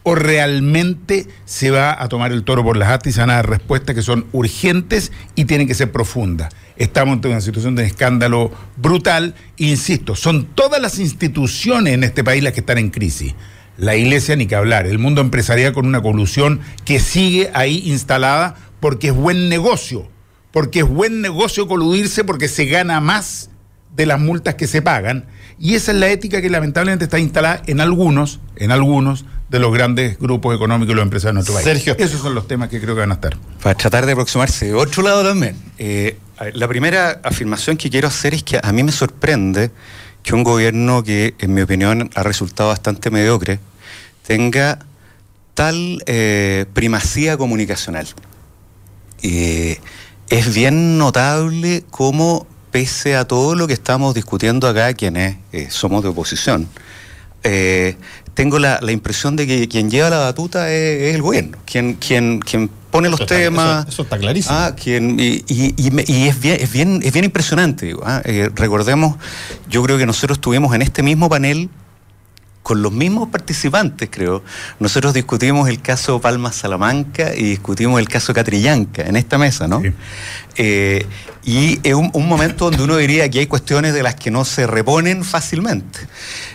o realmente se va a tomar el toro por las astas y se van a dar respuestas que son urgentes y tienen que ser profundas. Estamos ante una situación de escándalo brutal, insisto, son todas las instituciones en este país las que están en crisis la iglesia ni que hablar, el mundo empresarial con una colusión que sigue ahí instalada porque es buen negocio, porque es buen negocio coludirse porque se gana más de las multas que se pagan y esa es la ética que lamentablemente está instalada en algunos, en algunos de los grandes grupos económicos y los empresarios de nuestro país. Sergio. Esos son los temas que creo que van a estar. Para tratar de aproximarse de otro lado también. Eh, la primera afirmación que quiero hacer es que a mí me sorprende que un gobierno que, en mi opinión, ha resultado bastante mediocre, tenga tal eh, primacía comunicacional. es bien notable cómo, pese a todo lo que estamos discutiendo acá, quienes eh, somos de oposición, eh, tengo la, impresión de que quien lleva la batuta es, el gobierno, quien, quien, quien pone los temas. Eso, está clarísimo. Ah, quien, y, y, es, bien, es, bien, es bien impresionante. Ah, eh, recordemos, yo creo que nosotros estuvimos en este mismo panel con los mismos participantes, creo, nosotros discutimos el caso Palma Salamanca y discutimos el caso Catrillanca en esta mesa, ¿no? Eh, y es un, momento donde uno diría que hay cuestiones de las que no se reponen fácilmente.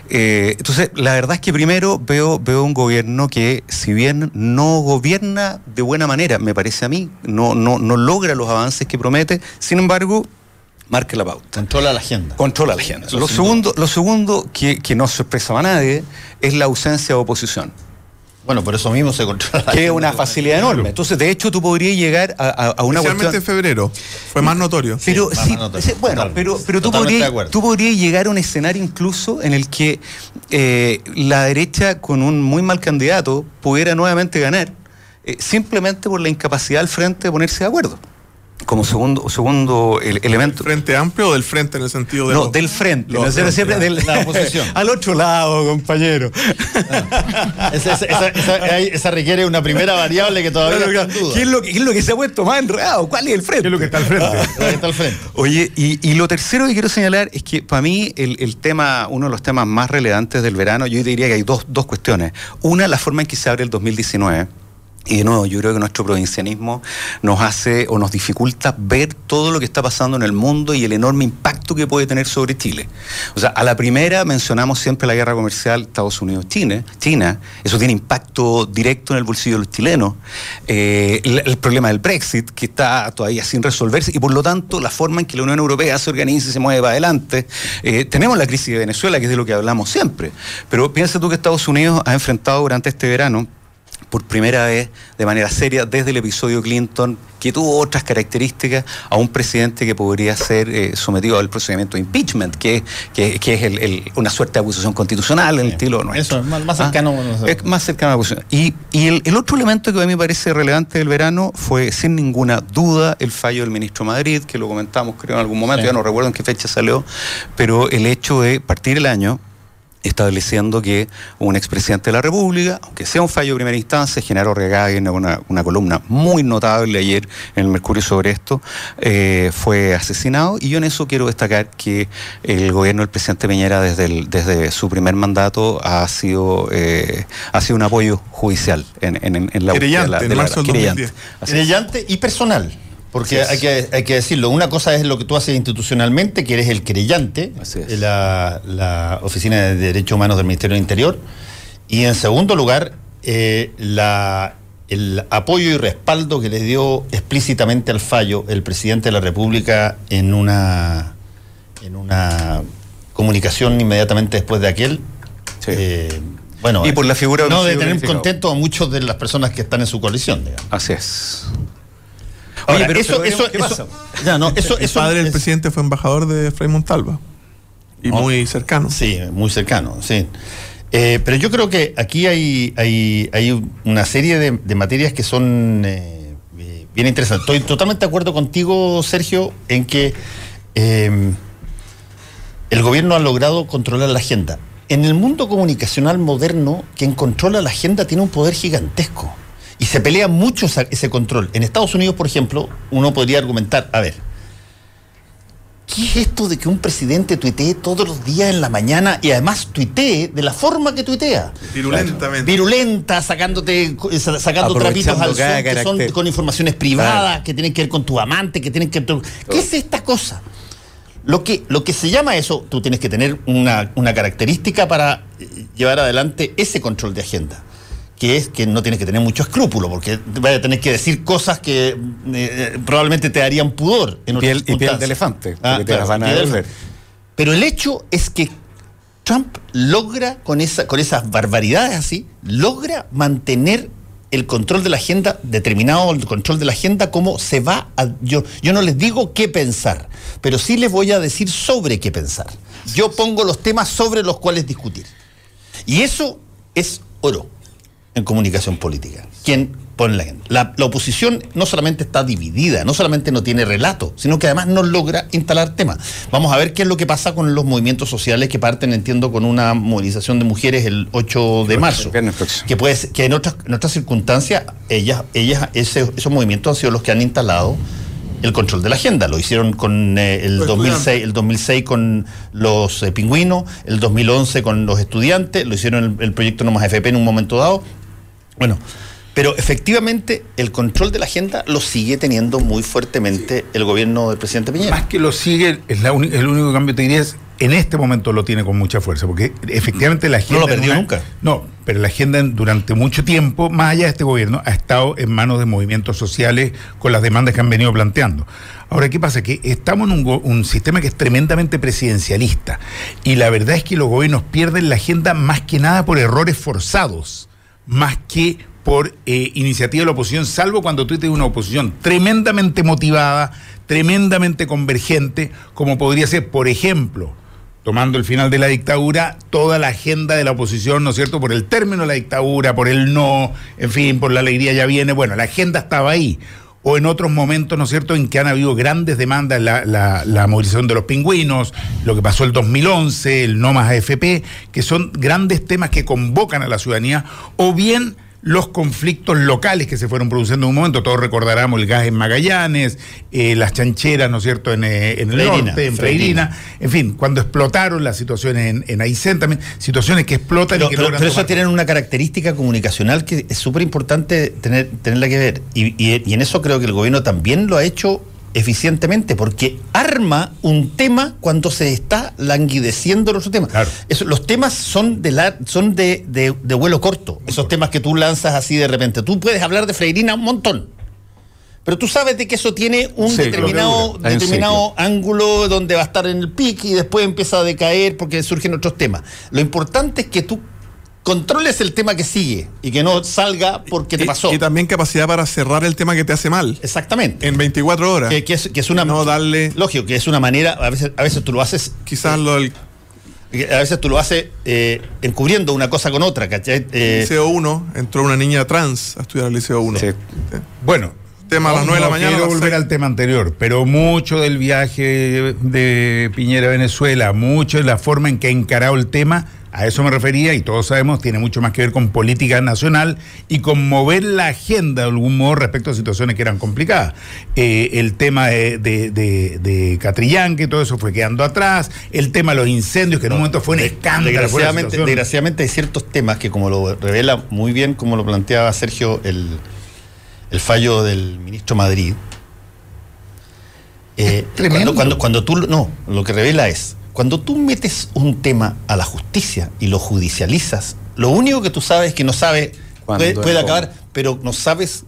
Eh, entonces, la verdad es que primero veo, veo un gobierno que, si bien no gobierna de buena manera, me parece a mí, no, no, no logra los avances que promete, sin embargo, marque la pauta. Controla la agenda. Controla la agenda. Lo segundo, lo segundo que, que no sorpresa a nadie es la ausencia de oposición. Bueno, por eso mismo se controla. Que es una facilidad enorme. Entonces, de hecho, tú podrías llegar a, a una Especialmente en febrero. Fue más notorio. Pero sí, bueno, pero, pero tú, podrías, tú podrías llegar a un escenario incluso en el que eh, la derecha, con un muy mal candidato, pudiera nuevamente ganar, eh, simplemente por la incapacidad del frente de ponerse de acuerdo como segundo, segundo elemento. ¿Frente amplio o del frente en el sentido de.? No, del frente. no, siempre del, la oposición. [laughs] al otro lado, compañero. Ah. Esa, requiere una primera variable que todavía no, duda. ¿Qué es, lo que, es lo que se ha puesto más enredado? ¿Cuál es el frente? ¿Qué es lo que está al frente? Ah, está al frente. Oye, y, y, lo tercero que quiero señalar es que para mí el, el, tema, uno de los temas más relevantes del verano, yo diría que hay dos, dos cuestiones. Una, la forma en que se abre el 2019 y de nuevo, yo creo que nuestro provincianismo nos hace o nos dificulta ver todo lo que está pasando en el mundo y el enorme impacto que puede tener sobre Chile. O sea, a la primera mencionamos siempre la guerra comercial Estados Unidos-China. China, eso tiene impacto directo en el bolsillo de los chilenos. Eh, el, problema del Brexit, que está todavía sin resolverse, y por lo tanto la forma en que la Unión Europea se organiza y se mueve para adelante. Eh, tenemos la crisis de Venezuela, que es de lo que hablamos siempre. Pero piensa tú que Estados Unidos ha enfrentado durante este verano por primera vez de manera seria desde el episodio Clinton, que tuvo otras características, a un presidente que podría ser eh, sometido al procedimiento de impeachment, que, que, es una suerte de acusación constitucional en el estilo nuestro. Eso, es más, cercano. Ah, es más cercano a la acusación. Y, y el, otro elemento que a mí me parece relevante del verano fue, sin ninguna duda, el fallo del ministro Madrid, que lo comentamos creo en algún momento, ya no recuerdo en qué fecha salió, pero el hecho de partir el año estableciendo que un expresidente de la República, aunque sea un fallo de primera instancia, Genaro Regagen, una, una columna muy notable ayer en el Mercurio sobre esto, eh, fue asesinado. Y yo en eso quiero destacar que el gobierno del presidente Peñera desde, desde su primer mandato ha sido, eh, ha sido un apoyo judicial en, la búsqueda de la, querellante y personal. Porque hay que, hay que decirlo, una cosa es lo que tú haces institucionalmente, que eres el querellante, de la, la, Oficina de Derechos Humanos del Ministerio del Interior, y en segundo lugar, eh, la, el apoyo y respaldo que le dio explícitamente al fallo el presidente de la República en una, en una comunicación inmediatamente después de aquel. Eh, bueno, y por la figura no de tener contento a muchas de las personas que están en su coalición. Digamos. Así es. Oye, pero, eso, eso, ¿qué pasa? [laughs] el padre del presidente fue embajador de Fray Montalva. Y oh. muy cercano. Sí, muy cercano, sí. Eh, pero yo creo que aquí hay, hay, una serie de, materias que son eh, bien interesantes. Estoy totalmente de acuerdo contigo, Sergio, en que em, el gobierno ha logrado controlar la agenda. En el mundo comunicacional moderno, quien controla la agenda tiene un poder gigantesco. Y se pelea mucho ese control. En Estados Unidos, por ejemplo, uno podría argumentar, a ver, ¿qué es esto de que un presidente tuitee todos los días en la mañana y además tuitee de la forma que tuitea? Virulentamente. Virulenta, sacándote, sacando trapitos al sol, que son con informaciones privadas, que tienen que ver con tu amante, que tienen que ver... ¿Qué es esta cosa? Lo que, lo que se llama eso, tú tienes que tener una, una característica para eh, llevar adelante ese control de agenda que es que no tienes que tener mucho escrúpulo, porque vas a tener que decir cosas que eh, eh, probablemente te darían pudor en y piel, y piel de elefante, ah, te las van a Pero el hecho es que Trump logra, con, esa, con esas barbaridades así, logra mantener el control de la agenda, determinado el control de la agenda, como se va a... Yo, yo no les digo qué pensar, pero sí les voy a decir sobre qué pensar. Yo pongo los temas sobre los cuales discutir. Y eso es oro en comunicación política. Quien ponen la agenda. La, la, oposición no solamente está dividida, no solamente no tiene relato, sino que además no logra instalar temas. Vamos a ver qué es lo que pasa con los movimientos sociales que parten, entiendo, con una movilización de mujeres el 8 de marzo. Que, puede, que en otras, en otras circunstancias, ellas, ellas esos movimientos han sido los que han instalado el control de la agenda. Lo hicieron con eh, el, 2006, el 2006 con los eh, pingüinos, el 2011 con los estudiantes, lo hicieron el, el proyecto No Más FP en un momento dado. Bueno, pero efectivamente el control de la agenda lo sigue teniendo muy fuertemente el gobierno del presidente Piñera. Más que lo sigue, es el único cambio que te diría es en este momento lo tiene con mucha fuerza, porque efectivamente la agenda... No lo perdió nunca. No, pero la agenda durante mucho tiempo, más allá de este gobierno, ha estado en manos de movimientos sociales con las demandas que han venido planteando. Ahora, ¿qué pasa? Que estamos en un, un, sistema que es tremendamente presidencialista y la verdad es que los gobiernos pierden la agenda más que nada por errores forzados, más que por eh, iniciativa de la oposición, salvo cuando tú tienes una oposición tremendamente motivada, tremendamente convergente, como podría ser, por ejemplo, tomando el final de la dictadura, toda la agenda de la oposición, ¿no es cierto?, por el término de la dictadura, por el no, en fin, por la alegría ya viene, bueno, la agenda estaba ahí. O en otros momentos, ¿no es cierto?, en que han habido grandes demandas, la, movilización de los pingüinos, lo que pasó el 2011, el no más AFP, que son grandes temas que convocan a la ciudadanía, o bien los conflictos locales que se fueron produciendo en un momento. Todos recordaremos el gas en Magallanes, eh, las chancheras, ¿no es cierto?, en, eh, en el norte, en Freirina. En fin, cuando explotaron las situaciones en, en Aysén también, situaciones que explotan y que pero, pero eso tienen una característica comunicacional que es súper importante tener, tenerla que ver. Y, y, y en eso creo que el gobierno también lo ha hecho eficientemente, porque arma un tema cuando se está languideciendo el otro tema. Claro. Eso, los temas son de la, son de, de, de vuelo corto, esos temas que tú lanzas así de repente. Tú puedes hablar de Freirina un montón. Pero tú sabes de que eso tiene un determinado, determinado ángulo donde va a estar en el pic y después empieza a decaer porque surgen otros temas. Lo importante es que tú controles el tema que sigue y que no salga porque te Y- pasó. Y, también capacidad para cerrar el tema que te hace mal. Exactamente. En 24 horas. Que, que es, que es una No darle- lógico que es una manera a veces a veces tú lo haces Quizás lo del a veces tú lo haces eh, encubriendo una cosa con otra ¿cachai? Eh, Liceo 1, entró una niña trans a estudiar al Liceo 1. Sí. Bueno, Tema a las no- nueve de la mañana, Quiero volver al tema anterior, pero mucho del viaje de Piñera a Venezuela, mucho de la forma en que ha encarado el tema, a eso me refería y todos sabemos, tiene mucho más que ver con política nacional y con mover la agenda de algún modo respecto a situaciones que eran complicadas. Eh, el tema de, de, de- de Catrillan, que todo eso fue quedando atrás, el tema de los incendios, que en un momento fue un escándalo. desgraciadamente, desgraciadamente hay ciertos temas que como lo revela muy bien como lo planteaba Sergio el, el fallo del ministro Madrid eh, tremendo. cuando, cuando, cuando tú no lo que revela es cuando tú metes un tema a la justicia y lo judicializas lo único que tú sabes es que no sabes ¿Cuándo puede, acabar pero no sabes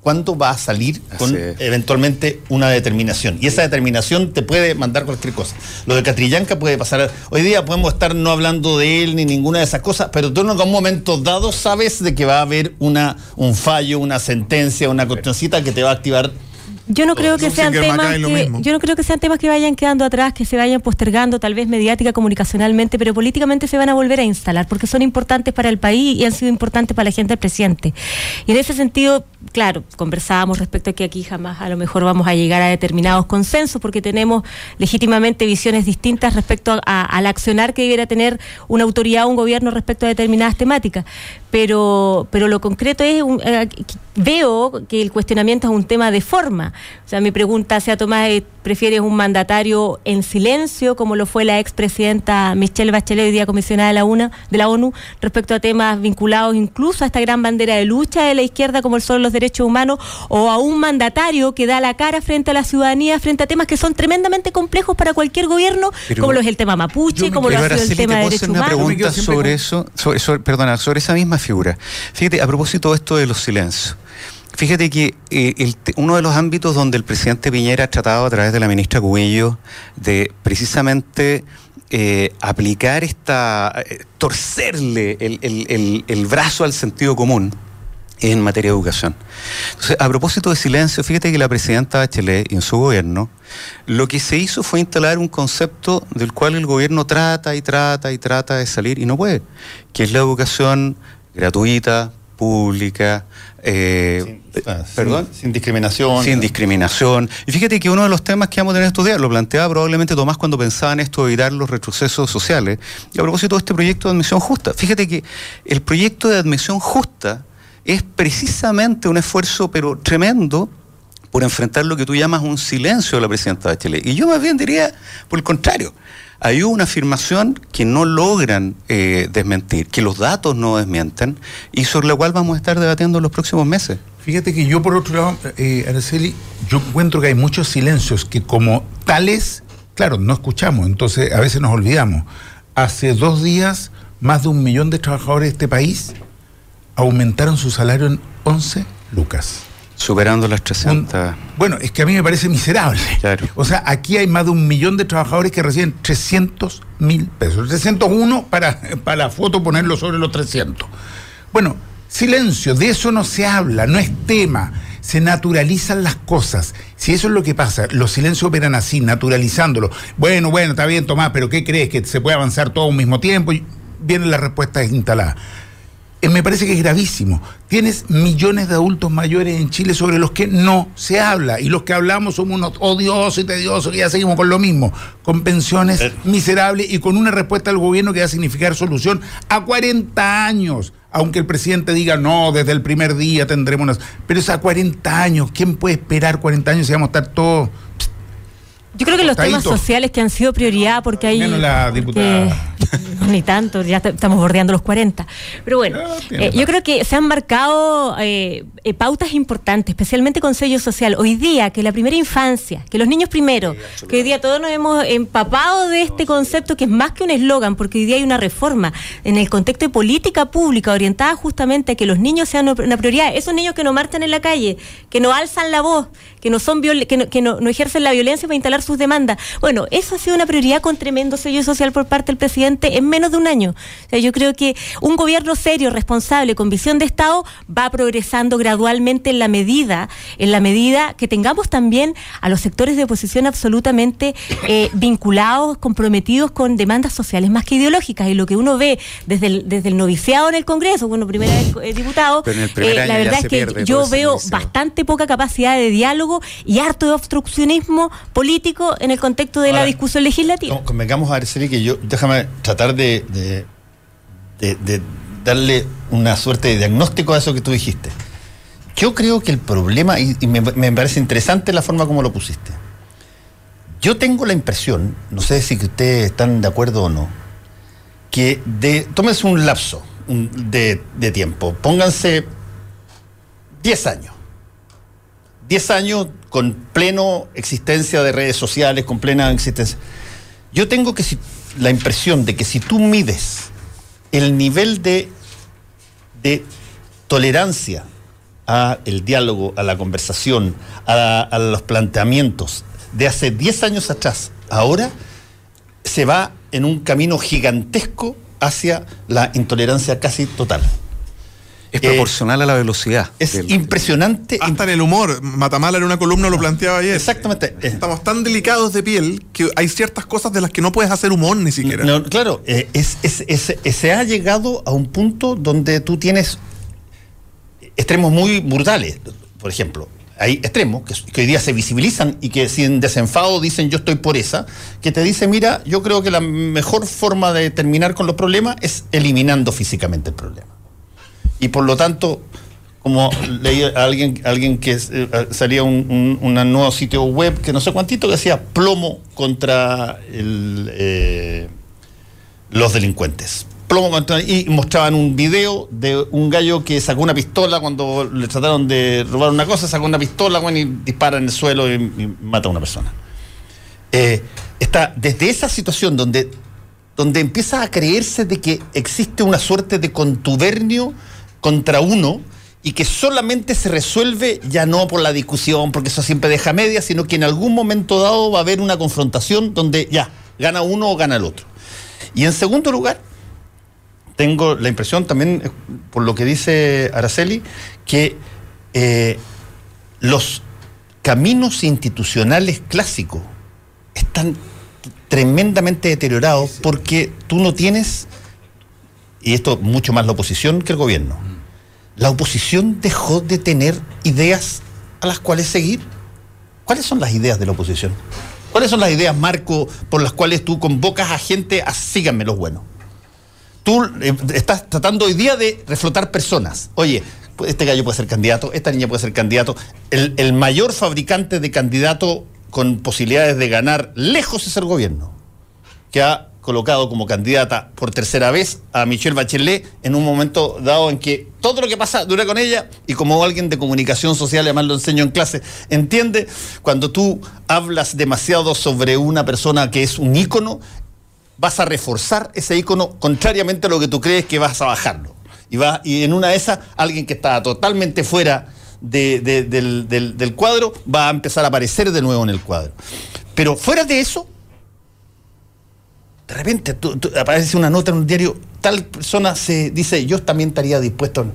cuándo va a salir con eventualmente una determinación. Y esa determinación te puede mandar cualquier cosa. Lo de Catrillanca puede pasar. Hoy día podemos estar no hablando de él ni ninguna de esas cosas, pero tú en algún momento dado sabes de que va a haber una, un fallo, una sentencia, una cuestioncita que te va a activar. Yo no creo que sean temas que, yo no creo que sean temas que vayan quedando atrás, que se vayan postergando, tal vez mediática, comunicacionalmente, pero políticamente se van a volver a instalar, porque son importantes para el país y han sido importantes para la gente del presidente. Y en ese sentido, claro, conversábamos respecto a que aquí jamás a lo mejor vamos a llegar a determinados consensos, porque tenemos legítimamente visiones distintas respecto a- a- al accionar que debiera tener una autoridad o un gobierno respecto a determinadas temáticas. Pero, pero lo concreto es, eh, veo que el cuestionamiento es un tema de forma. O sea, mi pregunta sea, Tomás, ¿prefieres un mandatario en silencio, como lo fue la expresidenta Michelle Bachelet, hoy día comisionada de la, UNA, de la ONU, respecto a temas vinculados incluso a esta gran bandera de lucha de la izquierda, como son los derechos humanos, o a un mandatario que da la cara frente a la ciudadanía, frente a temas que son tremendamente complejos para cualquier gobierno, Pero- como lo es el tema mapuche, como lo ha sido el tema te de derechos una humanos. Me pregunta sobre con- eso, sobre, sobre- perdona, sobre esa misma figura. Fíjate, a propósito de esto de los silencios. Fíjate que eh, uno de los ámbitos donde el presidente Piñera ha tratado a través de la ministra Cubillo de precisamente eh, aplicar esta, eh, torcerle el, el- el- brazo al sentido común en materia de educación. Entonces, a propósito de silencio, fíjate que la presidenta Bachelet en su gobierno, lo que se hizo fue instalar un concepto del cual el gobierno trata y trata y trata de salir y no puede, que es la educación gratuita, pública, sin, perdón, sin, discriminación. Sin discriminación. Y fíjate que uno de los temas que vamos a tener que estudiar, lo planteaba probablemente Tomás cuando pensaba en esto de evitar los retrocesos sociales. Y a propósito de este proyecto de admisión justa, fíjate que el proyecto de admisión justa es precisamente un esfuerzo, pero tremendo, por enfrentar lo que tú llamas un silencio de la presidenta de Chile. Y yo más bien diría, por el contrario, hay una afirmación que no logran eh, desmentir, que los datos no desmienten y sobre la cual vamos a estar debatiendo en los próximos meses. Fíjate que yo por otro lado, eh, Araceli, yo encuentro que hay muchos silencios que como tales, claro, no escuchamos, entonces a veces nos olvidamos. Hace dos días, más de un millón de trabajadores de este país aumentaron su salario en 11 lucas. Superando las 300. bueno, es que a mí me parece miserable. Claro. O sea, aquí hay más de un millón de trabajadores que reciben 300 mil pesos. 301 para, para la foto ponerlo sobre los 300. Bueno, silencio, de eso no se habla, no es tema. Se naturalizan las cosas. Si eso es lo que pasa, los silencios operan así, naturalizándolo. Bueno, bueno, está bien, Tomás, pero ¿qué crees? ¿Que se puede avanzar todo al mismo tiempo? Vienen las respuestas instaladas. Eh, me parece que es gravísimo. Tienes millones de adultos mayores en Chile sobre los que no se habla. Y los que hablamos somos unos odiosos y tediosos que ya seguimos con lo mismo. Con pensiones miserables y con una respuesta del gobierno que va a significar solución a 40 años. Aunque el presidente diga, no, desde el primer día tendremos unas... Pero es a 40 años. ¿Quién puede esperar 40 años si vamos a estar todos... Yo creo que los temas sociales que han sido prioridad porque hay... Menos la diputada. [laughs] ni tanto, ya estamos bordeando los 40. Pero bueno, ah, eh, yo creo que se han marcado eh, eh, pautas importantes, especialmente con sello social. Hoy día, que la primera infancia, que los niños primero, que hoy día todos nos hemos empapado de este concepto que es más que un eslogan, porque hoy día hay una reforma en el contexto de política pública orientada justamente a que los niños sean una prioridad. Esos niños que no marchan en la calle, que no alzan la voz, que no son que, no, ejercen la violencia para instalar sus demandas. Bueno, eso ha sido una prioridad con tremendo sello social por parte del presidente en menos de un año. O sea, yo creo que un gobierno serio, responsable, con visión de Estado, va progresando gradualmente en la medida, en la medida que tengamos también a los sectores de oposición absolutamente eh, vinculados, comprometidos con demandas sociales más que ideológicas. Y lo que uno ve desde el, desde el noviciado en el Congreso, bueno, primera vez eh, diputado, eh, la verdad es que yo veo bastante poca capacidad de diálogo y harto de obstruccionismo político en el contexto de la discusión legislativa. convengamos a ver, que yo, déjame tratar de de, darle una suerte de diagnóstico a eso que tú dijiste. Yo creo que el problema, y, me, parece interesante la forma como lo pusiste, yo tengo la impresión, no sé si ustedes están de acuerdo o no, que de, tómense un lapso de, de tiempo, pónganse 10 años. 10 años con pleno existencia de redes sociales, con plena existencia. Yo tengo que, la impresión de que si tú mides el nivel de, de tolerancia a el diálogo, a la conversación, a, a los planteamientos de hace 10 años atrás, ahora se va en un camino gigantesco hacia la intolerancia casi total. Es proporcional a la velocidad. Es impresionante. Hasta en el humor. Matamala en una columna lo planteaba ayer. Exactamente. Estamos tan delicados de piel que hay ciertas cosas de las que no puedes hacer humor ni siquiera. claro, eh, es, se ha llegado a un punto donde tú tienes extremos muy brutales. Por ejemplo, hay extremos que, hoy día se visibilizan y que sin desenfado dicen yo estoy por esa, que te dice, mira, yo creo que la mejor forma de terminar con los problemas es eliminando físicamente el problema y por lo tanto, como leí a alguien, alguien que eh, salía un, nuevo sitio web que no sé cuántito que decía plomo contra eh, los delincuentes. Plomo contra, y mostraban un video de un gallo que sacó una pistola cuando le trataron de robar una cosa, sacó una pistola y dispara en el suelo y, mata a una persona. Eh, está desde esa situación donde, donde empieza a creerse de que existe una suerte de contubernio contra uno y que solamente se resuelve ya no por la discusión, porque eso siempre deja media, sino que en algún momento dado va a haber una confrontación donde ya, gana uno o gana el otro. Y en segundo lugar, tengo la impresión también, eh, por lo que dice Araceli, que eh, los caminos institucionales clásicos están tremendamente deteriorados porque tú no tienes, y esto mucho más la oposición que el gobierno, la oposición dejó de tener ideas a las cuales seguir. ¿Cuáles son las ideas de la oposición? ¿Cuáles son las ideas, Marco, por las cuales tú convocas a gente a síganme los buenos? Tú eh, estás tratando hoy día de reflotar personas. Oye, este gallo puede ser candidato, esta niña puede ser candidato. El, mayor fabricante de candidato con posibilidades de ganar lejos es el gobierno, que ha colocado como candidata por tercera vez a Michelle Bachelet en un momento dado en que todo lo que pasa dura con ella y como alguien de comunicación social, además lo enseño en clase, entiende, cuando tú hablas demasiado sobre una persona que es un ícono, vas a reforzar ese ícono contrariamente a lo que tú crees que vas a bajarlo. Y, va, y en una de esas, alguien que está totalmente fuera de, de, del, del, del cuadro va a empezar a aparecer de nuevo en el cuadro. Pero fuera de eso, de repente tú, tú, aparece una nota en un diario, tal persona se dice, yo también estaría dispuesto.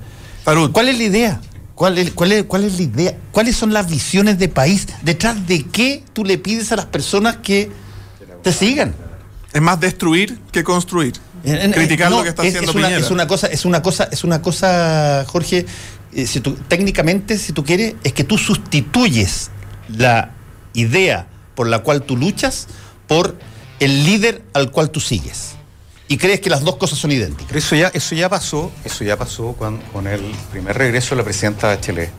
Farud. ¿Cuál es la idea? ¿Cuál es, cuál, es, ¿Cuál es la idea? ¿Cuáles son las visiones de país? ¿Detrás de qué tú le pides a las personas que te sigan? Es más destruir que construir. En- Criticar no, lo que está es, haciendo es una, Piñera. es una cosa, es una cosa, es una cosa, Jorge, eh, si tú, técnicamente, si tú quieres, es que tú sustituyes la idea por la cual tú luchas por el líder al cual tú sigues. Y crees que las dos cosas son idénticas. Eso ya, eso ya pasó, eso ya pasó con, el primer regreso de la presidenta Bachelet,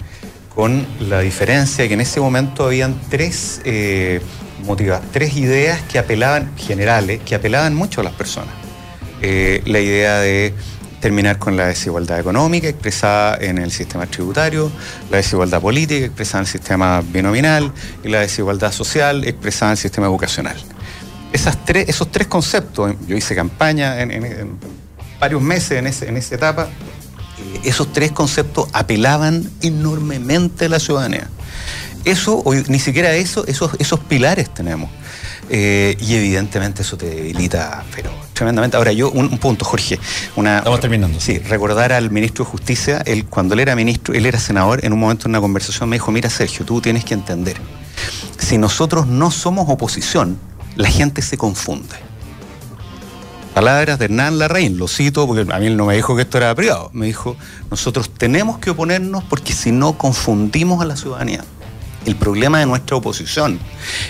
con la diferencia que en ese momento habían tres, eh, motiva- tres ideas que apelaban, generales, que apelaban mucho a las personas. Eh, la idea de terminar con la desigualdad económica expresada en el sistema tributario, la desigualdad política expresada en el sistema binominal y la desigualdad social expresada en el sistema educacional. Esas tres, esos tres conceptos, yo hice campaña en, en- en varios meses en, ese- en esa etapa, eh, esos tres conceptos apelaban enormemente a la ciudadanía. Eso, hoy, ni siquiera eso, esos, esos pilares tenemos. Eh, y evidentemente eso te debilita, pero tremendamente. Ahora, yo, un, un punto, Jorge. Una, Estamos terminando. Sí, recordar al ministro de Justicia, él, cuando él era ministro, él era senador, en un momento en una conversación me dijo, mira Sergio, tú tienes que entender, si nosotros no somos oposición, la gente se confunde. Palabras de Hernán Larraín, lo cito porque a mí él no me dijo que esto era privado, me dijo, nosotros tenemos que oponernos porque si no confundimos a la ciudadanía. El problema de nuestra oposición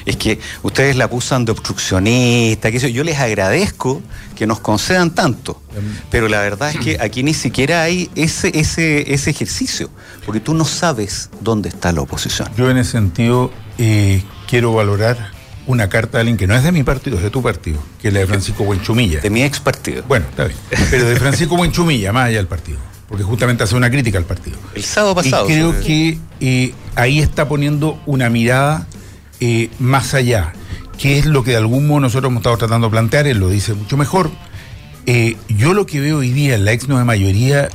es que ustedes la acusan de obstruccionista, que eso, yo les agradezco que nos concedan tanto, pero la verdad es que aquí ni siquiera hay ese, ese, ese ejercicio, porque tú no sabes dónde está la oposición. Yo en ese sentido eh, quiero valorar una carta de alguien que no es de mi partido, es de tu partido, que es la de Francisco Buenchumilla. De mi ex partido. Bueno, está bien. Pero de Francisco Buenchumilla, más allá del partido. Porque justamente hace una crítica al partido. El sábado pasado. Y creo que eh, ahí está poniendo una mirada eh, más allá, que es lo que de algún modo nosotros hemos estado tratando de plantear, él lo dice mucho mejor. Eh, yo lo que veo hoy día en la ex nueva mayoría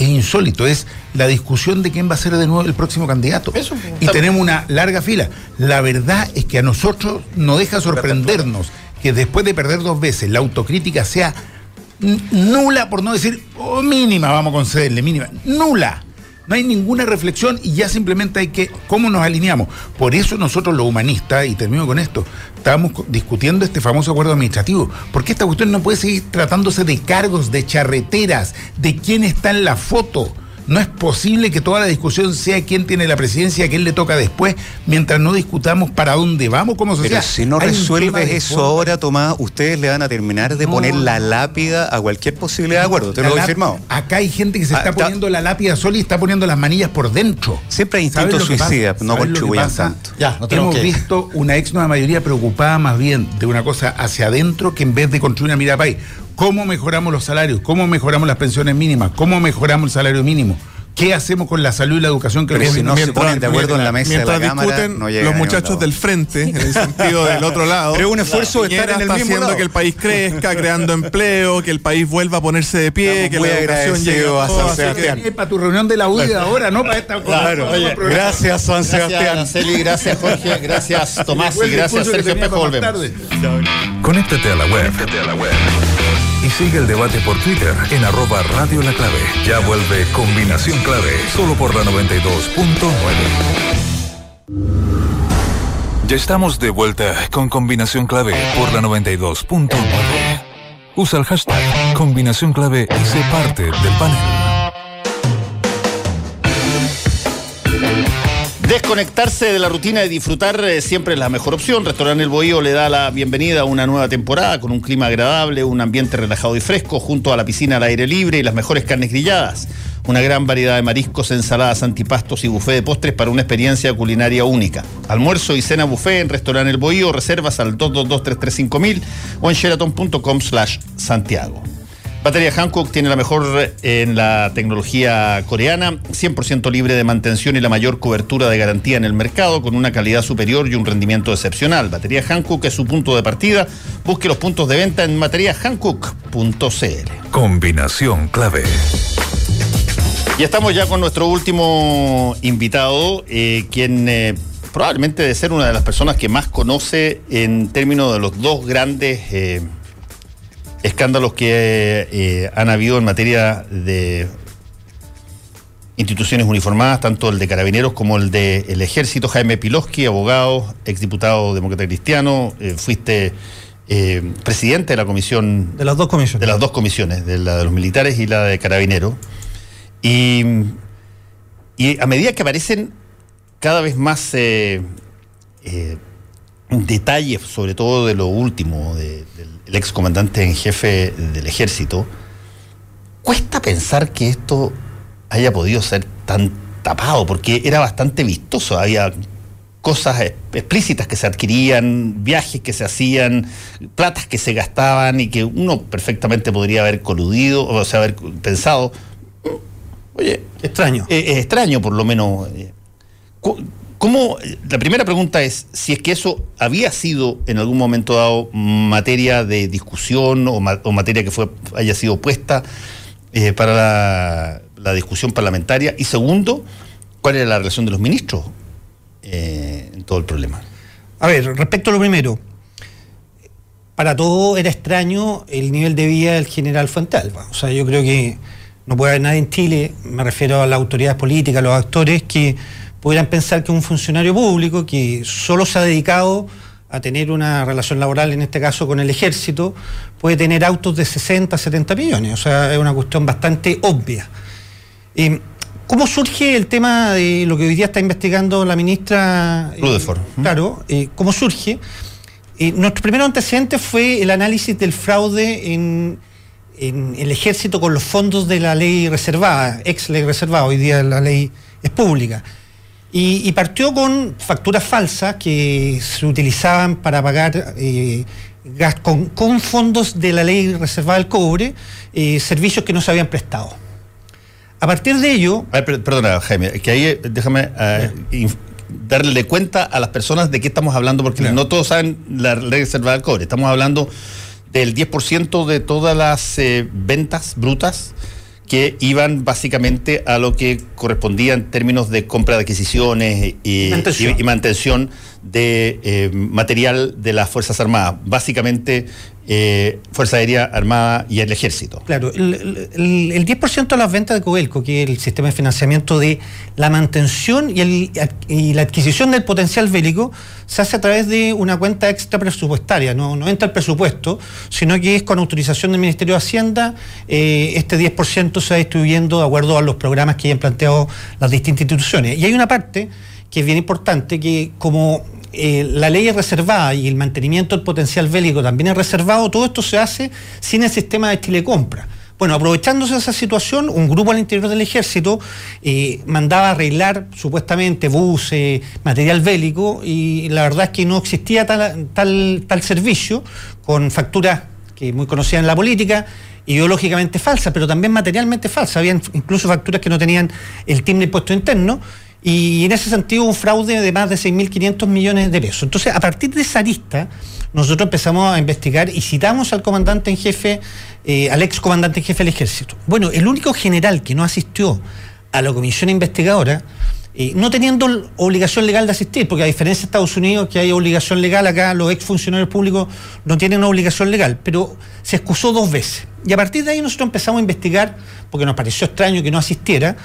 es insólito, es la discusión de quién va a ser de nuevo el próximo candidato. Eso, y tenemos una larga fila. La verdad es que a nosotros nos deja sorprendernos que después de perder dos veces la autocrítica sea nula, por no decir oh, mínima, vamos a concederle, mínima, nula. No hay ninguna reflexión y ya simplemente hay que, ¿cómo nos alineamos? Por eso nosotros los humanistas, y termino con esto, estábamos discutiendo este famoso acuerdo administrativo, porque esta cuestión no puede seguir tratándose de cargos, de charreteras, de quién está en la foto. No es posible que toda la discusión sea quién tiene la presidencia, quién le toca después, mientras no discutamos para dónde vamos como Pero sociedad. si no resuelves eso forma. ahora, Tomás, ustedes le van a terminar de No, poner la lápida a cualquier posibilidad de acuerdo. Te La lo firmado. Acá hay gente que se Ah, está poniendo la lápida sola y está poniendo las manillas por dentro. Siempre hay ¿Sabes instintos lo que pasa? suicidas, no ¿Sabes lo que contribuyan tanto. Ya, no tenemos Hemos que- visto una ex nueva mayoría preocupada más bien de una cosa hacia adentro que en vez de construir una mirada país. ¿Cómo mejoramos los salarios? ¿Cómo mejoramos las pensiones mínimas? ¿Cómo mejoramos el salario mínimo? ¿Qué hacemos con la salud y la educación que Pero el si no se mientras- ponen de acuerdo en la mesa de la Cámara, discuten no llega los a muchachos del frente, en el sentido del otro [laughs] lado. Pero es un esfuerzo de estar en el está mismo haciendo lado. que el país crezca, [laughs] creando empleo, que el país vuelva a ponerse de pie, Estamos que la educación llegue a San que- Sebastián. Es para tu reunión de la UDI ahora, no para esta Claro, oye, gracias, San Gracias, Sebastián. Araceli, gracias, Jorge, gracias, Tomás, y gracias, que Sergio Espejo. para más Volvemos. tarde. Conéctate a la web. Y sigue el debate por Twitter en arroba Radio La Clave. Ya vuelve Combinación Clave, solo por la 92.9. Ya estamos de vuelta con Combinación Clave por la 92.9. Usa el hashtag Combinación Clave y sé parte del panel. Desconectarse de la rutina y disfrutar eh, siempre es la mejor opción. Restaurante El Bohío le da la bienvenida a una nueva temporada con un clima agradable, un ambiente relajado y fresco, junto a la piscina al aire libre y las mejores carnes grilladas. Una gran variedad de mariscos, ensaladas, antipastos y buffet de postres para una experiencia culinaria única. Almuerzo y cena buffet en Restaurante El Bohío, reservas al 222 o en sheraton.com slash Santiago. Batería Hankook tiene la mejor en la tecnología coreana, 100% libre de mantención y la mayor cobertura de garantía en el mercado, con una calidad superior y un rendimiento excepcional. Batería Hankook es su punto de partida. Busque los puntos de venta en bateriahankook.cl. Combinación clave. Y estamos ya con nuestro último invitado, eh, quien eh, probablemente debe ser una de las personas que más conoce en términos de los dos grandes... Eh, escándalos que eh, han habido en materia de instituciones uniformadas, tanto el de carabineros como el del ejército. Jaime Piloski, abogado, exdiputado demócrata cristiano, eh, fuiste eh, presidente de la comisión. De las dos comisiones. De las dos comisiones, de la de los militares y la de carabineros. Y, y a medida que aparecen cada vez más detalles, sobre todo de lo último, del ex comandante en jefe del ejército, cuesta pensar que esto haya podido ser tan tapado, porque era bastante vistoso, había cosas explícitas que se adquirían, viajes que se hacían, platas que se gastaban y que uno perfectamente podría haber coludido, o sea, haber pensado, mm, oye, extraño. Es extraño por lo menos. ¿Cómo, la primera pregunta es si es que eso había sido en algún momento dado materia de discusión o, materia que fue, haya sido puesta eh, para la, discusión parlamentaria. Y segundo, ¿cuál era la relación de los ministros eh, en todo el problema? A ver, respecto a lo primero, para todo era extraño el nivel de vida del general Fuentealba. O sea, yo creo que no puede haber nadie en Chile, me refiero a las autoridades políticas, a los actores, que pudieran pensar que un funcionario público que solo se ha dedicado a tener una relación laboral, en este caso con el ejército, puede tener autos de 60, 70 millones. O sea, es una cuestión bastante obvia. Eh, ¿Cómo surge el tema de lo que hoy día está investigando la ministra? Eh, claro, eh, ¿cómo surge? nuestro primer antecedente fue el análisis del fraude en, en, el ejército con los fondos de la ley reservada, ex ley reservada, hoy día la ley es pública. Y, partió con facturas falsas que se utilizaban para pagar eh, con, fondos de la ley reservada del cobre, eh, servicios que no se habían prestado. A partir de ello... perdona, Jaime, que ahí eh, déjame darle cuenta a las personas de qué estamos hablando, porque no todos saben la ley reservada del cobre. Estamos hablando del 10% de todas las ventas brutas que iban básicamente a lo que correspondía en términos de compra de adquisiciones y, mantención, de eh, material de las Fuerzas Armadas. Básicamente eh, Fuerza Aérea Armada y el Ejército. Claro, el, el, 10% de las ventas de Coelco, que es el sistema de financiamiento de la mantención y, la adquisición del potencial bélico, se hace a través de una cuenta extra presupuestaria, no, no entra el presupuesto, sino que es con autorización del Ministerio de Hacienda, eh, este 10% se va distribuyendo de acuerdo a los programas que hayan planteado las distintas instituciones. Y hay una parte que es bien importante, que como eh, la ley es reservada y el mantenimiento del potencial bélico también es reservado, todo esto se hace sin el sistema de Chile Compra. Bueno, aprovechándose de esa situación, un grupo al interior del ejército eh, mandaba arreglar supuestamente buses, material bélico, y la verdad es que no existía tal, tal, tal servicio con facturas que muy conocidas en la política, ideológicamente falsas, pero también materialmente falsas. Habían incluso facturas que no tenían el timbre impuesto interno y en ese sentido un fraude de más de 6.500 millones de pesos. Entonces, a partir de esa lista, nosotros empezamos a investigar y citamos al comandante en jefe, eh, al ex comandante en jefe del ejército. Bueno, el único general que no asistió a la comisión investigadora, eh, no teniendo obligación legal de asistir, porque a diferencia de Estados Unidos, que hay obligación legal, acá los ex funcionarios públicos no tienen obligación legal, pero se excusó dos veces. Y a partir de ahí nosotros empezamos a investigar, porque nos pareció extraño que no asistiera,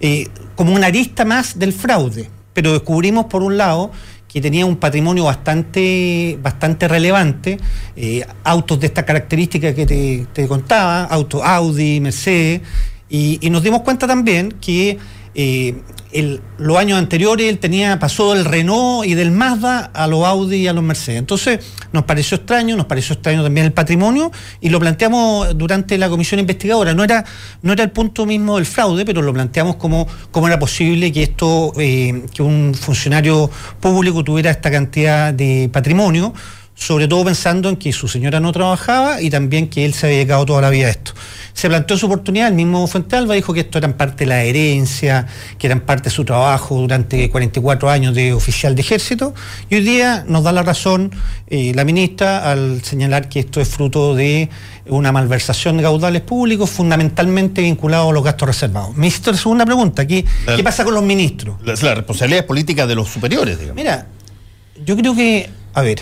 eh, como una arista más del fraude. Pero descubrimos, por un lado, que tenía un patrimonio bastante, bastante relevante, eh, autos de esta característica que te, contaba, autos Audi, Mercedes, y, nos dimos cuenta también que eh, los años anteriores él tenía, pasó del Renault y del Mazda a los Audi y a los Mercedes. Entonces nos pareció extraño, nos pareció extraño también el patrimonio y lo planteamos durante la comisión investigadora. No era, no era el punto mismo del fraude, pero lo planteamos como cómo era posible que esto, eh, que un funcionario público tuviera esta cantidad de patrimonio sobre todo pensando en que su señora no trabajaba y también que él se había dedicado toda la vida a esto. Se planteó su oportunidad, el mismo Fuentealba dijo que esto era parte de la herencia, que eran parte de su trabajo durante 44 años de oficial de ejército, y hoy día nos da la razón eh, la ministra al señalar que esto es fruto de una malversación de caudales públicos, fundamentalmente vinculado a los gastos reservados. Ministro, segunda pregunta, ¿qué, ¿qué pasa con los ministros? La, la responsabilidad política de los superiores, digamos. Mira, yo creo que, a ver,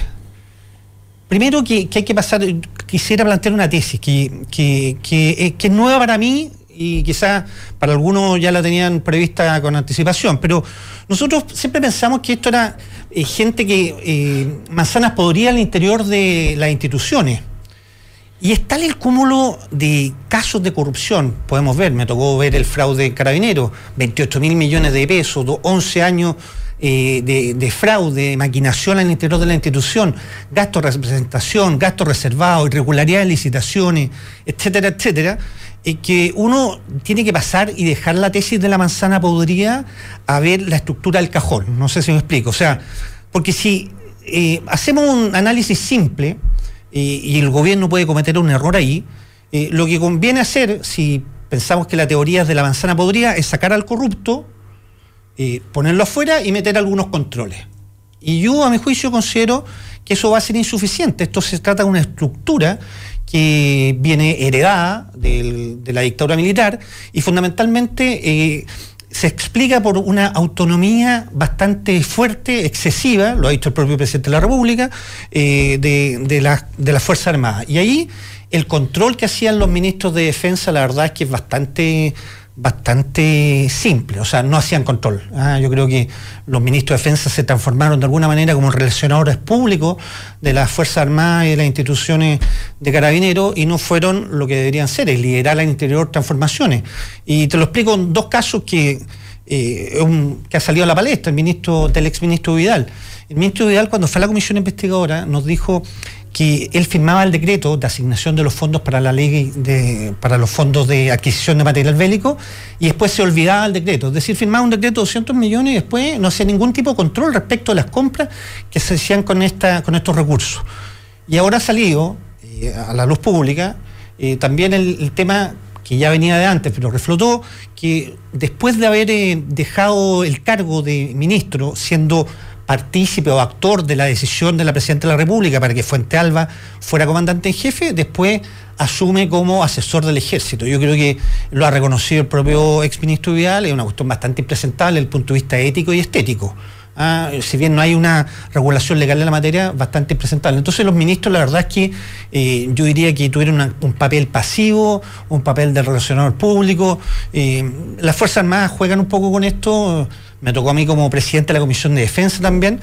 Primero que, hay que pasar, quisiera plantear una tesis que, es nueva para mí y quizás para algunos ya la tenían prevista con anticipación, pero nosotros siempre pensamos que esto era eh, gente que eh, manzanas podría al interior de las instituciones. Y es tal el cúmulo de casos de corrupción, podemos ver, me tocó ver el fraude carabinero, 28 mil millones de pesos, 11 años eh, de, fraude, maquinación al interior de la institución, gasto de representación, gasto reservado, irregularidad de licitaciones, etcétera, etcétera, eh, que uno tiene que pasar y dejar la tesis de la manzana podría a ver la estructura del cajón. No sé si me explico. O sea, porque si eh, hacemos un análisis simple y el gobierno puede cometer un error ahí, lo que conviene hacer, si pensamos que la teoría de la manzana podría, es sacar al corrupto, ponerlo afuera y meter algunos controles. Y yo, a mi juicio, considero que eso va a ser insuficiente. Esto se trata de una estructura que viene heredada de la dictadura militar y fundamentalmente eh, se explica por una autonomía bastante fuerte, excesiva, lo ha dicho el propio presidente de la República, eh, de, de, la, de las Fuerzas Armadas. Y ahí el control que hacían los ministros de defensa, la verdad es que es bastante bastante simple, o sea, no hacían control. ¿ah? Yo creo que los ministros de defensa se transformaron de alguna manera como relacionadores públicos de las Fuerzas Armadas y de las instituciones de carabineros y no fueron lo que deberían ser, es liderar al interior transformaciones. Y te lo explico en dos casos que, eh, ha salido a la palestra, el ministro del exministro Vidal. El ministro Vidal cuando fue a la comisión investigadora nos dijo que él firmaba el decreto de asignación de los fondos para la ley de, para los fondos de adquisición de material bélico y después se olvidaba el decreto. Es decir, firmaba un decreto de 200 millones y después no hacía ningún tipo de control respecto a las compras que se hacían con, esta, con estos recursos. Y ahora ha salido eh, a la luz pública eh, también el, tema que ya venía de antes, pero reflotó, que después de haber eh, dejado el cargo de ministro, siendo partícipe o actor de la decisión de la Presidenta de la República para que Fuente Alba fuera comandante en jefe, después asume como asesor del ejército. Yo creo que lo ha reconocido el propio exministro Vidal, es una cuestión bastante impresentable desde el punto de vista ético y estético. Ah, si bien no hay una regulación legal en la materia, bastante impresentable. Entonces los ministros, la verdad es que eh, yo diría que tuvieron un papel pasivo, un papel de relacionador público. Eh, las Fuerzas Armadas juegan un poco con esto me tocó a mí como presidente de la Comisión de Defensa también,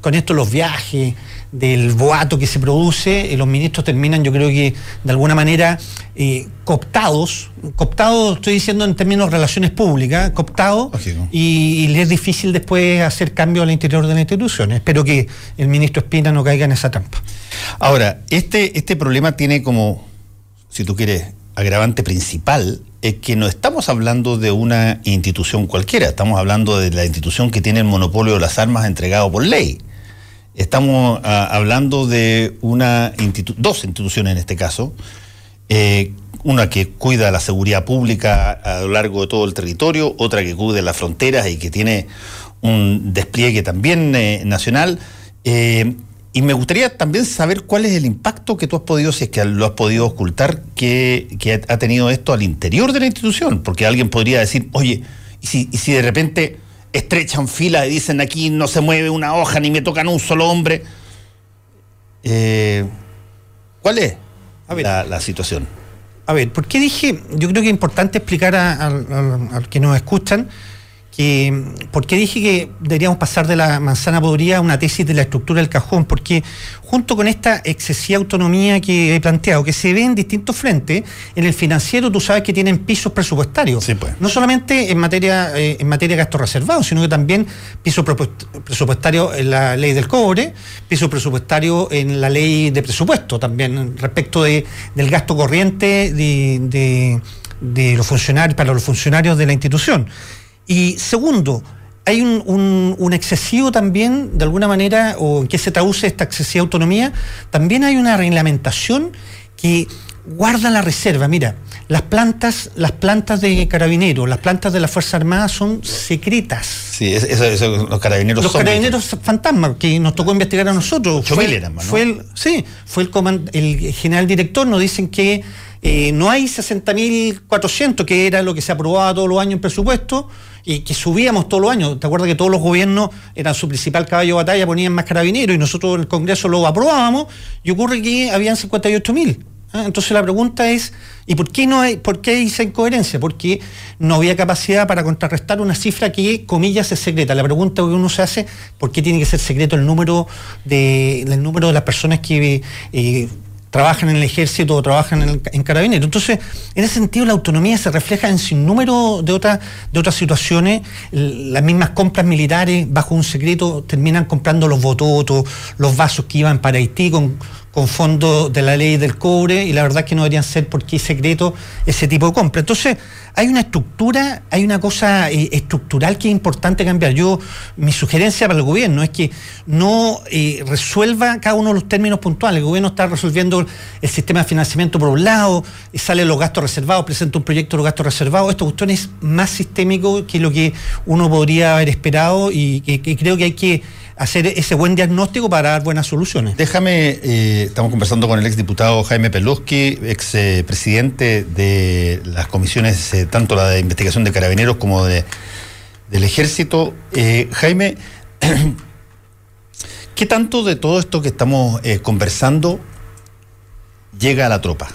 con esto los viajes, del boato que se produce, los ministros terminan, yo creo que de alguna manera eh, cooptados, cooptados estoy diciendo en términos de relaciones públicas, cooptados, y, y, les es difícil después hacer cambios al interior de la institución. Espero que el ministro Espina no caiga en esa trampa. Ahora, este, este problema tiene como, si tú quieres, agravante principal es que no estamos hablando de una institución cualquiera, estamos hablando de la institución que tiene el monopolio de las armas entregado por ley. Estamos ah, hablando de una dos instituciones en este caso, eh, una que cuida la seguridad pública a lo largo de todo el territorio, otra que cuida las fronteras y que tiene un despliegue también eh, nacional. Eh, y me gustaría también saber cuál es el impacto que tú has podido, si es que lo has podido ocultar, que, ha tenido esto al interior de la institución. Porque alguien podría decir, oye, ¿y si, y si de repente estrechan fila y dicen aquí no se mueve una hoja ni me tocan un solo hombre? Eh, ¿Cuál es la, situación? A ver, ¿por qué dije? Yo creo que es importante explicar a, a, a los que nos escuchan que, ¿por qué dije que deberíamos pasar de la manzana podrida a una tesis de la estructura del cajón? Porque junto con esta excesiva autonomía que he planteado, que se ve en distintos frentes, en el financiero tú sabes que tienen pisos presupuestarios. pues. No solamente en materia, eh, en materia de gastos reservados, sino que también piso presupuestario en la ley del cobre, piso presupuestario en la ley de presupuesto también, respecto de, del gasto corriente de, de los funcionarios, para los funcionarios de la institución. Y segundo, hay un, excesivo también, de alguna manera, o en qué se traduce esta excesiva autonomía, también hay una reglamentación que guarda la reserva. Mira, las plantas, las plantas de carabineros, las plantas de la Fuerza Armada son secretas. Sí, eso, los carabineros Los carabineros fantasmas, que nos tocó investigar a nosotros. Fue, fue el, sí, fue el, el general director, nos dicen que eh, no hay 60.400, que era lo que se aprobaba todos los años en presupuesto, y que subíamos todos los años. ¿Te acuerdas que todos los gobiernos eran su principal caballo de batalla, ponían más carabineros y nosotros en el Congreso lo aprobábamos? Y ocurre que habían 58.000. ¿ah? Entonces la pregunta es, ¿y por qué no hay, por qué hay esa incoherencia? Porque no había capacidad para contrarrestar una cifra que, comillas, es secreta. La pregunta que uno se hace, ¿por qué tiene que ser secreto el número de, el número de las personas que eh, trabajan en el ejército o trabajan en, en carabineros. Entonces, en ese sentido, la autonomía se refleja en sin número de, otras de otras situaciones. Las mismas compras militares, bajo un secreto, terminan comprando los bototos, los vasos que iban para Haití con, con fondos de la ley del cobre, y la verdad es que no deberían ser porque es secreto ese tipo de compra. Entonces, hay una estructura, hay una cosa eh, estructural que es importante cambiar. Yo, mi sugerencia para el gobierno es que no eh, resuelva cada uno de los términos puntuales. El gobierno está resolviendo el sistema de financiamiento por un lado, sale los gastos reservados, presenta un proyecto de los gastos reservados. Esta cuestión es más sistémico que lo que uno podría haber esperado y creo que hay que hacer ese buen diagnóstico para dar buenas soluciones. Déjame, eh, estamos conversando con el exdiputado Jaime Peluski, ex eh, presidente de las comisiones, eh, tanto la de investigación de carabineros como de, del ejército. Jaime, [clears throat] ¿qué tanto de todo esto que estamos conversando llega a la tropa?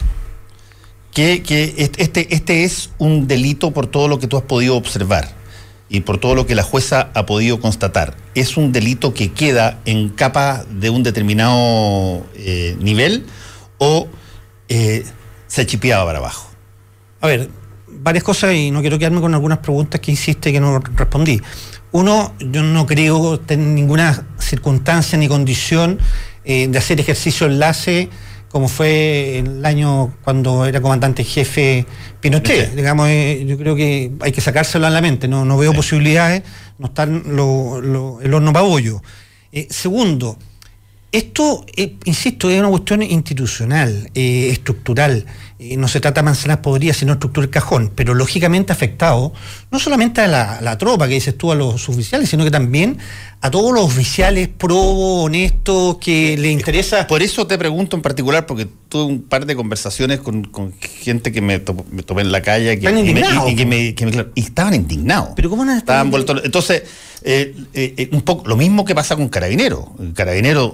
Que, que este, este es un delito por todo lo que tú has podido observar y por todo lo que la jueza ha podido constatar, ¿es un delito que queda en capa de un determinado eh, nivel o eh, se chipeaba para abajo? A ver, varias cosas y no quiero quedarme con algunas preguntas que hiciste que no respondí. Uno, yo no creo tener ninguna circunstancia ni condición eh, de hacer ejercicio enlace como fue el año cuando era comandante jefe Pinochet. Digamos, eh, yo creo que hay que sacárselo a la mente, no, no veo posibilidades, no están lo, el horno para bollo. Eh, segundo, esto, eh, insisto, es una cuestión institucional, estructural. Eh, no se trata de manzanas podridas, sino estructura del cajón, pero lógicamente afectado no solamente a la, tropa que dices tú, a los oficiales, sino que también a todos los oficiales probos, honestos, que le interesa. Por eso te pregunto en particular, porque tuve un par de conversaciones con, gente que me, tomé en la calle que, y, que me, y, estaban indignados. Pero ¿cómo no estaban vueltos? Entonces, eh, eh, un poco lo mismo que pasa con Carabineros. Carabineros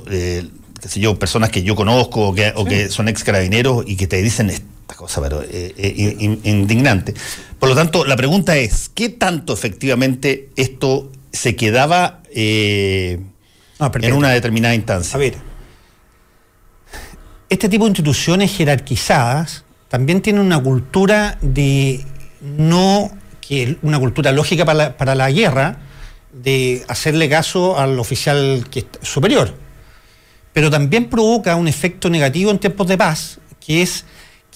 qué sé yo, personas que yo conozco o que, son ex carabineros y que te dicen esta cosa, pero eh, eh, indignante. Por lo tanto, la pregunta es, ¿qué tanto efectivamente esto se quedaba eh, en una determinada instancia? A ver, este tipo de instituciones jerarquizadas también tienen una cultura de no, que una cultura lógica para la, para la guerra, de hacerle caso al oficial que superior pero también provoca un efecto negativo en tiempos de paz, que es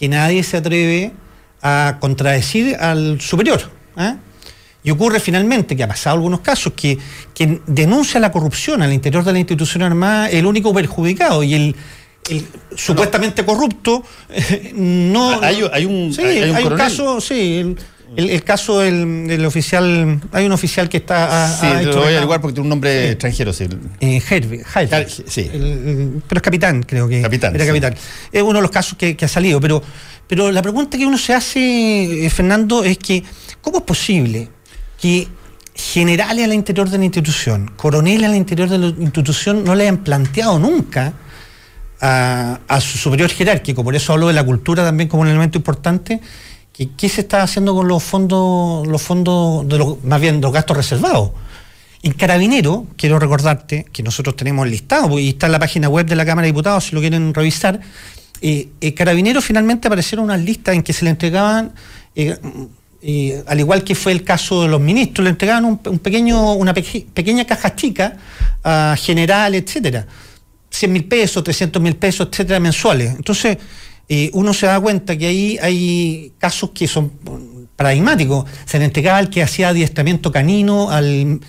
que nadie se atreve a contradecir al superior. ¿eh? Y ocurre finalmente, que ha pasado algunos casos, que quien denuncia la corrupción al interior de la institución armada es el único perjudicado y el, supuestamente corrupto no... Hay, hay un, sí, hay, un, caso, sí, el, caso del, oficial, hay un oficial que está. sí, lo voy a averiguar porque tiene un nombre extranjero. Sí. Eh, sí. pero es capitán, creo que. Capitán. Era capitán. Es uno de los casos que, ha salido. Pero, pero la pregunta que uno se hace, eh, Fernando, es que, ¿cómo es posible que generales al interior de la institución, coroneles al interior de la institución, no le hayan planteado nunca a, a su superior jerárquico? Por eso hablo de la cultura también como un elemento importante ¿Qué, se está haciendo con los fondos, los fondos de los, más bien los gastos reservados? En Carabinero, quiero recordarte que nosotros tenemos listado, y está en la página web de la Cámara de Diputados si lo quieren revisar. Eh, eh Carabinero finalmente aparecieron unas listas en que se le entregaban, eh, eh, al igual que fue el caso de los ministros, le entregaban un, pequeño, una pequeña caja chica a general, etcétera. 100 mil pesos, 300 mil pesos, etcétera, mensuales. Entonces, uno se da cuenta que ahí hay casos que son paradigmáticos. Se le entregaba al que hacía adiestramiento canino, al,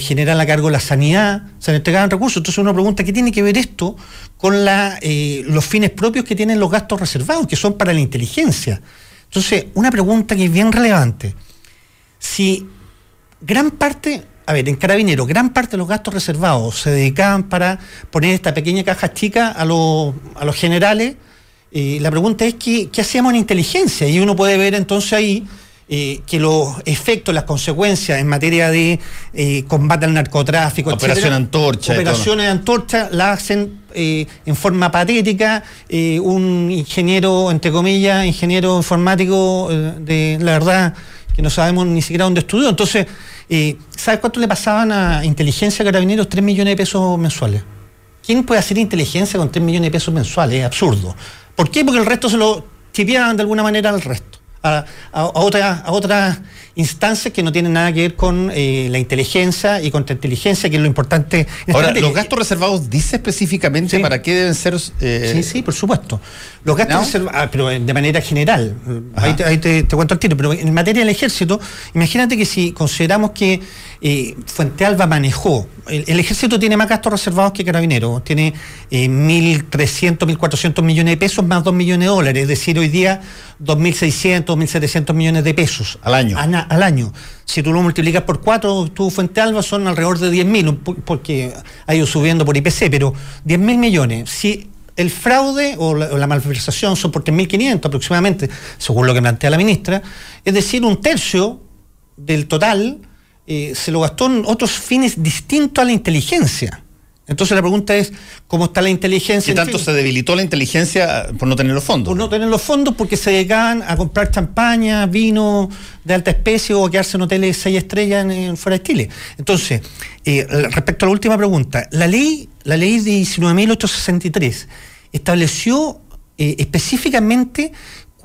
general a cargo de la sanidad, se le entregaban recursos. Entonces uno pregunta, ¿qué tiene que ver esto con la, eh, los fines propios que tienen los gastos reservados, que son para la inteligencia? Entonces, una pregunta que es bien relevante. Si gran parte, a ver, en Carabinero, gran parte de los gastos reservados se dedicaban para poner esta pequeña caja chica a, los, a los generales, eh, la pregunta es ¿qué, hacíamos en inteligencia? Y uno puede ver entonces ahí eh, que los efectos, las consecuencias en materia de eh, combate al narcotráfico, Operación Antorcha. Operaciones Antorcha la hacen en forma patética un ingeniero, entre comillas, ingeniero informático de la verdad que no sabemos ni siquiera dónde estudió. Entonces, ¿sabes cuánto le pasaban a inteligencia carabineros? 3 millones de pesos mensuales. ¿Quién puede hacer inteligencia con 3 millones de pesos mensuales? Es absurdo. ¿Por qué? Porque el resto se lo chipeaban de alguna manera al resto, a, a, a otras instancias que no tienen nada que ver con eh, la inteligencia y contra inteligencia, que es lo importante. Ahora, ¿los gastos reservados dice específicamente para qué deben ser...? Eh, sí, sí, por supuesto. Los gastos reservados, ah, pero de manera general, ahí, te, te, cuento el tiro, pero en materia del ejército, imagínate que si consideramos que eh, Fuente Alba manejó, el, ejército tiene más gastos reservados que Carabineros, tiene 1.300, 1.400 millones de pesos más 2 millones de dólares, es decir, hoy día 2.600, 2.700 millones de pesos. Al año al año. Si tú lo multiplicas por cuatro, tu Fuente Alba son alrededor de 10 mil, porque ha ido subiendo por IPC, pero 10 mil millones. Si el fraude o la, malversación son por 3.500 aproximadamente, según lo que plantea la ministra, es decir, un tercio del total eh, se lo gastó en otros fines distintos a la inteligencia. Entonces la pregunta es, ¿cómo está la inteligencia? ¿Qué tanto se debilitó la inteligencia por no tener los fondos? Por no tener los fondos porque se dedicaban a comprar champaña, vino de alta especie o a quedarse en hoteles seis estrellas en, fuera de Chile. Entonces, eh, respecto a la última pregunta, la ley, la ley 19.863 estableció eh, específicamente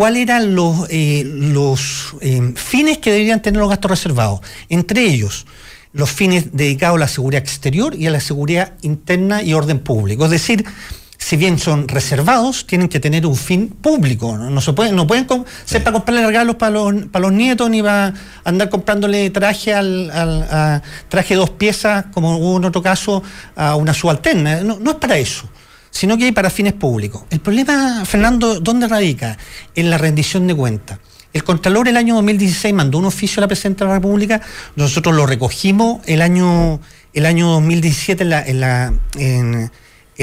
cuáles eran los, eh, los fines que deberían tener los gastos reservados. Entre ellos, los fines dedicados a la seguridad exterior y a la seguridad interna y orden público. Es decir, si bien son reservados, tienen que tener un fin público. No, se pueden, no pueden ser para comprarle regalos para los, para los nietos ni para andar comprándole traje al, traje dos piezas, como hubo en otro caso, a una subalterna. No, no es para eso sino que hay para fines públicos. El problema, Fernando, ¿dónde radica? En la rendición de cuentas. El Contralor el año 2016 mandó un oficio a la Presidenta de la República, nosotros lo recogimos el año, el año 2017 en la,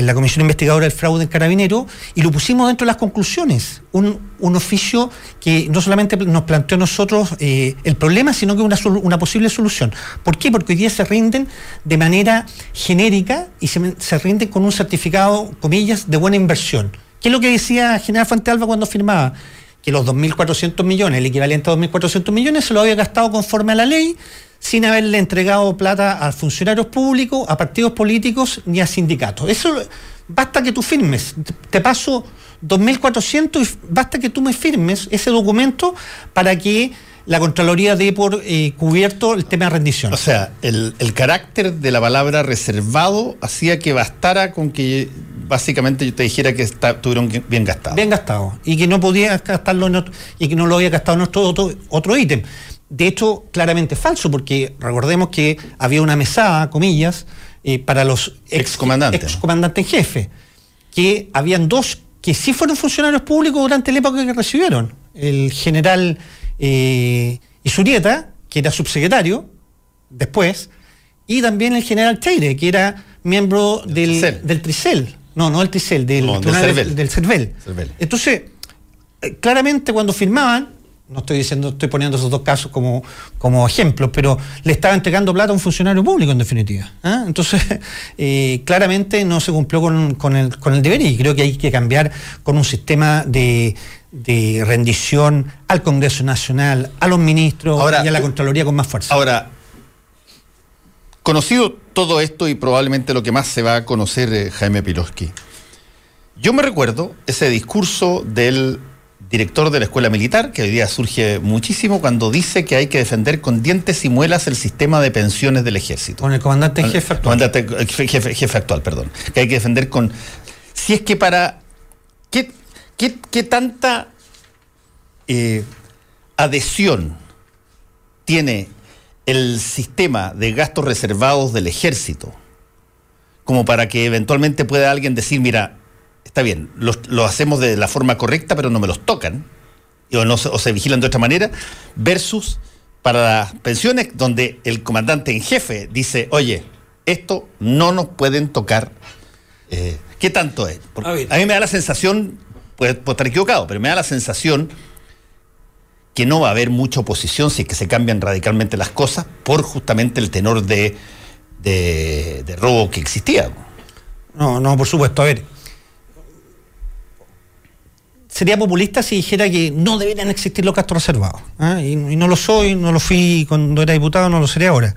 la Comisión Investigadora del Fraude en Carabinero y lo pusimos dentro de las conclusiones. Un, un oficio que no solamente nos planteó a nosotros eh, el problema, sino que una, una posible solución. ¿Por qué? Porque hoy día se rinden de manera genérica y se, se rinden con un certificado, comillas, de buena inversión. ¿Qué es lo que decía General Fuente Alba cuando firmaba? que los 2.400 millones, el equivalente a 2.400 millones, se lo había gastado conforme a la ley, sin haberle entregado plata a funcionarios públicos, a partidos políticos ni a sindicatos. Eso basta que tú firmes. Te paso 2.400 y basta que tú me firmes ese documento para que la Contraloría dé por eh, cubierto el tema de rendición. O sea, el, el carácter de la palabra reservado hacía que bastara con que básicamente yo te dijera que está, tuvieron bien gastado. Bien gastado. Y que no podía gastarlo en otro, y que no lo había gastado en otro, otro, ítem. De hecho, claramente falso, porque recordemos que había una mesada, comillas, eh, para los ex, excomandantes. Excomandantes en jefe, que habían dos que sí fueron funcionarios públicos durante la época que recibieron. El general eh, Isurieta, que era subsecretario, después, y también el general Teire, que era miembro del, del Tricel. No, no del Tricel, del, del, CERVEL. Entonces, eh, claramente cuando firmaban, no estoy diciendo, estoy poniendo esos dos casos como, como ejemplos, pero le estaba entregando plata a un funcionario público en definitiva. ¿ah? Entonces, [laughs] eh, claramente no se cumplió con, el, con el deber y creo que hay que cambiar con un sistema de, de rendición al Congreso Nacional, a los ministros y a la Contraloría con más fuerza. Ahora, conocido todo esto y probablemente lo que más se va a conocer eh, Jaime Piloski, yo me recuerdo ese discurso del director de la escuela militar, que hoy día surge muchísimo cuando dice que hay que defender con dientes y muelas el sistema de pensiones del ejército. Con el comandante jefe actual. Comandante, jefe, jefe actual, perdón. Que hay que defender con... Si es que para... ¿Qué, qué, tanta eh, adhesión tiene el sistema de gastos reservados del ejército como para que eventualmente pueda alguien decir, mira, está bien, lo, hacemos de la forma correcta, pero no me los tocan, o, no, o se vigilan de otra manera, versus para las pensiones donde el comandante en jefe dice, oye, esto no nos pueden tocar. Eh, ¿Qué tanto es? a, mí me da la sensación, puede, estar equivocado, pero me da la sensación que no va a haber mucha oposición si es que se cambian radicalmente las cosas por justamente el tenor de, de, de robo que existía. No, no, por supuesto. A ver, sería populista si dijera que no deberían existir los gastos reservados. ¿ah? Y, no lo soy, no lo fui cuando era diputado, no lo seré ahora.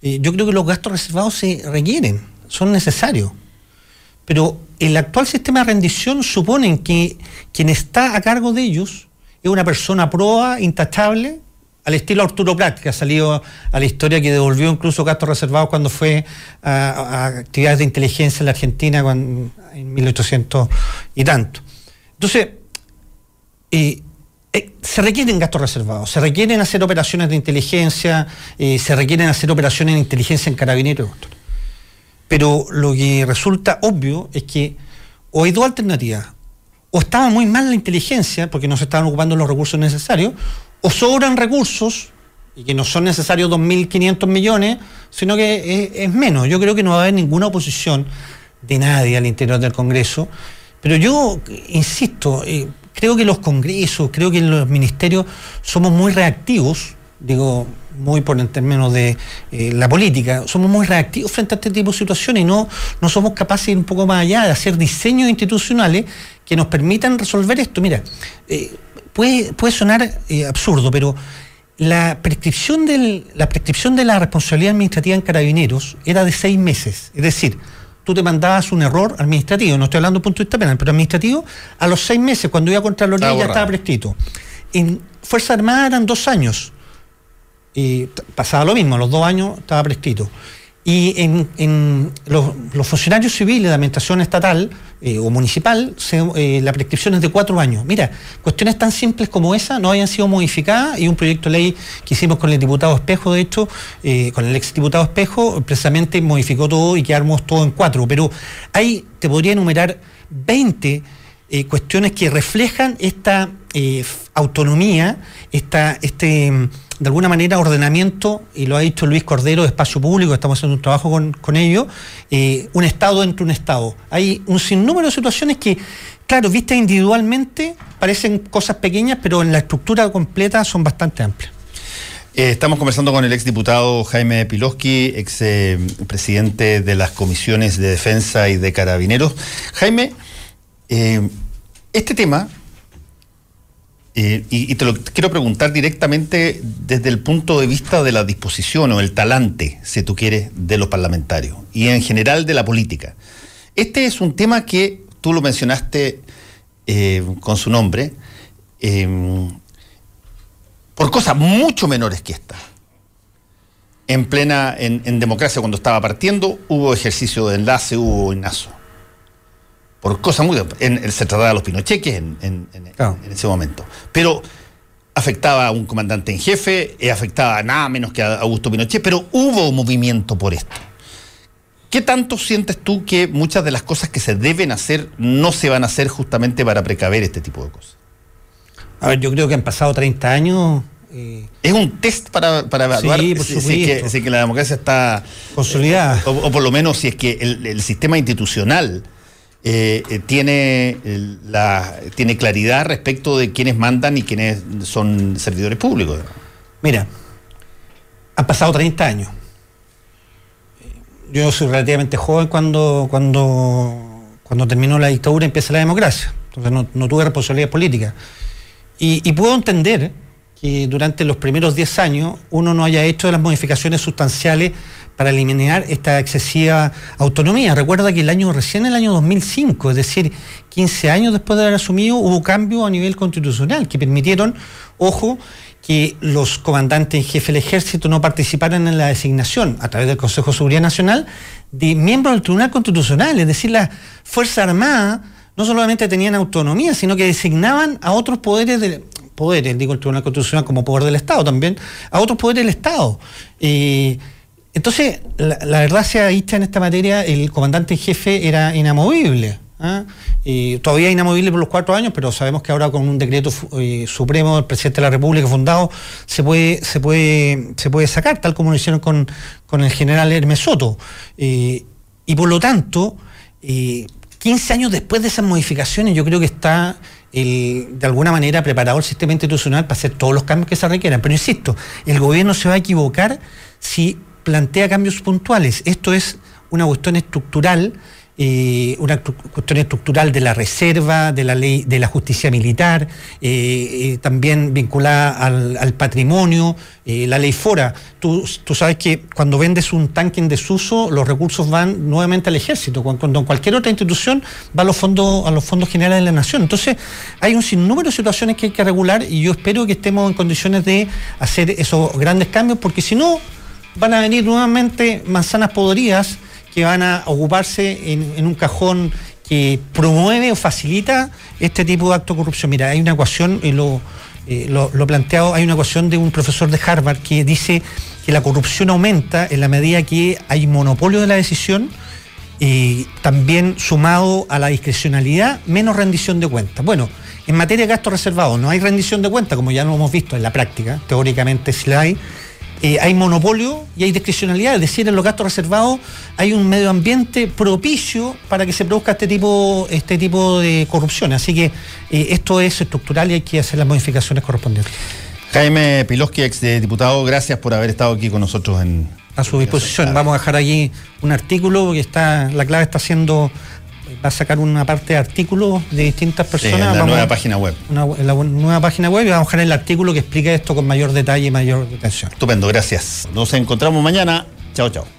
Eh, yo creo que los gastos reservados se requieren, son necesarios. Pero el actual sistema de rendición supone que quien está a cargo de ellos es una persona proa, intachable, al estilo Arturo Prat, que ha salido a la historia que devolvió incluso gastos reservados cuando fue a, actividades de inteligencia en la Argentina en 1800 y tanto. Entonces, eh, se requieren gastos reservados, se requieren hacer operaciones de inteligencia, eh, se requieren hacer operaciones de inteligencia en carabineros. Pero lo que resulta obvio es que o hay dos alternativas. O estaba muy mal la inteligencia, porque no se estaban ocupando los recursos necesarios, o sobran recursos, y que no son necesarios 2.500 millones, sino que es, menos. Yo creo que no va a haber ninguna oposición de nadie al interior del Congreso. Pero yo insisto, eh, creo que los congresos, creo que los ministerios somos muy reactivos, digo, muy por en términos de eh, la política, somos muy reactivos frente a este tipo de situaciones y no, no somos capaces de ir un poco más allá, de hacer diseños institucionales que nos permitan resolver esto. Mira, eh, puede, sonar eh, absurdo, pero la prescripción, del, la prescripción de la responsabilidad administrativa en carabineros era de seis meses, es decir, tú te mandabas un error administrativo, no estoy hablando de punto de vista penal, pero administrativo, a los seis meses, cuando iba a Contraloría, ya estaba prescrito. En Fuerza Armada eran dos años. Y pasaba lo mismo, a los dos años estaba prescrito. Y en, los, funcionarios civiles de administración estatal eh, o municipal, eh, la prescripción es de cuatro años. Mira, cuestiones tan simples como esa no hayan sido modificadas y un proyecto de ley que hicimos con el diputado Espejo, de hecho, eh, con el ex diputado Espejo, precisamente modificó todo y quedamos todo en cuatro. Pero ahí te podría enumerar 20 cuestiones que reflejan esta autonomía, esta, este de alguna manera ordenamiento, y lo ha dicho Luis Cordero de Espacio Público, estamos haciendo un trabajo con, con ello, eh, un Estado dentro de un Estado. Hay un sinnúmero de situaciones que, claro, vistas individualmente parecen cosas pequeñas, pero en la estructura completa son bastante amplias. Eh, estamos conversando con el exdiputado Jaime Piloski, ex eh, presidente de las comisiones de defensa y de carabineros. Jaime, este tema eh, y, te lo quiero preguntar directamente desde el punto de vista de la disposición o el talante, si tú quieres, de los parlamentarios y en general de la política. Este es un tema que tú lo mencionaste eh, con su nombre, em, por cosas mucho menores que esta. En plena, en, democracia, cuando estaba partiendo, hubo ejercicio de enlace, hubo INASO por cosas muy... En, se trataba de los pinocheques en, en, ese momento. Pero afectaba a un comandante en jefe, eh, afectaba a nada menos que a Augusto Pinochet, pero hubo movimiento por esto. ¿Qué tanto sientes tú que muchas de las cosas que se deben hacer no se van a hacer justamente para precaver este tipo de cosas? A ver, yo creo que han pasado 30 años. Eh, es un test para, para evaluar si, es que, la democracia está consolidada. o, por lo menos si es que el sistema institucional eh, eh, tiene, tiene claridad respecto de quiénes mandan y quiénes son servidores públicos. Mira, han pasado 30 años. Yo soy relativamente joven cuando, cuando, cuando terminó la dictadura y empieza la democracia. Entonces no, tuve responsabilidad política. Y, puedo entender que durante los primeros 10 años uno no haya hecho las modificaciones sustanciales para eliminar esta excesiva autonomía. Recuerda que el año recién el año 2005, es decir, 15 años después de haber asumido, hubo cambios a nivel constitucional que permitieron, ojo, que los comandantes en jefe del ejército no participaran en la designación a través del Consejo de Seguridad Nacional de miembros del Tribunal Constitucional, es decir, la Fuerza Armada no solamente tenían autonomía, sino que designaban a otros poderes del poderes, digo el Tribunal Constitucional como poder del Estado también, a otros poderes del Estado. Entonces, la, verdad sea dicha en esta materia, el comandante en jefe era inamovible. ¿ah? Y todavía inamovible por los cuatro años, pero sabemos que ahora con un decreto eh, supremo del presidente de la República fundado se puede, se puede, se puede sacar, tal como lo hicieron con, el general Hermes Soto. y por lo tanto, 15 años después de esas modificaciones, yo creo que está de alguna manera preparado el sistema institucional para hacer todos los cambios que se requieran. Pero insisto, el gobierno se va a equivocar si plantea cambios puntuales. Esto es una cuestión estructural eh, una cuestión estructural de la reserva, de la ley, de la justicia militar, eh, eh, también vinculada al, patrimonio, la ley fora. Tú, sabes que cuando vendes un tanque en desuso, los recursos van nuevamente al ejército, cuando, en cualquier otra institución va a los fondos, a los fondos generales de la nación. Entonces, hay un sinnúmero de situaciones que hay que regular y yo espero que estemos en condiciones de hacer esos grandes cambios, porque si no, van a venir nuevamente manzanas podridas que van a ocuparse en, un cajón que promueve o facilita este tipo de acto de corrupción. Mira, hay una ecuación, y lo, eh, lo, planteado, hay una ecuación de un profesor de Harvard que dice que la corrupción aumenta en la medida que hay monopolio de la decisión y también sumado a la discrecionalidad, menos rendición de cuentas. Bueno, en materia de gastos reservados no hay rendición de cuentas, como ya lo hemos visto en la práctica, teóricamente sí la hay, eh, hay monopolio y hay discrecionalidad, es decir, en los gastos reservados hay un medio ambiente propicio para que se produzca este tipo, este tipo de corrupción. Así que eh, esto es estructural y hay que hacer las modificaciones correspondientes. Jaime Piloski, ex diputado, gracias por haber estado aquí con nosotros en... A su disposición. Vamos a dejar allí un artículo que está, la clave está siendo va a sacar una parte de artículos de distintas personas. en la nueva página web. en la nueva página web y vamos a dejar el artículo que explica esto con mayor detalle y mayor atención. Estupendo, gracias. Nos encontramos mañana. Chao, chao.